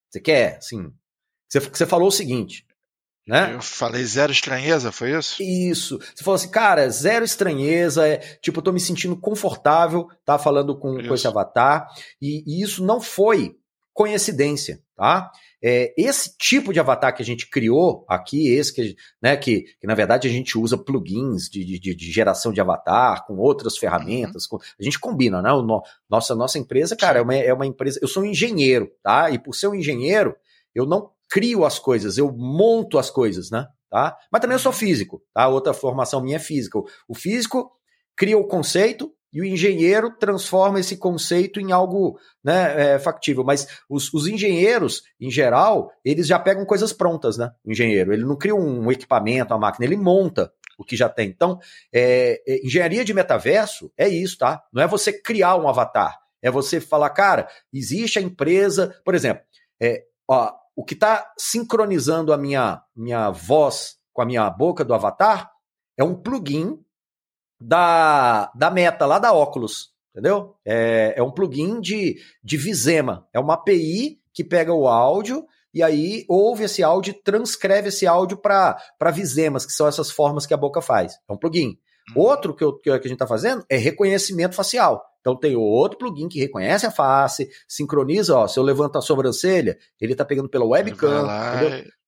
E: Você quer, assim, você, você falou o seguinte, né?
B: Eu falei zero estranheza, foi isso?
E: Isso. Você falou assim, cara, zero estranheza, é, tipo, eu tô me sentindo confortável, tá falando com, com esse avatar, e, e isso não foi coincidência, tá? É, esse tipo de avatar que a gente criou aqui, esse que, né, que, que na verdade a gente usa plugins de, de, de geração de avatar com outras ferramentas, com- a gente combina, né? O no- nossa, nossa empresa, cara, é uma, é uma empresa. Eu sou um engenheiro, tá? E por ser um engenheiro, eu não crio as coisas, eu monto as coisas, né? Tá? Mas também eu sou físico, tá? Outra formação minha é física. O- O físico cria o conceito e o engenheiro transforma esse conceito em algo né, é, factível. Mas os, os engenheiros, em geral, eles já pegam coisas prontas, né? O engenheiro, ele não cria um equipamento, uma máquina, ele monta o que já tem. Então, é, é, engenharia de metaverso é isso, tá? Não é você criar um avatar, é você falar, cara, existe a empresa, por exemplo, é, ó, o que está sincronizando a minha, minha voz com a minha boca do avatar é um plugin da, da Meta, lá da Oculus, entendeu? É, é um plugin de, de Visema, é uma API que pega o áudio e aí ouve esse áudio transcreve esse áudio para Visemas, que são essas formas que a boca faz. É um plugin. Outro que, eu- que a gente está fazendo é reconhecimento facial. Então tem outro plugin que reconhece a face, sincroniza, ó, se eu levanto a sobrancelha, ele está pegando pela webcam,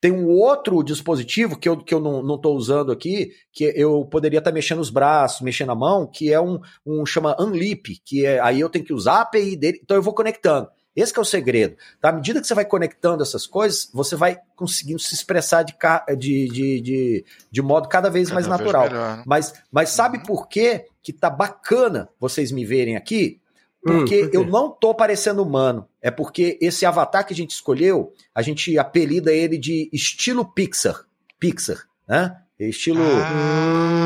E: Tem um outro dispositivo que eu, que eu não, não tô usando aqui, que eu poderia estar mexendo os braços, mexendo a mão, que é um, um chama Unlip, que é aí eu tenho que usar a API dele, então eu vou conectando. Esse que é o segredo. Tá? À medida que você vai conectando essas coisas, você vai conseguindo se expressar de, de, de, de, de modo cada vez mais
B: cada vez
E: natural.
B: melhor, né?
E: Mas, mas sabe
B: Uhum.
E: por que que tá bacana vocês me verem aqui?
D: Hum,
E: Porque
D: por quê?
E: eu não tô parecendo humano. É porque esse avatar que a gente escolheu, a gente apelida ele de estilo Pixar. Pixar, né? Estilo.
B: Ah,
D: Hum,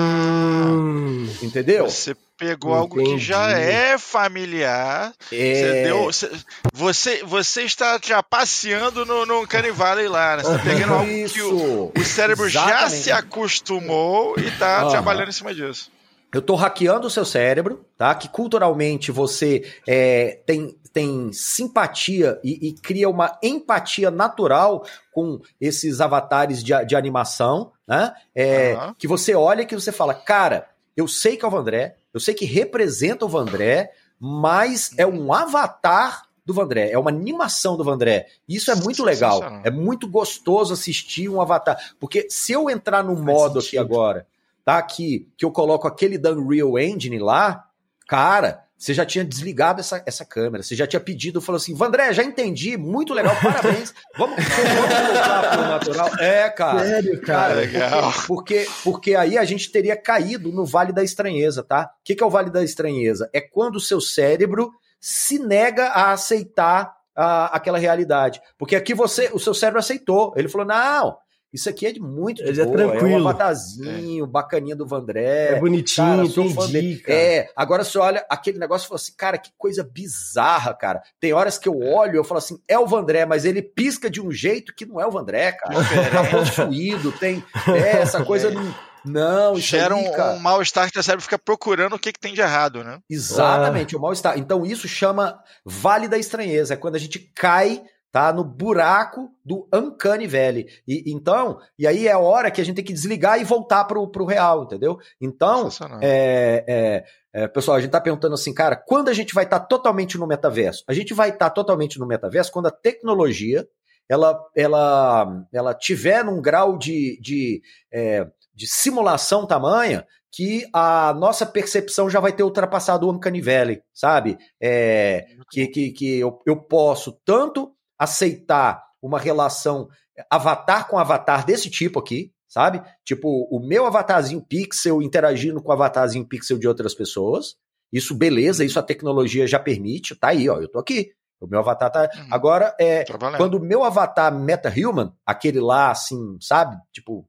E: entendeu?
B: Você pegou algo que
D: Entendi.
B: já é familiar. Você,
E: É,
B: deu, você, você, você está já passeando no, no Uncanny Valley lá, né? Você está pegando algo que o, o cérebro já
E: Exatamente.
B: se acostumou e está
E: Aham.
B: trabalhando em cima disso.
E: Eu tô hackeando o seu cérebro, tá? Que culturalmente você é, tem, tem simpatia e, e cria uma empatia natural com esses avatares de, de animação, né? É,
B: Aham.
E: Que você olha e que você fala, cara, eu sei que é o Vandré, eu sei que representa o Vandré, mas é um avatar do Vandré, é uma animação do Vandré. Isso é muito legal, é muito gostoso assistir um avatar. Porque se eu entrar no modo aqui agora, tá? Que, que eu coloco aquele da Unreal Engine lá, cara, você já tinha desligado essa, essa câmera, você já tinha pedido, falou assim, Vandré, já entendi, muito legal, parabéns. <laughs> Vamos, vamos voltar pro natural. É, cara.
D: sério,
E: Cara,
D: cara.
B: Legal.
E: Porque, porque aí a gente teria caído no Vale da Estranheza, tá? O que, que é o Vale da Estranheza? É quando o seu cérebro se nega a aceitar a- aquela realidade. Porque aqui você, o seu cérebro aceitou. Ele falou: não, isso aqui é de muito de
D: é
E: boa, é um
D: tranquilo.
E: avatarzinho, bacaninha do Vandré.
D: É, bonitinho,
E: Cara,
D: entendi, cara.
E: É, agora você olha aquele negócio e fala assim, cara, que coisa bizarra, cara. Tem horas que eu olho e eu falo assim, é o Vandré, mas ele pisca de um jeito que não é o Vandré, cara. Tá possuído, tem é, essa coisa <laughs> não, não isso
B: Gera
E: aí,
B: um,
E: cara.
B: um mal-estar que o cérebro fica procurando o que, que tem de errado, né?
E: Exatamente, o mal-estar. Então isso chama Vale da Estranheza, é quando a gente cai tá no buraco do Uncanny Valley. E, então, e aí é a hora que a gente tem que desligar e voltar pro, pro real, entendeu? Então, é, é, é, pessoal, a gente tá perguntando assim, cara, quando a gente vai estar totalmente no metaverso? A gente vai estar totalmente no metaverso quando a tecnologia ela, ela, ela tiver num grau de, de, é, de simulação tamanha que a nossa percepção já vai ter ultrapassado o Uncanny Valley, sabe? É, que que, que eu, eu posso tanto aceitar uma relação avatar com avatar desse tipo aqui, sabe? Tipo, o meu avatarzinho pixel interagindo com o avatarzinho pixel de outras pessoas. Isso, beleza, isso a tecnologia já permite, tá aí, ó, eu tô aqui. O meu avatar tá.
B: Uhum.
E: Agora, é, quando o meu avatar meta-human, aquele lá, assim, sabe? Tipo,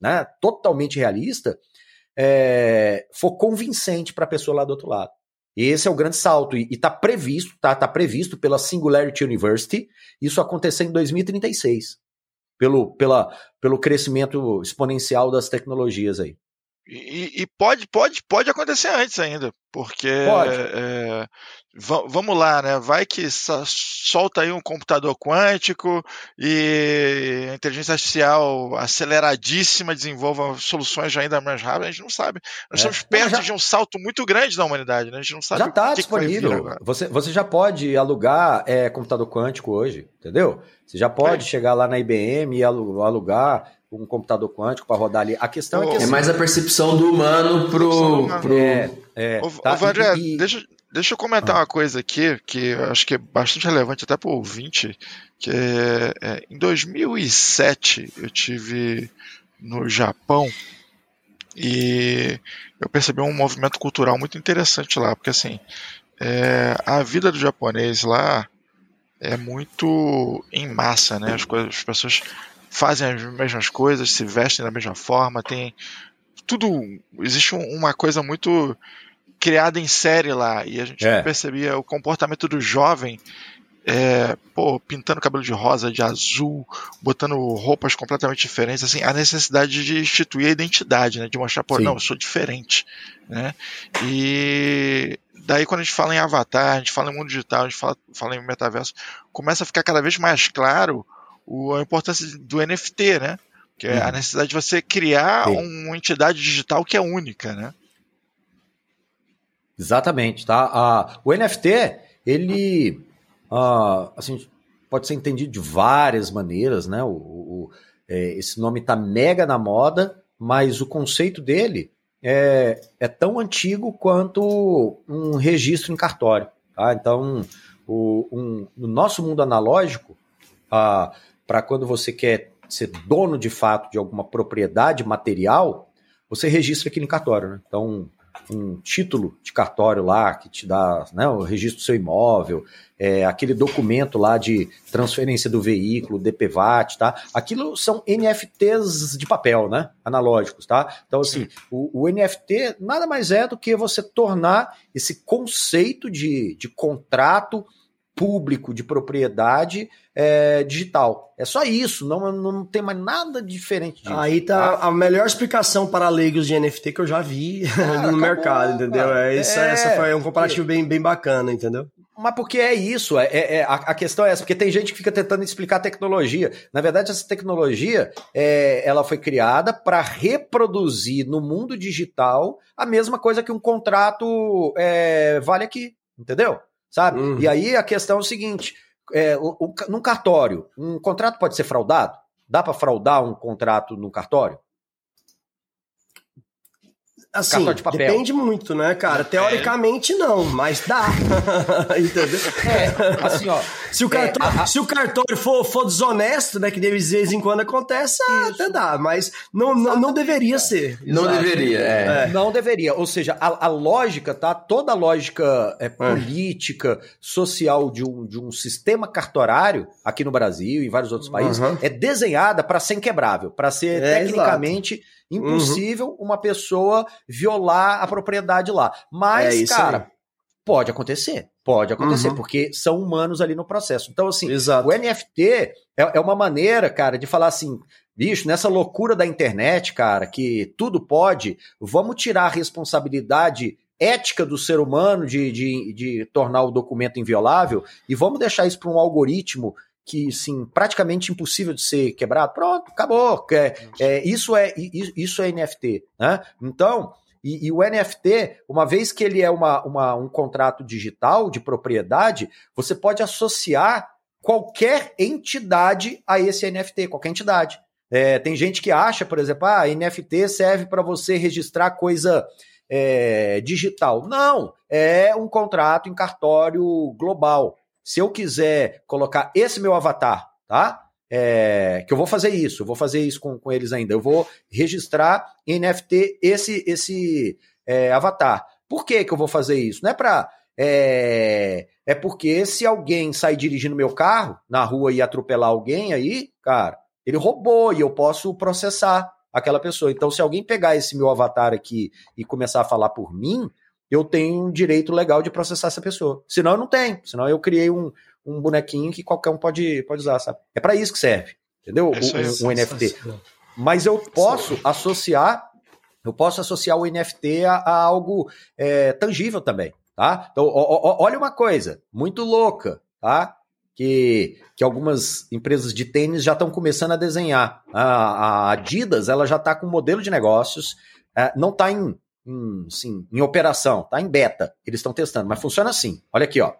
E: né? Totalmente realista, é, for convincente para a pessoa lá do outro lado. Esse é o grande salto. E, e tá previsto, tá, tá previsto pela Singularity University, isso acontecer em 2036. Pelo, pela, pelo crescimento exponencial das tecnologias aí.
B: E, e pode, pode, pode acontecer antes ainda, porque
E: Pode.
B: é, va- vamos lá, né? Vai que solta aí um computador quântico e a inteligência artificial aceleradíssima desenvolva soluções ainda mais rápidas, a gente não sabe. Nós
E: É.
B: estamos perto
E: já-
B: de um salto muito grande da humanidade, né? A gente não sabe
E: já está disponível. Você, você já pode alugar é, computador quântico hoje, entendeu? Você já pode
B: É.
E: chegar lá na IBM e alu- alugar um computador quântico para rodar ali. A questão é que
C: É
E: assim,
C: mais a percepção do humano
B: Percepção do
C: pro.
B: humano.
C: pro...
E: é, é,
B: Ô,
E: tá?
B: ô, Vandré,
E: E-
B: deixa, deixa eu comentar uma coisa aqui que eu acho que é bastante relevante até para o ouvinte, que é, é, em 2007 eu tive no Japão e eu percebi um movimento cultural muito interessante lá, porque assim, é, a vida do japonês lá é muito em massa, né? As, coisas, as pessoas fazem as mesmas coisas, se vestem da mesma forma, tem tudo. Existe um- uma coisa muito criada em série lá e a gente
E: É.
B: percebia o comportamento do jovem. é, pô, pintando cabelo de rosa, de azul, botando roupas completamente diferentes, assim, a necessidade de instituir a identidade, né, de mostrar, pô,
E: Sim.
B: não, eu sou diferente, né, e daí quando a gente fala em avatar, a gente fala em mundo digital, a gente fala, fala em metaverso, começa a ficar cada vez mais claro o- a importância do NFT, né, que é a
E: Uhum.
B: necessidade de você criar
E: Sim.
B: uma entidade digital que é única, né.
E: Exatamente, tá? Ah, o NFT, ele ah, assim, pode ser entendido de várias maneiras, né? O, o- é, esse nome tá mega na moda, mas o conceito dele é, é tão antigo quanto um registro em cartório. Tá? Então, o, um- no nosso mundo analógico, para quando você quer ser dono de fato de alguma propriedade material, você registra aquilo em cartório. Né? Então, um título de cartório lá que te dá né, o registro do seu imóvel, é, aquele documento lá de transferência do veículo, DPVAT, tá? Aquilo são NFTs de papel, né? Analógicos, tá? Então, assim, o, o NFT nada mais é do que você tornar esse conceito de, de contrato público de propriedade é, digital. É só isso, não, não tem mais nada diferente disso.
D: Aí tá a melhor explicação para leigos de NFT que eu já vi
E: Cara, <laughs>
D: no
E: acabou,
D: mercado, entendeu?
E: cara.
D: É, isso,
E: É.
D: essa foi um comparativo bem, bem bacana, entendeu?
E: Mas porque é isso, é, é- é- a, a questão é essa, porque tem gente que fica tentando explicar a tecnologia. Na verdade, essa tecnologia é, ela foi criada para reproduzir no mundo digital a mesma coisa que um contrato é, vale aqui, entendeu? Sabe?
D: Uhum.
E: E aí a questão é o seguinte: é, o- o- num cartório, um contrato pode ser fraudado? Dá para fraudar um contrato no cartório?
D: Assim,
E: de papel.
D: depende muito, né, cara? Teoricamente não, mas dá. <laughs> entendeu?
E: É, assim, ó.
D: Se o,
E: É,
D: cartório,
E: a- a-
D: se o cartório for, for desonesto, né, que de vez em quando acontece, ah, até dá, mas não, não, não deveria ser.
C: Não
D: Exato.
C: deveria, é.
E: Não deveria. Ou seja, a, a lógica, tá? Toda a lógica é, política, social de um, de um sistema cartorário aqui no Brasil e em vários outros países
D: Uhum.
E: é desenhada para ser inquebrável, para ser
D: É,
E: tecnicamente impossível uma pessoa violar a propriedade lá. Mas,
D: É
E: cara,
D: aí.
E: pode acontecer. Pode acontecer,
D: Uhum.
E: porque são humanos ali no processo. Então, assim,
D: Exato.
E: o NFT é, é uma maneira, cara, de falar assim, bicho, nessa loucura da internet, cara, que tudo pode, vamos tirar a responsabilidade ética do ser humano de, de, de tornar o documento inviolável e vamos deixar isso para um algoritmo que, sim, praticamente impossível de ser quebrado. Pronto, acabou. É, é, isso, é, isso é NFT, né? Então, e, e o NFT, uma vez que ele é uma, uma- um contrato digital de propriedade, você pode associar qualquer entidade a esse NFT, qualquer entidade. É, tem gente que acha, por exemplo, ah, NFT serve para você registrar coisa é, digital. Não, é um contrato em cartório global. Se eu quiser colocar esse meu avatar, tá? É, que eu vou fazer isso, eu vou fazer isso com, com eles ainda. Eu vou registrar em NFT esse, esse é, avatar. Por que, que eu vou fazer isso? Não é para. É, é porque se alguém sair dirigindo meu carro na rua e atropelar alguém aí, cara, ele roubou e eu posso processar aquela pessoa. Então, se alguém pegar esse meu avatar aqui e começar a falar por mim, eu tenho um direito legal de processar essa pessoa. Senão eu não tenho. Senão eu criei um, um bonequinho que qualquer um pode, pode usar, sabe? É para isso que serve. Entendeu? É um, um NFT. Mas eu posso associar, eu posso associar o NFT a, a algo é, tangível também, tá? Então, ó, ó, olha uma coisa muito louca, tá? Que, que algumas empresas de tênis já estão começando a desenhar. A, a Adidas, ela já está com um modelo de negócios, é, não está em, em, assim, em operação, está em beta. Eles estão testando, mas funciona assim. Olha aqui, ó.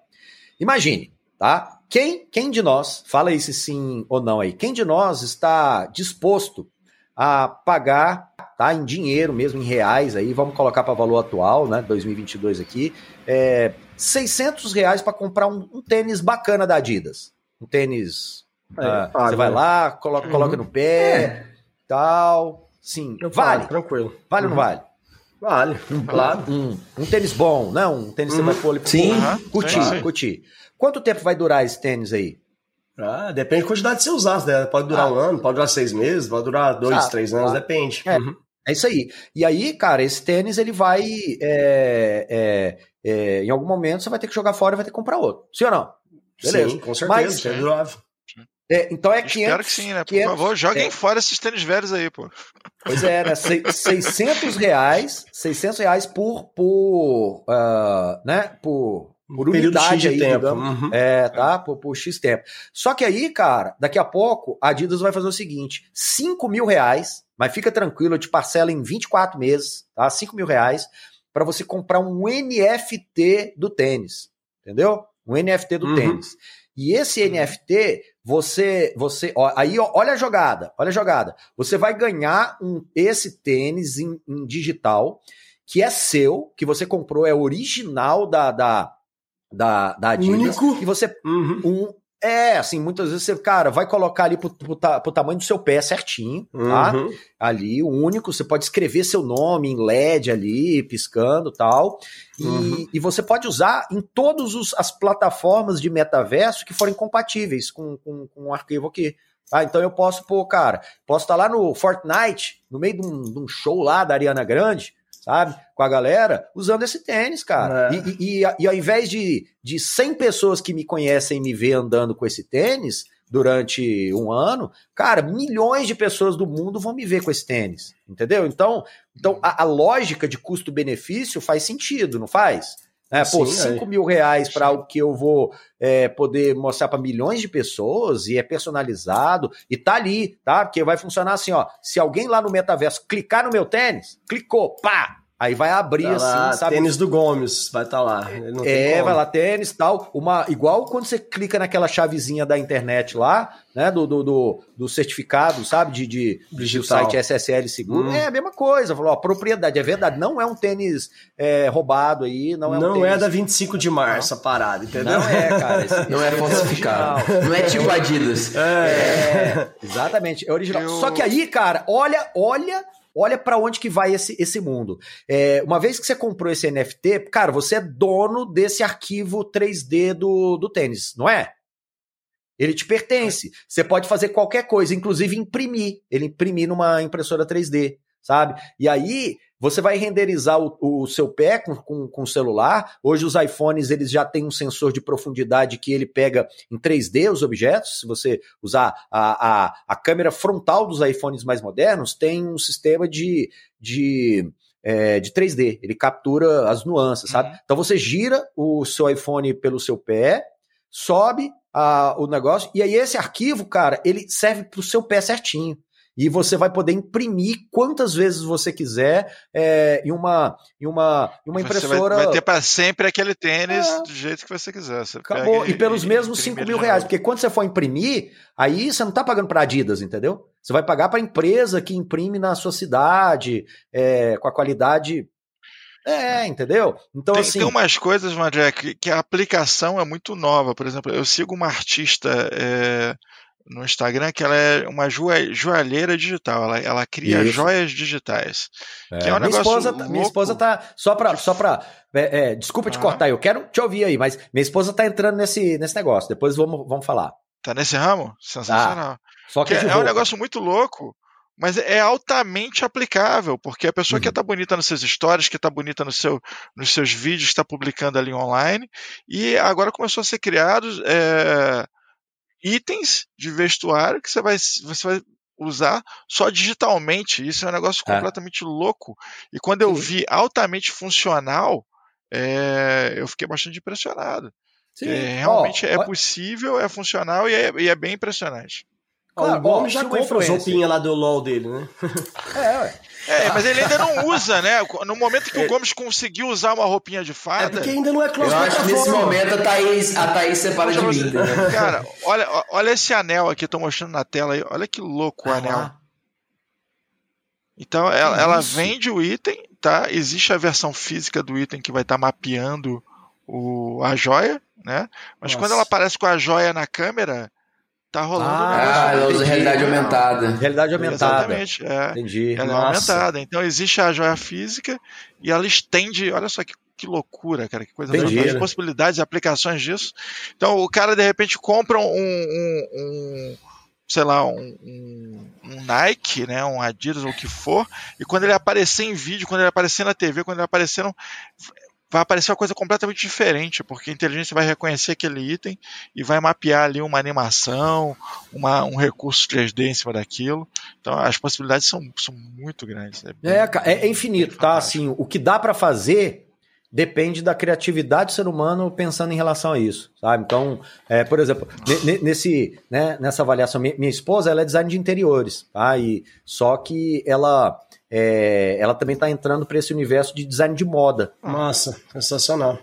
E: Imagine, tá? Quem, quem de nós, fala isso sim ou não aí, quem de nós está disposto a pagar, tá, em dinheiro mesmo, em reais aí, vamos colocar para valor atual, né, 2022 aqui, é, 600 reais para comprar um, um, tênis bacana da Adidas. Um tênis, é, pago, você vai né? lá, coloca, uhum. coloca no pé, é. tal, sim, Eu vale. Pago,
D: tranquilo.
E: Vale ou não uhum. vale?
D: Vale, claro.
E: Um, um, tênis bom, não? Um tênis que você vai pôr ali.
D: Sim.
E: Curtir, curtir. Quanto tempo vai durar esse tênis aí?
D: Ah, depende da quantidade que você usar. Né? Pode durar ah. um ano, pode durar seis meses, pode durar dois, ah, três anos, depende.
E: É, uhum. é, isso aí. E aí, cara, esse tênis ele vai. É, é, é, em algum momento você vai ter que jogar fora e vai ter que comprar outro. Sim ou não?
D: Beleza. Sim, com certeza. Mas, é durável.
E: É, então é 500.
B: Espero que sim, né? Por 500, favor, joguem é. fora esses tênis velhos aí, pô.
E: Pois é, né? 600 reais, 600 reais por, por, uh, né? Por por unidade aí, tempo. Digamos, uhum. é, tá? Por, por, X tempo. Só que aí, cara, daqui a pouco, a Adidas vai fazer o seguinte: 5 mil reais, mas fica tranquilo, eu te parcelo em 24 meses, tá? 5 mil reais, para você comprar um NFT do tênis. Entendeu? Um NFT do uhum. tênis. E esse NFT, você, você, ó, aí ó, olha a jogada, olha a jogada. Você vai ganhar um, esse tênis em, em digital que é seu, que você comprou, é original da, da, da, da Adidas.
D: Único.
E: E você. Uhum. Um, é, assim, muitas vezes você, cara, vai colocar ali pro, pro, pro tamanho do seu pé certinho, tá? Uhum. Ali, o único, você pode escrever seu nome em LED ali, piscando tal. E, uhum. e você pode usar em todas as plataformas de metaverso que forem compatíveis com, com, com o arquivo aqui. Ah, então eu posso, pô, cara, posso estar lá no Fortnite, no meio de um, de um show lá da Ariana Grande, sabe? Com a galera, usando esse tênis, cara. É. E, e, e, ao invés de, de 100 pessoas que me conhecem me ver andando com esse tênis durante um ano, cara, milhões de pessoas do mundo vão me ver com esse tênis, entendeu? Então, então a, a lógica de custo-benefício faz sentido, não faz? É, pô, 5 mil reais para o que eu vou é, poder mostrar para milhões de pessoas e é personalizado e tá ali, tá? Porque vai funcionar assim, ó. Se alguém lá no metaverso clicar no meu tênis, clicou, pá, Aí vai abrir tá assim, lá, sabe?
D: Tênis do Gomes, vai estar tá lá.
E: é, vai lá, tênis tal. Uma, igual quando você clica naquela chavezinha da internet lá, né? Do, do, do, do certificado, sabe? De, de, de site SSL seguro. Hum. É a mesma coisa. Falou, ó, propriedade, é verdade. Não é um tênis é, roubado aí. Não é, um
D: não
E: tênis...
D: é da 25 de março não. a parada, entendeu? <laughs>
E: Não é, cara. Esse,
C: não é falsificado. Não é tipo Adidas.
E: É, é exatamente. É original. Eu... Só que aí, cara, olha, olha Olha para onde que vai esse, esse mundo. É, uma vez que você comprou esse NFT, cara, você é dono desse arquivo 3D do, do tênis, não é? Ele te pertence. Você pode fazer qualquer coisa, inclusive imprimir. Ele imprimir numa impressora 3D, sabe? E aí você vai renderizar o, o seu pé com, com, com, o celular. Hoje os iPhones eles já têm um sensor de profundidade que ele pega em 3D os objetos. Se você usar a, a, a câmera frontal dos iPhones mais modernos, tem um sistema de, de é, de 3D. Ele captura as nuances, sabe? Uhum. Então você gira o seu iPhone pelo seu pé, sobe a, o negócio, e aí esse arquivo, cara, ele serve para o seu pé certinho e você vai poder imprimir quantas vezes você quiser é, em uma em uma em uma impressora. Você
B: vai, vai ter para sempre aquele tênis é. do jeito que você quiser. Você
E: Acabou. E pelos e, mesmos 5 mil reais, porque quando você for imprimir, aí você não está pagando para Adidas, entendeu? Você vai pagar para a empresa que imprime na sua cidade, é, com a qualidade É, entendeu? Então,
B: tem,
E: assim.
B: tem umas coisas, André, que, que, a aplicação é muito nova. Por exemplo, eu sigo uma artista é, no Instagram que ela é uma joalheira digital. Ela, ela cria
E: Isso.
B: joias digitais.
E: É,
B: Que é um
E: minha,
B: negócio
E: esposa, tá- minha
B: louco.
E: esposa tá. Só pra. Só pra é, é, desculpa te
B: Ah.
E: cortar, eu quero te ouvir aí, mas minha esposa tá entrando nesse, nesse negócio. Depois vamos, vamos falar.
B: Tá nesse ramo? Sensacional.
E: Só que
B: Que
E: de
B: é um
E: roupa.
B: negócio muito louco, mas é altamente aplicável, porque a pessoa
E: Uhum.
B: quer estar bonita nos seus stories, quer estar bonita no seu, nos seus vídeos, está publicando ali online, e agora começou a ser criados é, itens de vestuário que você vai, você vai usar só digitalmente. Isso é um negócio
E: É.
B: completamente louco. E quando eu
E: Sim.
B: vi altamente funcional, é, eu fiquei bastante impressionado.
E: Sim.
B: É, realmente
E: Ó,
B: é possível, é funcional e é, e é bem impressionante.
E: Claro,
D: o Gomes já compra as roupinhas lá do LOL dele, né?
E: É, ué.
B: É, mas ele ainda não usa, né? No momento que o Gomes conseguiu usar uma roupinha de
D: É
B: fada.
D: porque ainda não é
C: Eu
D: cross
C: acho que nesse momento a Thaís, a Thaís separa de mim, entendeu?
B: Cara, olha, olha esse anel aqui, tô mostrando na tela aí. Olha que louco o
E: Ah
B: anel.
E: lá.
B: Então ela, ela vende o item, tá? Existe a versão física do item que vai estar mapeando o, a joia, né? Mas
D: Nossa.
B: quando ela aparece com a joia na câmera, tá rolando
E: Ah,
C: ela usa
E: entendi.
C: realidade aumentada.
E: Realidade aumentada.
B: Exatamente, é.
E: Entendi.
B: Ela é
D: Nossa.
B: aumentada. Então existe a joia física e ela estende. Olha só que, que loucura, cara. Que coisa
E: Entendi.
B: As possibilidades e aplicações disso. Então o cara de repente compra um. um- um, sei lá, um, um- um Nike, né, um Adidas ou o que for, e quando ele aparecer em vídeo, quando ele aparecer na TV, quando ele aparecer, não, vai aparecer uma coisa completamente diferente, porque a inteligência vai reconhecer aquele item e vai mapear ali uma animação, uma- um recurso 3D em cima daquilo. Então as possibilidades são, são muito grandes. bem-
E: É, ca- é, é infinito,
B: bem
E: tá?
B: fantástico.
E: Assim, o que dá pra fazer depende da criatividade do ser humano pensando em relação a isso, sabe? Então, é, por exemplo, ne- ne- nesse, né, nessa avaliação, mi- minha esposa ela é design de interiores, tá? E só que ela é, ela também tá entrando para esse universo de design de moda.
D: Nossa, sensacional.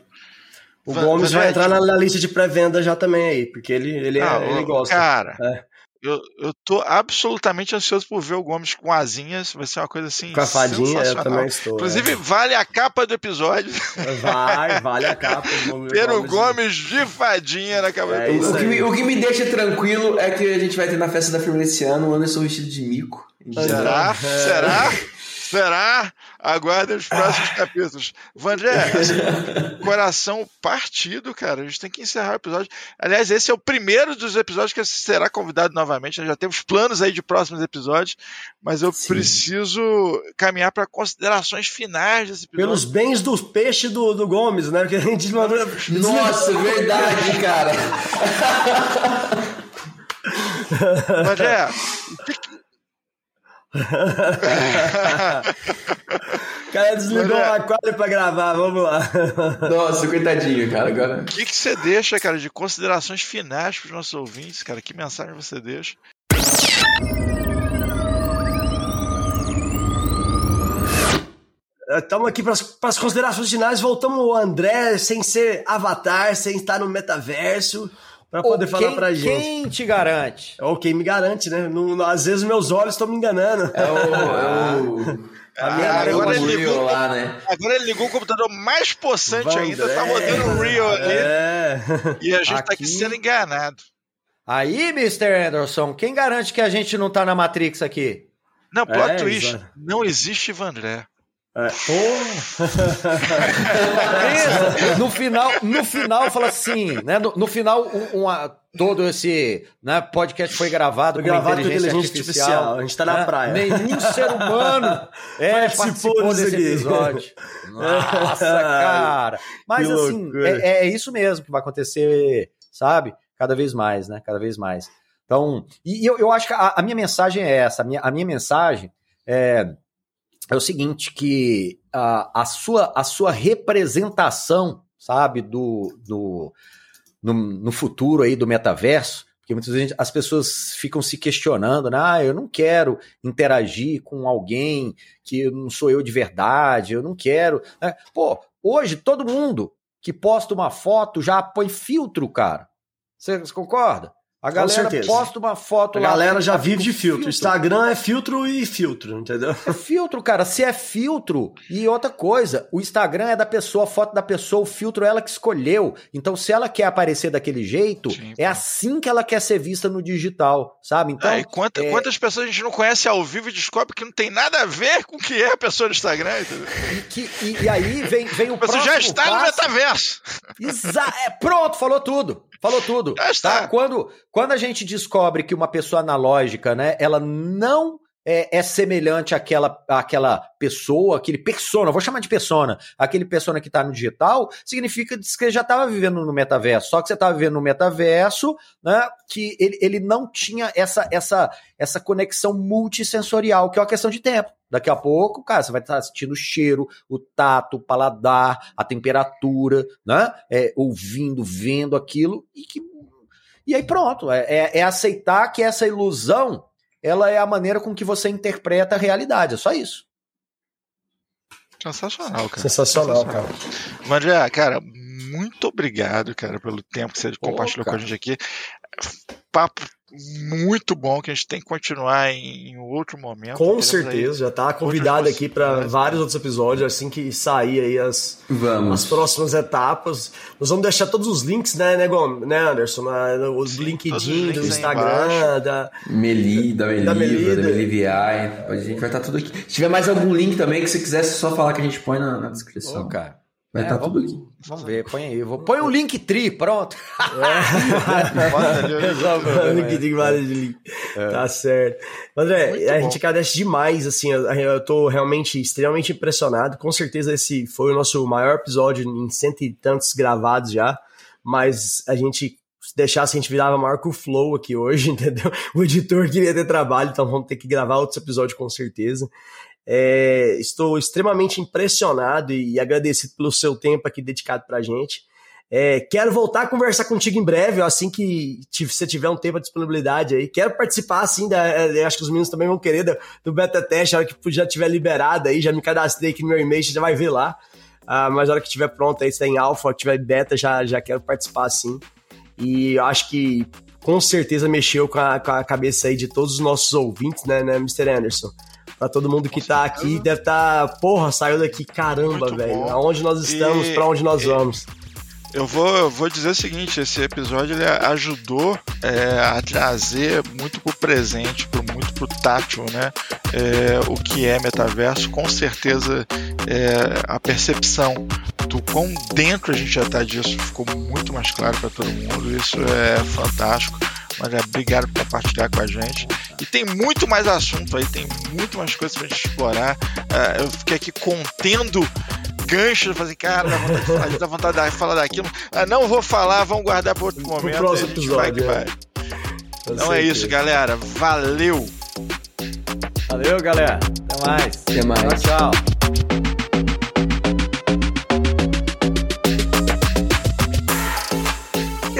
D: O Gomes vai entrar na, na lista de pré-venda já também aí, porque ele, ele, é-
B: Ah,
D: ele gosta.
B: Cara,
D: É.
B: eu, eu tô absolutamente ansioso por ver o Gomes com asinhas. Vai ser uma coisa assim.
D: Com a fadinha, eu
B: sensacional.
D: também estou.
B: Inclusive, vale a capa do episódio
D: é. Vai, <laughs> vale a capa.
B: ter o Gomes de fadinha na capa
D: É
B: do
D: isso
C: O que, me, o que me deixa tranquilo é que a gente vai ter na festa da firma esse ano o Anderson vestido de mico.
B: Será?
D: É.
B: Será? <laughs> Será? Aguardem os próximos capítulos. Vandré, assim, <laughs> coração partido, cara. A gente tem que encerrar o episódio. Aliás, esse é o primeiro dos episódios que você será convidado novamente. Nós já temos planos aí de próximos episódios, mas eu
C: Sim.
B: preciso caminhar para considerações finais desse episódio.
D: Pelos bens do peixe do, do Gomes, né? Porque a gente mandou.
C: Nossa, <laughs> verdade, cara.
B: Vandré, o que-
D: O <laughs> cara desligou
B: Olha-
D: o aquário pra gravar, vamos lá. <laughs>
C: Nossa, coitadinho, cara. Agora.
B: O que, que você deixa, cara, de considerações finais para os nossos ouvintes, cara? Que mensagem você deixa?
D: Estamos aqui para as considerações finais. Voltamos o André sem ser avatar, sem estar no metaverso, para poder falar
E: quem,
D: pra gente.
E: Quem te garante?
D: Ou quem me garante, né? Não- às vezes meus olhos estão me enganando.
C: É o. É o. <laughs>
B: Ah,
D: minha-
C: é o
B: agora ele ligou,
C: lá, né?
B: agora ele ligou o computador mais possante ainda, tá
D: Vandré.
B: rodando um Real ali.
D: É.
B: E a gente tá aqui
E: Aqui-
B: sendo enganado.
E: Aí, Mr. Anderson, quem garante que a gente não tá na Matrix aqui?
B: Não, plot
D: É,
B: twist.
D: exato.
B: Não existe Vandré.
E: Pensa, <laughs> no final, no final fala assim, né? No, no final, um, uma- todo esse né, podcast foi gravado,
D: Foi
E: com
D: gravado
E: inteligência,
D: inteligência
E: artificial.
D: artificial. A gente tá na
E: né?
D: praia.
E: Nenhum ser humano <laughs> é,
D: Participou
E: participou, desse
D: aqui.
E: episódio. Nossa, <laughs> cara. Mas
D: Que
E: assim,
D: loucura.
E: é, é isso mesmo que vai acontecer, sabe? Cada vez mais, né? Cada vez mais. Então, e eu, eu acho que a, a minha mensagem é essa. A minha, a minha mensagem é, é o seguinte, que a, a, sua, a sua representação, sabe, do, do no, no futuro aí do metaverso, porque muitas vezes as pessoas ficam se questionando, né? Ah, eu não quero interagir com alguém que não sou eu de verdade, eu não quero. né? Pô, hoje todo mundo que posta uma foto já põe filtro, cara. Você concorda? A galera
D: certeza.
E: posta uma foto
D: A
E: lá.
D: galera já
E: tá
D: vive de filtro. Instagram é filtro e filtro, entendeu?
E: É filtro, cara. Se é filtro. E outra coisa, o Instagram é da pessoa, a foto da pessoa, o filtro é ela que escolheu. Então, se ela quer aparecer daquele jeito,
B: Sim,
E: é assim que ela quer ser vista no digital, sabe? Então,
B: e quanta-
E: é-
B: quantas pessoas a gente não conhece ao vivo e descobre que não tem nada a ver com o que é a pessoa do Instagram? entendeu?
E: e, que- e- e aí vem, vem o
B: Você
E: próximo
B: já está no
E: passo.
B: metaverso.
E: Exa é, pronto, falou tudo. Falou tudo. Tá? Quando, quando a gente descobre que uma pessoa analógica, né, ela não é, é semelhante àquela, àquela pessoa, aquele persona, vou chamar de persona, aquele persona que está no digital, significa que já estava vivendo no metaverso. Só que você estava vivendo no metaverso, né, que ele, ele não tinha essa, essa, essa conexão multissensorial, que é uma questão de tempo. Daqui a pouco, cara, você vai estar sentindo o cheiro, o tato, o paladar, a temperatura, né? É, ouvindo, vendo aquilo e que e aí pronto, é, é- é aceitar que essa ilusão ela é a maneira com que você interpreta a realidade, é só isso.
B: Sensacional, cara.
D: Sensacional, cara.
B: André, cara, muito obrigado, cara, pelo tempo que você compartilhou com a gente aqui. Papo muito bom que a gente tem que continuar em, em outro momento.
D: Com
B: Queremos
D: certeza, já tá convidado aqui para
B: possibilidades.
D: vários outros episódios, assim que sair aí as,
C: Vamos.
D: as próximas etapas. Nós vamos deixar todos os links, né, né, né Anderson? Na, no, o
B: Sim, os
D: LinkedIn,
B: links
D: do
B: aí
D: Instagram, da,
C: Meli, da Meliva,
D: Da.
C: Melivi, a gente vai estar tudo aqui. Se tiver mais algum link também que você quisesse só falar que a gente põe na, na descrição.
E: Ô, cara.
C: Vai
E: É,
C: estar tudo
E: vamos,
C: aqui.
E: vamos ver, põe aí. Vou, põe um link tri, pronto.
D: No
E: problema.
D: LinkedIn, vários de link. Tá certo. André,
B: Muito
D: a
B: bom.
D: gente agradece demais, assim, eu, eu tô realmente extremamente impressionado. Com certeza esse foi o nosso maior episódio em cento e tantos gravados já, mas a gente se deixasse, a gente virava maior que o Flow aqui hoje, <laughs> entendeu? O editor queria ter trabalho, então vamos ter que gravar outros episódios com certeza. É, estou extremamente impressionado e agradecido pelo seu tempo aqui dedicado pra gente. É, quero voltar a conversar contigo em breve, assim que você tiver um tempo de disponibilidade aí. Quero participar, assim, da, é, acho que os meninos também vão querer do, do beta teste, a hora que já tiver liberado aí, já me cadastrei aqui no meu e-mail, já vai ver lá. Ah, mas a hora que tiver pronto aí, se em alfa, tiver beta, já, já quero participar, sim. E acho que com certeza mexeu com a, com a cabeça aí de todos os nossos ouvintes, né, né Mr. Anderson? Pra todo mundo que tá aqui, deve tá, porra, saiu daqui, caramba,
B: Muito
D: velho.
B: bom.
D: Aonde nós estamos,
B: E-
D: pra onde nós
B: e-
D: vamos.
B: Eu vou, eu vou dizer o seguinte, esse episódio ele ajudou é, a trazer muito pro presente, pro, muito pro tátil, né? É, o que é metaverso, com certeza é, a percepção do quão dentro a gente já está disso ficou muito mais claro para todo mundo. Isso é fantástico. Mas é, obrigado por compartilhar com a gente. E tem muito mais assunto aí, tem muito mais coisas pra gente explorar. É, eu fiquei aqui contendo ganchos, eu falei, cara, dá vontade de falar, dá vontade de falar daquilo. Ah, não vou falar, vamos guardar para outro
D: Pro
B: momento.
D: próximo
B: e a gente vai que
D: episódio,
B: vai.
D: Com
B: Então é isso, galera. Valeu!
E: Valeu, galera. Até mais.
C: Até mais.
E: Tchau, tchau.